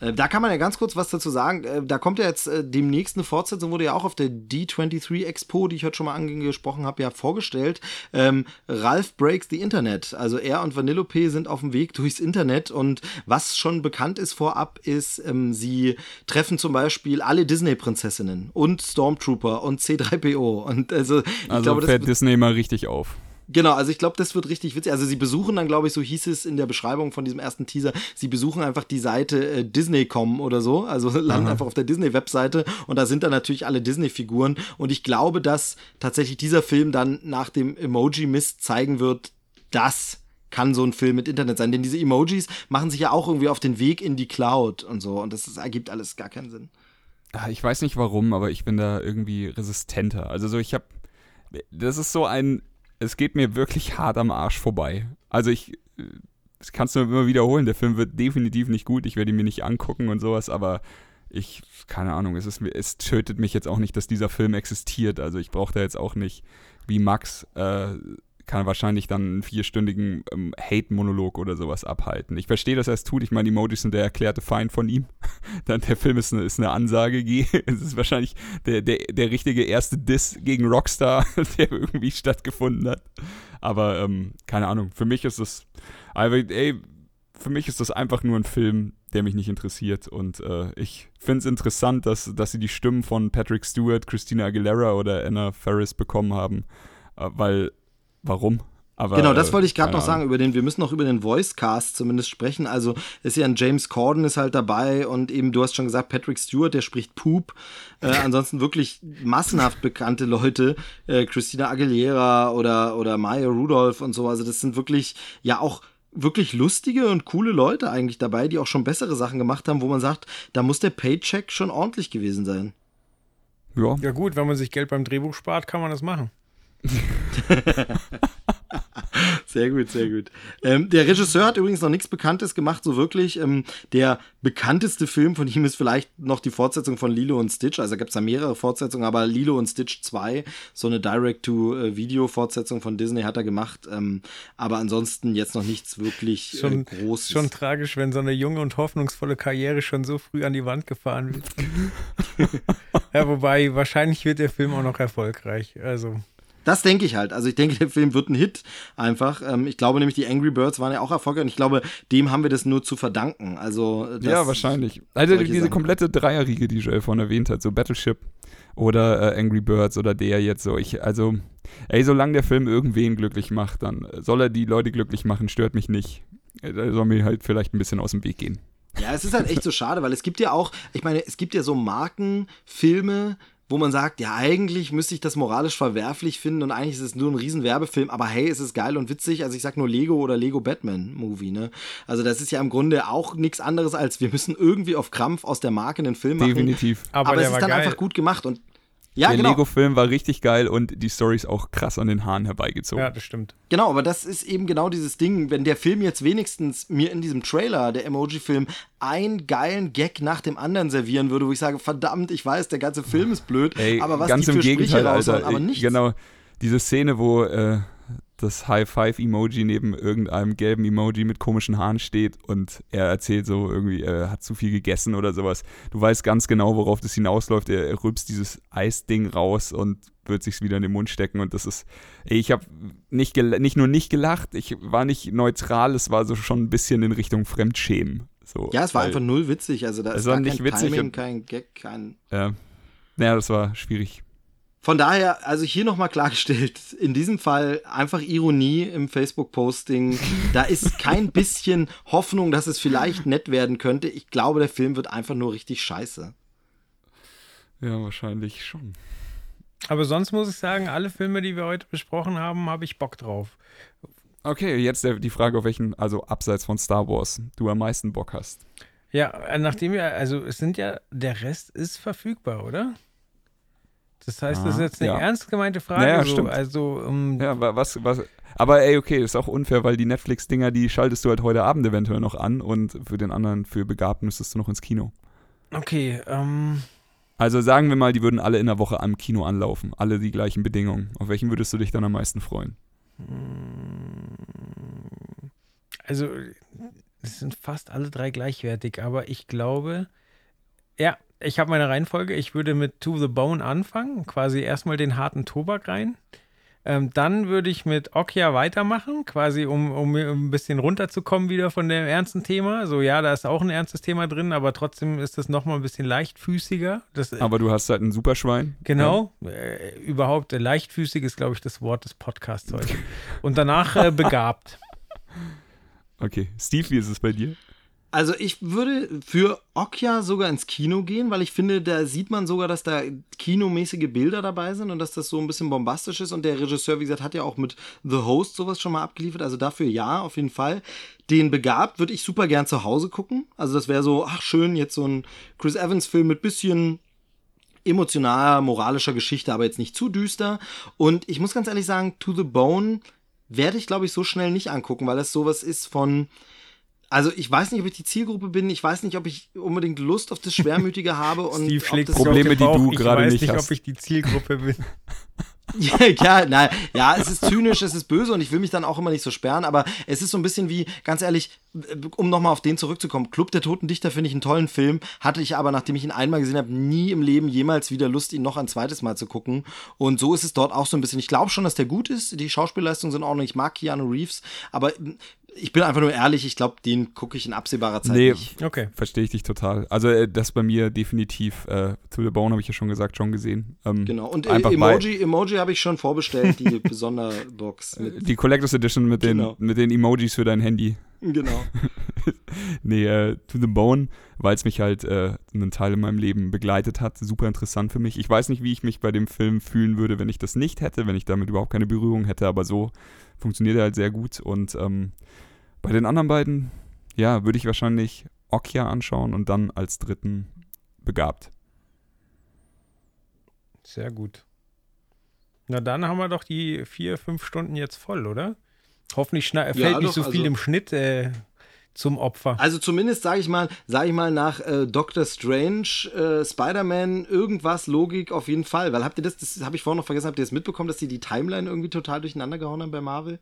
Äh, Da kann man ja ganz kurz was dazu sagen. Äh, Da kommt ja jetzt äh, demnächst eine Fortsetzung, wurde ja auch auf der D23 Expo, die ich heute schon mal angesprochen habe, ja vorgestellt. Ähm, Ralph Breaks the Internet. Also er und Vanellope sind auf dem Weg durchs Internet und was schon bekannt ist vorab, ist, ähm, sie treffen zum Beispiel alle Disney-Prinzessinnen und Stormtrooper und C3PO. Und also ich Also glaube, das fährt Disney mal richtig auf. Genau, also ich glaube, das wird richtig witzig. Also sie besuchen dann, glaube ich, so hieß es in der Beschreibung von diesem ersten Teaser, sie besuchen einfach die Seite äh, Disney.com oder so, also landen einfach auf der Disney-Webseite und da sind dann natürlich alle Disney-Figuren und ich glaube, dass tatsächlich dieser Film dann nach dem Emoji-Mist zeigen wird, das kann so ein Film mit Internet sein, denn diese Emojis machen sich ja auch irgendwie auf den Weg in die Cloud und so und das, das ergibt alles gar keinen Sinn. Ah, Ich weiß nicht warum, aber ich bin da irgendwie resistenter. Also so, ich habe, das ist so ein, es geht mir wirklich hart am Arsch vorbei. Also ich, das kannst du immer wiederholen, der Film wird definitiv nicht gut, ich werde ihn mir nicht angucken und sowas, aber ich, keine Ahnung, es, ist, es tötet mich jetzt auch nicht, dass dieser Film existiert. Also ich brauche da jetzt auch nicht, wie Max, äh, kann wahrscheinlich dann einen vierstündigen ähm, Hate-Monolog oder sowas abhalten. Ich verstehe, dass er es tut. Ich meine, Emojis sind der erklärte Feind von ihm. Dann der Film ist eine, ist eine Ansage. ge- Es ist wahrscheinlich der, der, der richtige erste Diss gegen Rockstar, der irgendwie stattgefunden hat. Aber ähm, keine Ahnung, für mich ist das, aber, ey, für mich ist das einfach nur ein Film, der mich nicht interessiert. Und äh, ich finde es interessant, dass, dass sie die Stimmen von Patrick Stewart, Christina Aguilera oder Anna Ferris bekommen haben. Äh, weil, warum? Aber, Genau, das wollte ich gerade noch sagen, über den, wir müssen noch über den Voice-Cast zumindest sprechen. Also ist ja ein James Corden ist halt dabei und eben, du hast schon gesagt, Patrick Stewart, der spricht Poop. Äh, ansonsten wirklich massenhaft bekannte Leute, äh, Christina Aguilera oder, oder Maya Rudolph und so. Also das sind wirklich, ja auch wirklich lustige und coole Leute eigentlich dabei, die auch schon bessere Sachen gemacht haben, wo man sagt, da muss der Paycheck schon ordentlich gewesen sein. Ja, Ja gut, wenn man sich Geld beim Drehbuch spart, kann man das machen. Sehr gut, sehr gut. Ähm, der Regisseur hat übrigens noch nichts Bekanntes gemacht, so wirklich. Ähm, der bekannteste Film von ihm ist vielleicht noch die Fortsetzung von Lilo und Stitch. Also gibt es da mehrere Fortsetzungen, aber Lilo und Stitch 2, so eine Direct-to-Video-Fortsetzung von Disney hat er gemacht. Ähm, aber ansonsten jetzt noch nichts wirklich Schon, äh, Großes. schon tragisch, wenn so eine junge und hoffnungsvolle Karriere schon so früh an die Wand gefahren wird. ja, wobei, wahrscheinlich wird der Film auch noch erfolgreich. Also, Das denke ich halt. Also ich denke, der Film wird ein Hit einfach. Ähm, ich glaube nämlich, die Angry Birds waren ja auch erfolgreich und ich glaube, dem haben wir das nur zu verdanken. Also ja, wahrscheinlich. Also diese Sachen. komplette Dreierriege, die Joel vorhin erwähnt hat, so Battleship oder äh, Angry Birds oder der jetzt so. Ich, also, ey, solange der Film irgendwen glücklich macht, dann soll er die Leute glücklich machen, stört mich nicht. Äh, Da soll mir halt vielleicht ein bisschen aus dem Weg gehen. Ja, es ist halt echt so schade, weil es gibt ja auch, ich meine, es gibt ja so Markenfilme, wo man sagt, ja, eigentlich müsste ich das moralisch verwerflich finden und eigentlich ist es nur ein riesen Werbefilm, aber hey, es ist geil und witzig. Also ich sag nur Lego oder Lego Batman Movie, ne? Also das ist ja im Grunde auch nichts anderes als wir müssen irgendwie auf Krampf aus der Marke einen Film machen. Definitiv. aber, Aber, der es war ist dann geil. einfach gut gemacht und ja, der genau. Lego-Film war richtig geil und die Story ist auch krass an den Haaren herbeigezogen. Ja, das stimmt. Genau, aber das ist eben genau dieses Ding, wenn der Film jetzt wenigstens mir in diesem Trailer, der Emoji-Film, einen geilen Gag nach dem anderen servieren würde, wo ich sage, verdammt, ich weiß, der ganze Film ist blöd, Ey, aber was ganz die im für Sprüche Gegenteil, raushauen, Alter. aber Ey, nichts. Genau, diese Szene, wo äh, das High-Five-Emoji neben irgendeinem gelben Emoji mit komischen Haaren steht und er erzählt so irgendwie, er hat zu viel gegessen oder sowas. Du weißt ganz genau, worauf das hinausläuft. Er, er rülpst dieses Eisding raus und wird sich's wieder in den Mund stecken und das ist, ey, ich habe nicht, nicht nur nicht gelacht, ich war nicht neutral, es war so schon ein bisschen in Richtung Fremdschämen. So, Ja, es war einfach null witzig, also da Es ist war nicht kein witzig Timing, und- kein Gag, kein... Ja, naja, das war schwierig. Von daher, also hier nochmal klargestellt, in diesem Fall einfach Ironie im Facebook-Posting. Da ist kein bisschen Hoffnung, dass es vielleicht nett werden könnte. Ich glaube, der Film wird einfach nur richtig scheiße. Ja, wahrscheinlich schon. Aber sonst muss ich sagen, alle Filme, die wir heute besprochen haben, habe ich Bock drauf. Okay, jetzt die Frage, auf welchen, also abseits von Star Wars, du am meisten Bock hast. Ja, äh, nachdem wir, also es sind ja, der Rest ist verfügbar, oder? Das heißt, das ist jetzt eine ja. ernst gemeinte Frage. Naja, so. stimmt. Also, ähm, Ja, wa- was, was, aber ey, okay, ist auch unfair, weil die Netflix-Dinger, die schaltest du halt heute Abend eventuell noch an und für den anderen, für Begabt müsstest du noch ins Kino. okay, ähm, Also sagen wir mal, die würden alle in der Woche am Kino anlaufen. Alle die gleichen Bedingungen. Auf welchen würdest du dich dann am meisten freuen? Also, es sind fast alle drei gleichwertig, aber ich glaube, ja, ich habe meine Reihenfolge. Ich würde mit To the Bone anfangen, quasi erstmal den harten Tobak rein. Ähm, dann würde ich mit Okja weitermachen, quasi um, um ein bisschen runterzukommen wieder von dem ernsten Thema. So, ja, da ist auch ein ernstes Thema drin, aber trotzdem ist das nochmal ein bisschen leichtfüßiger. Das, Aber du hast halt ein Superschwein. Genau, äh, überhaupt äh, leichtfüßig ist, glaube ich, das Wort des Podcasts heute. Und danach äh, begabt. Okay. Steve, wie ist es bei dir? Also ich würde für Okja sogar ins Kino gehen, weil ich finde, da sieht man sogar, dass da kinomäßige Bilder dabei sind und dass das so ein bisschen bombastisch ist. Und der Regisseur, wie gesagt, hat ja auch mit The Host sowas schon mal abgeliefert. Also dafür ja, auf jeden Fall. Den Begabt würde ich super gern zu Hause gucken. Also das wäre so, ach schön, jetzt so ein Chris Evans-Film mit bisschen emotionaler, moralischer Geschichte, aber jetzt nicht zu düster. Und ich muss ganz ehrlich sagen, To the Bone werde ich, glaube ich, so schnell nicht angucken, weil das sowas ist von. Also ich weiß nicht, ob ich die Zielgruppe bin. Ich weiß nicht, ob ich unbedingt Lust auf das Schwermütige habe und Steve ob schlägt Probleme, die du ich gerade weiß nicht nicht, hast. ob ich die Zielgruppe bin. Ja, ja, nein, ja, es ist zynisch, es ist böse und ich will mich dann auch immer nicht so sperren, aber es ist so ein bisschen wie, ganz ehrlich, um nochmal auf den zurückzukommen, Club der Toten Dichter finde ich einen tollen Film, hatte ich aber, nachdem ich ihn einmal gesehen habe, nie im Leben jemals wieder Lust, ihn noch ein zweites Mal zu gucken. Und so ist es dort auch so ein bisschen. Ich glaube schon, dass der gut ist, die Schauspielleistungen sind ordentlich, ich mag Keanu Reeves, aber ich bin einfach nur ehrlich, ich glaube, den gucke ich in absehbarer Zeit Nee. nicht. Okay. Verstehe ich dich total. Also äh, das bei mir definitiv. Äh, To the Bone habe ich ja schon gesagt, schon gesehen. Ähm, Genau, und äh, einfach Emoji, Emoji habe ich schon vorbestellt, die Sonderbox. Weil, Mit, die Collectors Edition mit den, Genau. mit den Emojis für dein Handy. genau. Nee, äh, To the Bone, weil es mich halt äh, einen Teil in meinem Leben begleitet hat. Super interessant für mich. Ich weiß nicht, wie ich mich bei dem Film fühlen würde, wenn ich das nicht hätte, wenn ich damit überhaupt keine Berührung hätte, aber so funktioniert er halt sehr gut. Und ähm, bei den anderen beiden, ja, würde ich wahrscheinlich Okja anschauen und dann als dritten begabt. Sehr gut. Na, dann haben wir doch die vier, fünf Stunden jetzt voll, oder? Hoffentlich schna- fällt doch, nicht so viel also- im Schnitt äh, zum Opfer. Also zumindest sage ich mal, sage ich mal nach äh, Doctor Strange, äh, Spider-Man, irgendwas Logik auf jeden Fall. Weil habt ihr das, das habe ich vorhin noch vergessen, habt ihr das mitbekommen, dass die die Timeline irgendwie total durcheinander gehauen haben bei Marvel?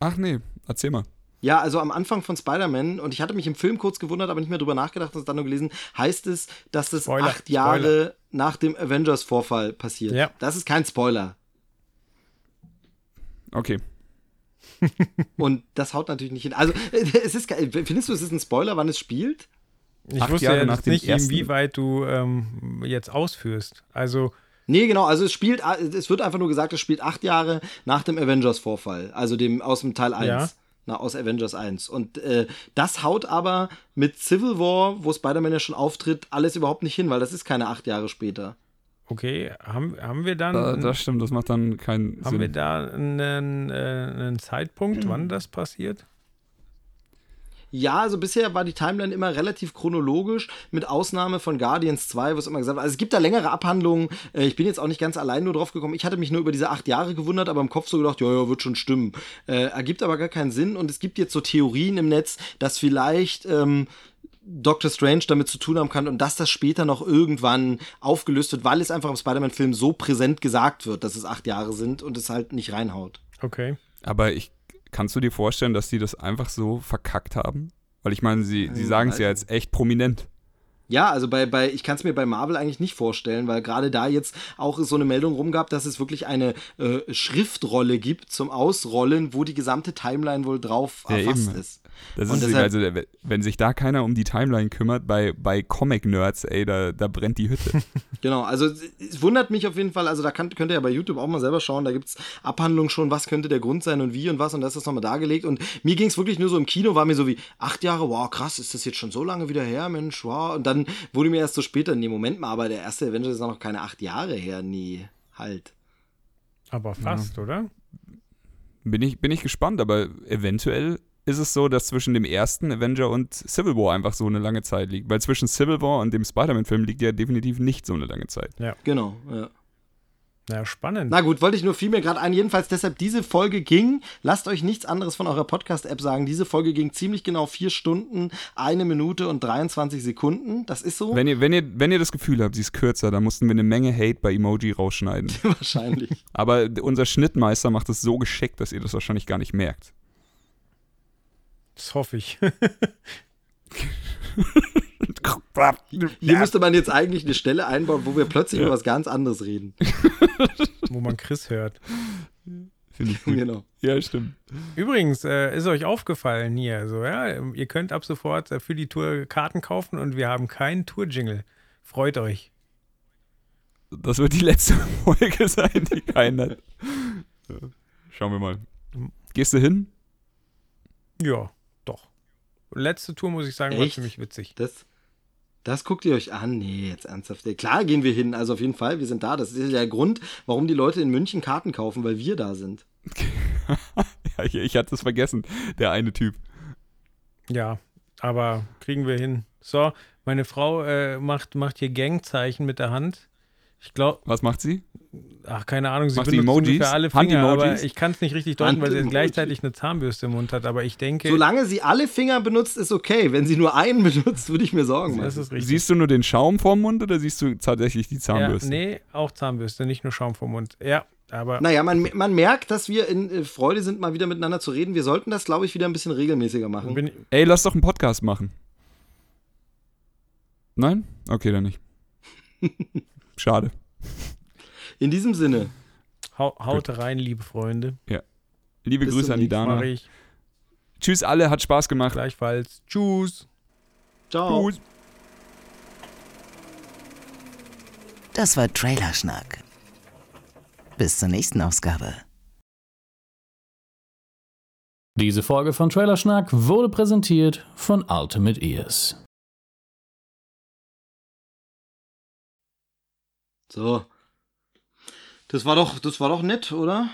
Ach nee, erzähl mal. Ja, also am Anfang von Spider-Man, und ich hatte mich im Film kurz gewundert, aber nicht mehr drüber nachgedacht und dann nur gelesen, heißt es, dass das Spoiler, acht Jahre nach dem Avengers-Vorfall passiert. Ja. Das ist kein Spoiler. Okay. Und das haut natürlich nicht hin. Also, es ist, findest du, es ist ein Spoiler, wann es spielt? Ich acht wusste Jahre ja nach nicht, ersten- inwieweit du ähm, jetzt ausführst. Also, Nee, genau, also es spielt, es wird einfach nur gesagt, es spielt acht Jahre nach dem Avengers-Vorfall, also dem aus dem Teil 1. Ja. Na, aus Avengers 1. Und äh, das haut aber mit Civil War, wo Spider-Man ja schon auftritt, alles überhaupt nicht hin, weil das ist keine acht Jahre später. okay, haben, haben wir dann, Da, das stimmt, das macht dann keinen haben wir Sinn. da einen, äh, einen Zeitpunkt, wann das passiert? Ja, also bisher war die Timeline immer relativ chronologisch, mit Ausnahme von Guardians 2, wo es immer gesagt wird. Also es gibt da längere Abhandlungen. Äh, Ich bin jetzt auch nicht ganz allein nur drauf gekommen. Ich hatte mich nur über diese acht Jahre gewundert, aber im Kopf so gedacht, ja, ja, wird schon stimmen. Äh, ergibt aber gar keinen Sinn. Und es gibt jetzt so Theorien im Netz, dass vielleicht ähm, Doctor Strange damit zu tun haben kann und dass das später noch irgendwann aufgelöst wird, weil es einfach im Spider-Man-Film so präsent gesagt wird, dass es acht Jahre sind und es halt nicht reinhaut. Okay. Aber ich, kannst du dir vorstellen, dass die das einfach so verkackt haben? Weil ich meine, sie, sie Hm, sagen es ja jetzt echt prominent. Ja, also bei, bei ich kann es mir bei Marvel eigentlich nicht vorstellen, weil gerade da jetzt auch so eine Meldung rumgab, dass es wirklich eine äh, Schriftrolle gibt zum Ausrollen, wo die gesamte Timeline wohl drauf Ja, erfasst eben. ist. Das Und ist deshalb- also, wenn sich da keiner um die Timeline kümmert, bei, bei Comic-Nerds, ey, da, da brennt die Hütte. Genau, also es- es wundert mich auf jeden Fall, also da kann, könnt ihr ja bei YouTube auch mal selber schauen, da gibt's Abhandlungen schon, was könnte der Grund sein und wie und was und da ist das nochmal dargelegt und mir ging's wirklich nur so im Kino, war mir so wie, acht Jahre, wow, krass, ist das jetzt schon so lange wieder her, Mensch, wow, und dann wurde mir erst so später, nee, Moment mal, aber der erste Avengers ist noch keine acht Jahre her, nee, halt. Aber fast, oder? bin, ich, bin ich gespannt, aber eventuell ist es so, dass zwischen dem ersten Avenger und Civil War einfach so eine lange Zeit liegt. Weil zwischen Civil War und dem Spider-Man-Film liegt ja definitiv nicht so eine lange Zeit. Genau, ja. Na, spannend. Na gut, wollte ich nur viel mir gerade ein. Jedenfalls deshalb, diese Folge ging, lasst euch nichts anderes von eurer Podcast-App sagen. Diese Folge ging ziemlich genau vier Stunden, eine Minute und 23 Sekunden. Das ist so. Wenn ihr, wenn, ihr, wenn ihr das Gefühl habt, sie ist kürzer, dann mussten wir eine Menge Hate bei Emoji rausschneiden. wahrscheinlich. Aber unser Schnittmeister macht es so geschickt, dass ihr das wahrscheinlich gar nicht merkt. Das hoffe ich. Hier müsste man jetzt eigentlich eine Stelle einbauen, wo wir plötzlich über was ganz anderes reden. Wo man Chris hört. Finde ich gut. genau. Ja, stimmt. Übrigens, äh, ist euch aufgefallen hier, so, ja, ihr könnt ab sofort äh, für die Tour Karten kaufen und wir haben keinen Tour-Jingle. Freut euch. Das wird die letzte Folge sein, die keiner hat. Ja. Schauen wir mal. Gehst du hin? Ja, doch. Letzte Tour, muss ich sagen, war Echt? ziemlich witzig. Das, das guckt ihr euch an. Nee, jetzt ernsthaft. Klar gehen wir hin. Also auf jeden Fall, wir sind da. Das ist ja der Grund, warum die Leute in München Karten kaufen, weil wir da sind. ja, ich, ich hatte es vergessen. Der eine Typ. Ja, aber kriegen wir hin. So, meine Frau äh, macht, macht hier Gangzeichen mit der Hand. Ich glaube, Was macht sie? ach, keine Ahnung, sie Macht benutzt Emojis? ungefähr alle Finger, aber Hand-Emojis? ich kann es nicht richtig deuten, weil sie gleichzeitig eine Zahnbürste im Mund hat, aber ich denke, Solange sie alle Finger benutzt, ist okay. Wenn sie nur einen benutzt, würde ich mir Sorgen das machen. ist richtig. Siehst du nur den Schaum vorm Mund oder siehst du tatsächlich die ja, Zahnbürste? nee, auch Zahnbürste, nicht nur Schaum vom Mund. Ja, aber Naja, man, man merkt, dass wir in äh, Freude sind, mal wieder miteinander zu reden. Wir sollten das, glaube ich, wieder ein bisschen regelmäßiger machen. bin, Ey, lass doch einen Podcast machen. Nein? Okay, dann nicht. Schade. In diesem Sinne, hau, haut rein, liebe Freunde. Liebe Bis Grüße an die Dana. Tschüss alle, hat Spaß gemacht. gleichfalls. Tschüss. ciao. Tschüss. Das war Trailerschnack. Bis zur nächsten Ausgabe. Diese Folge von Trailerschnack wurde präsentiert von Ultimate Ears. So. Das war doch, das war doch nett, oder?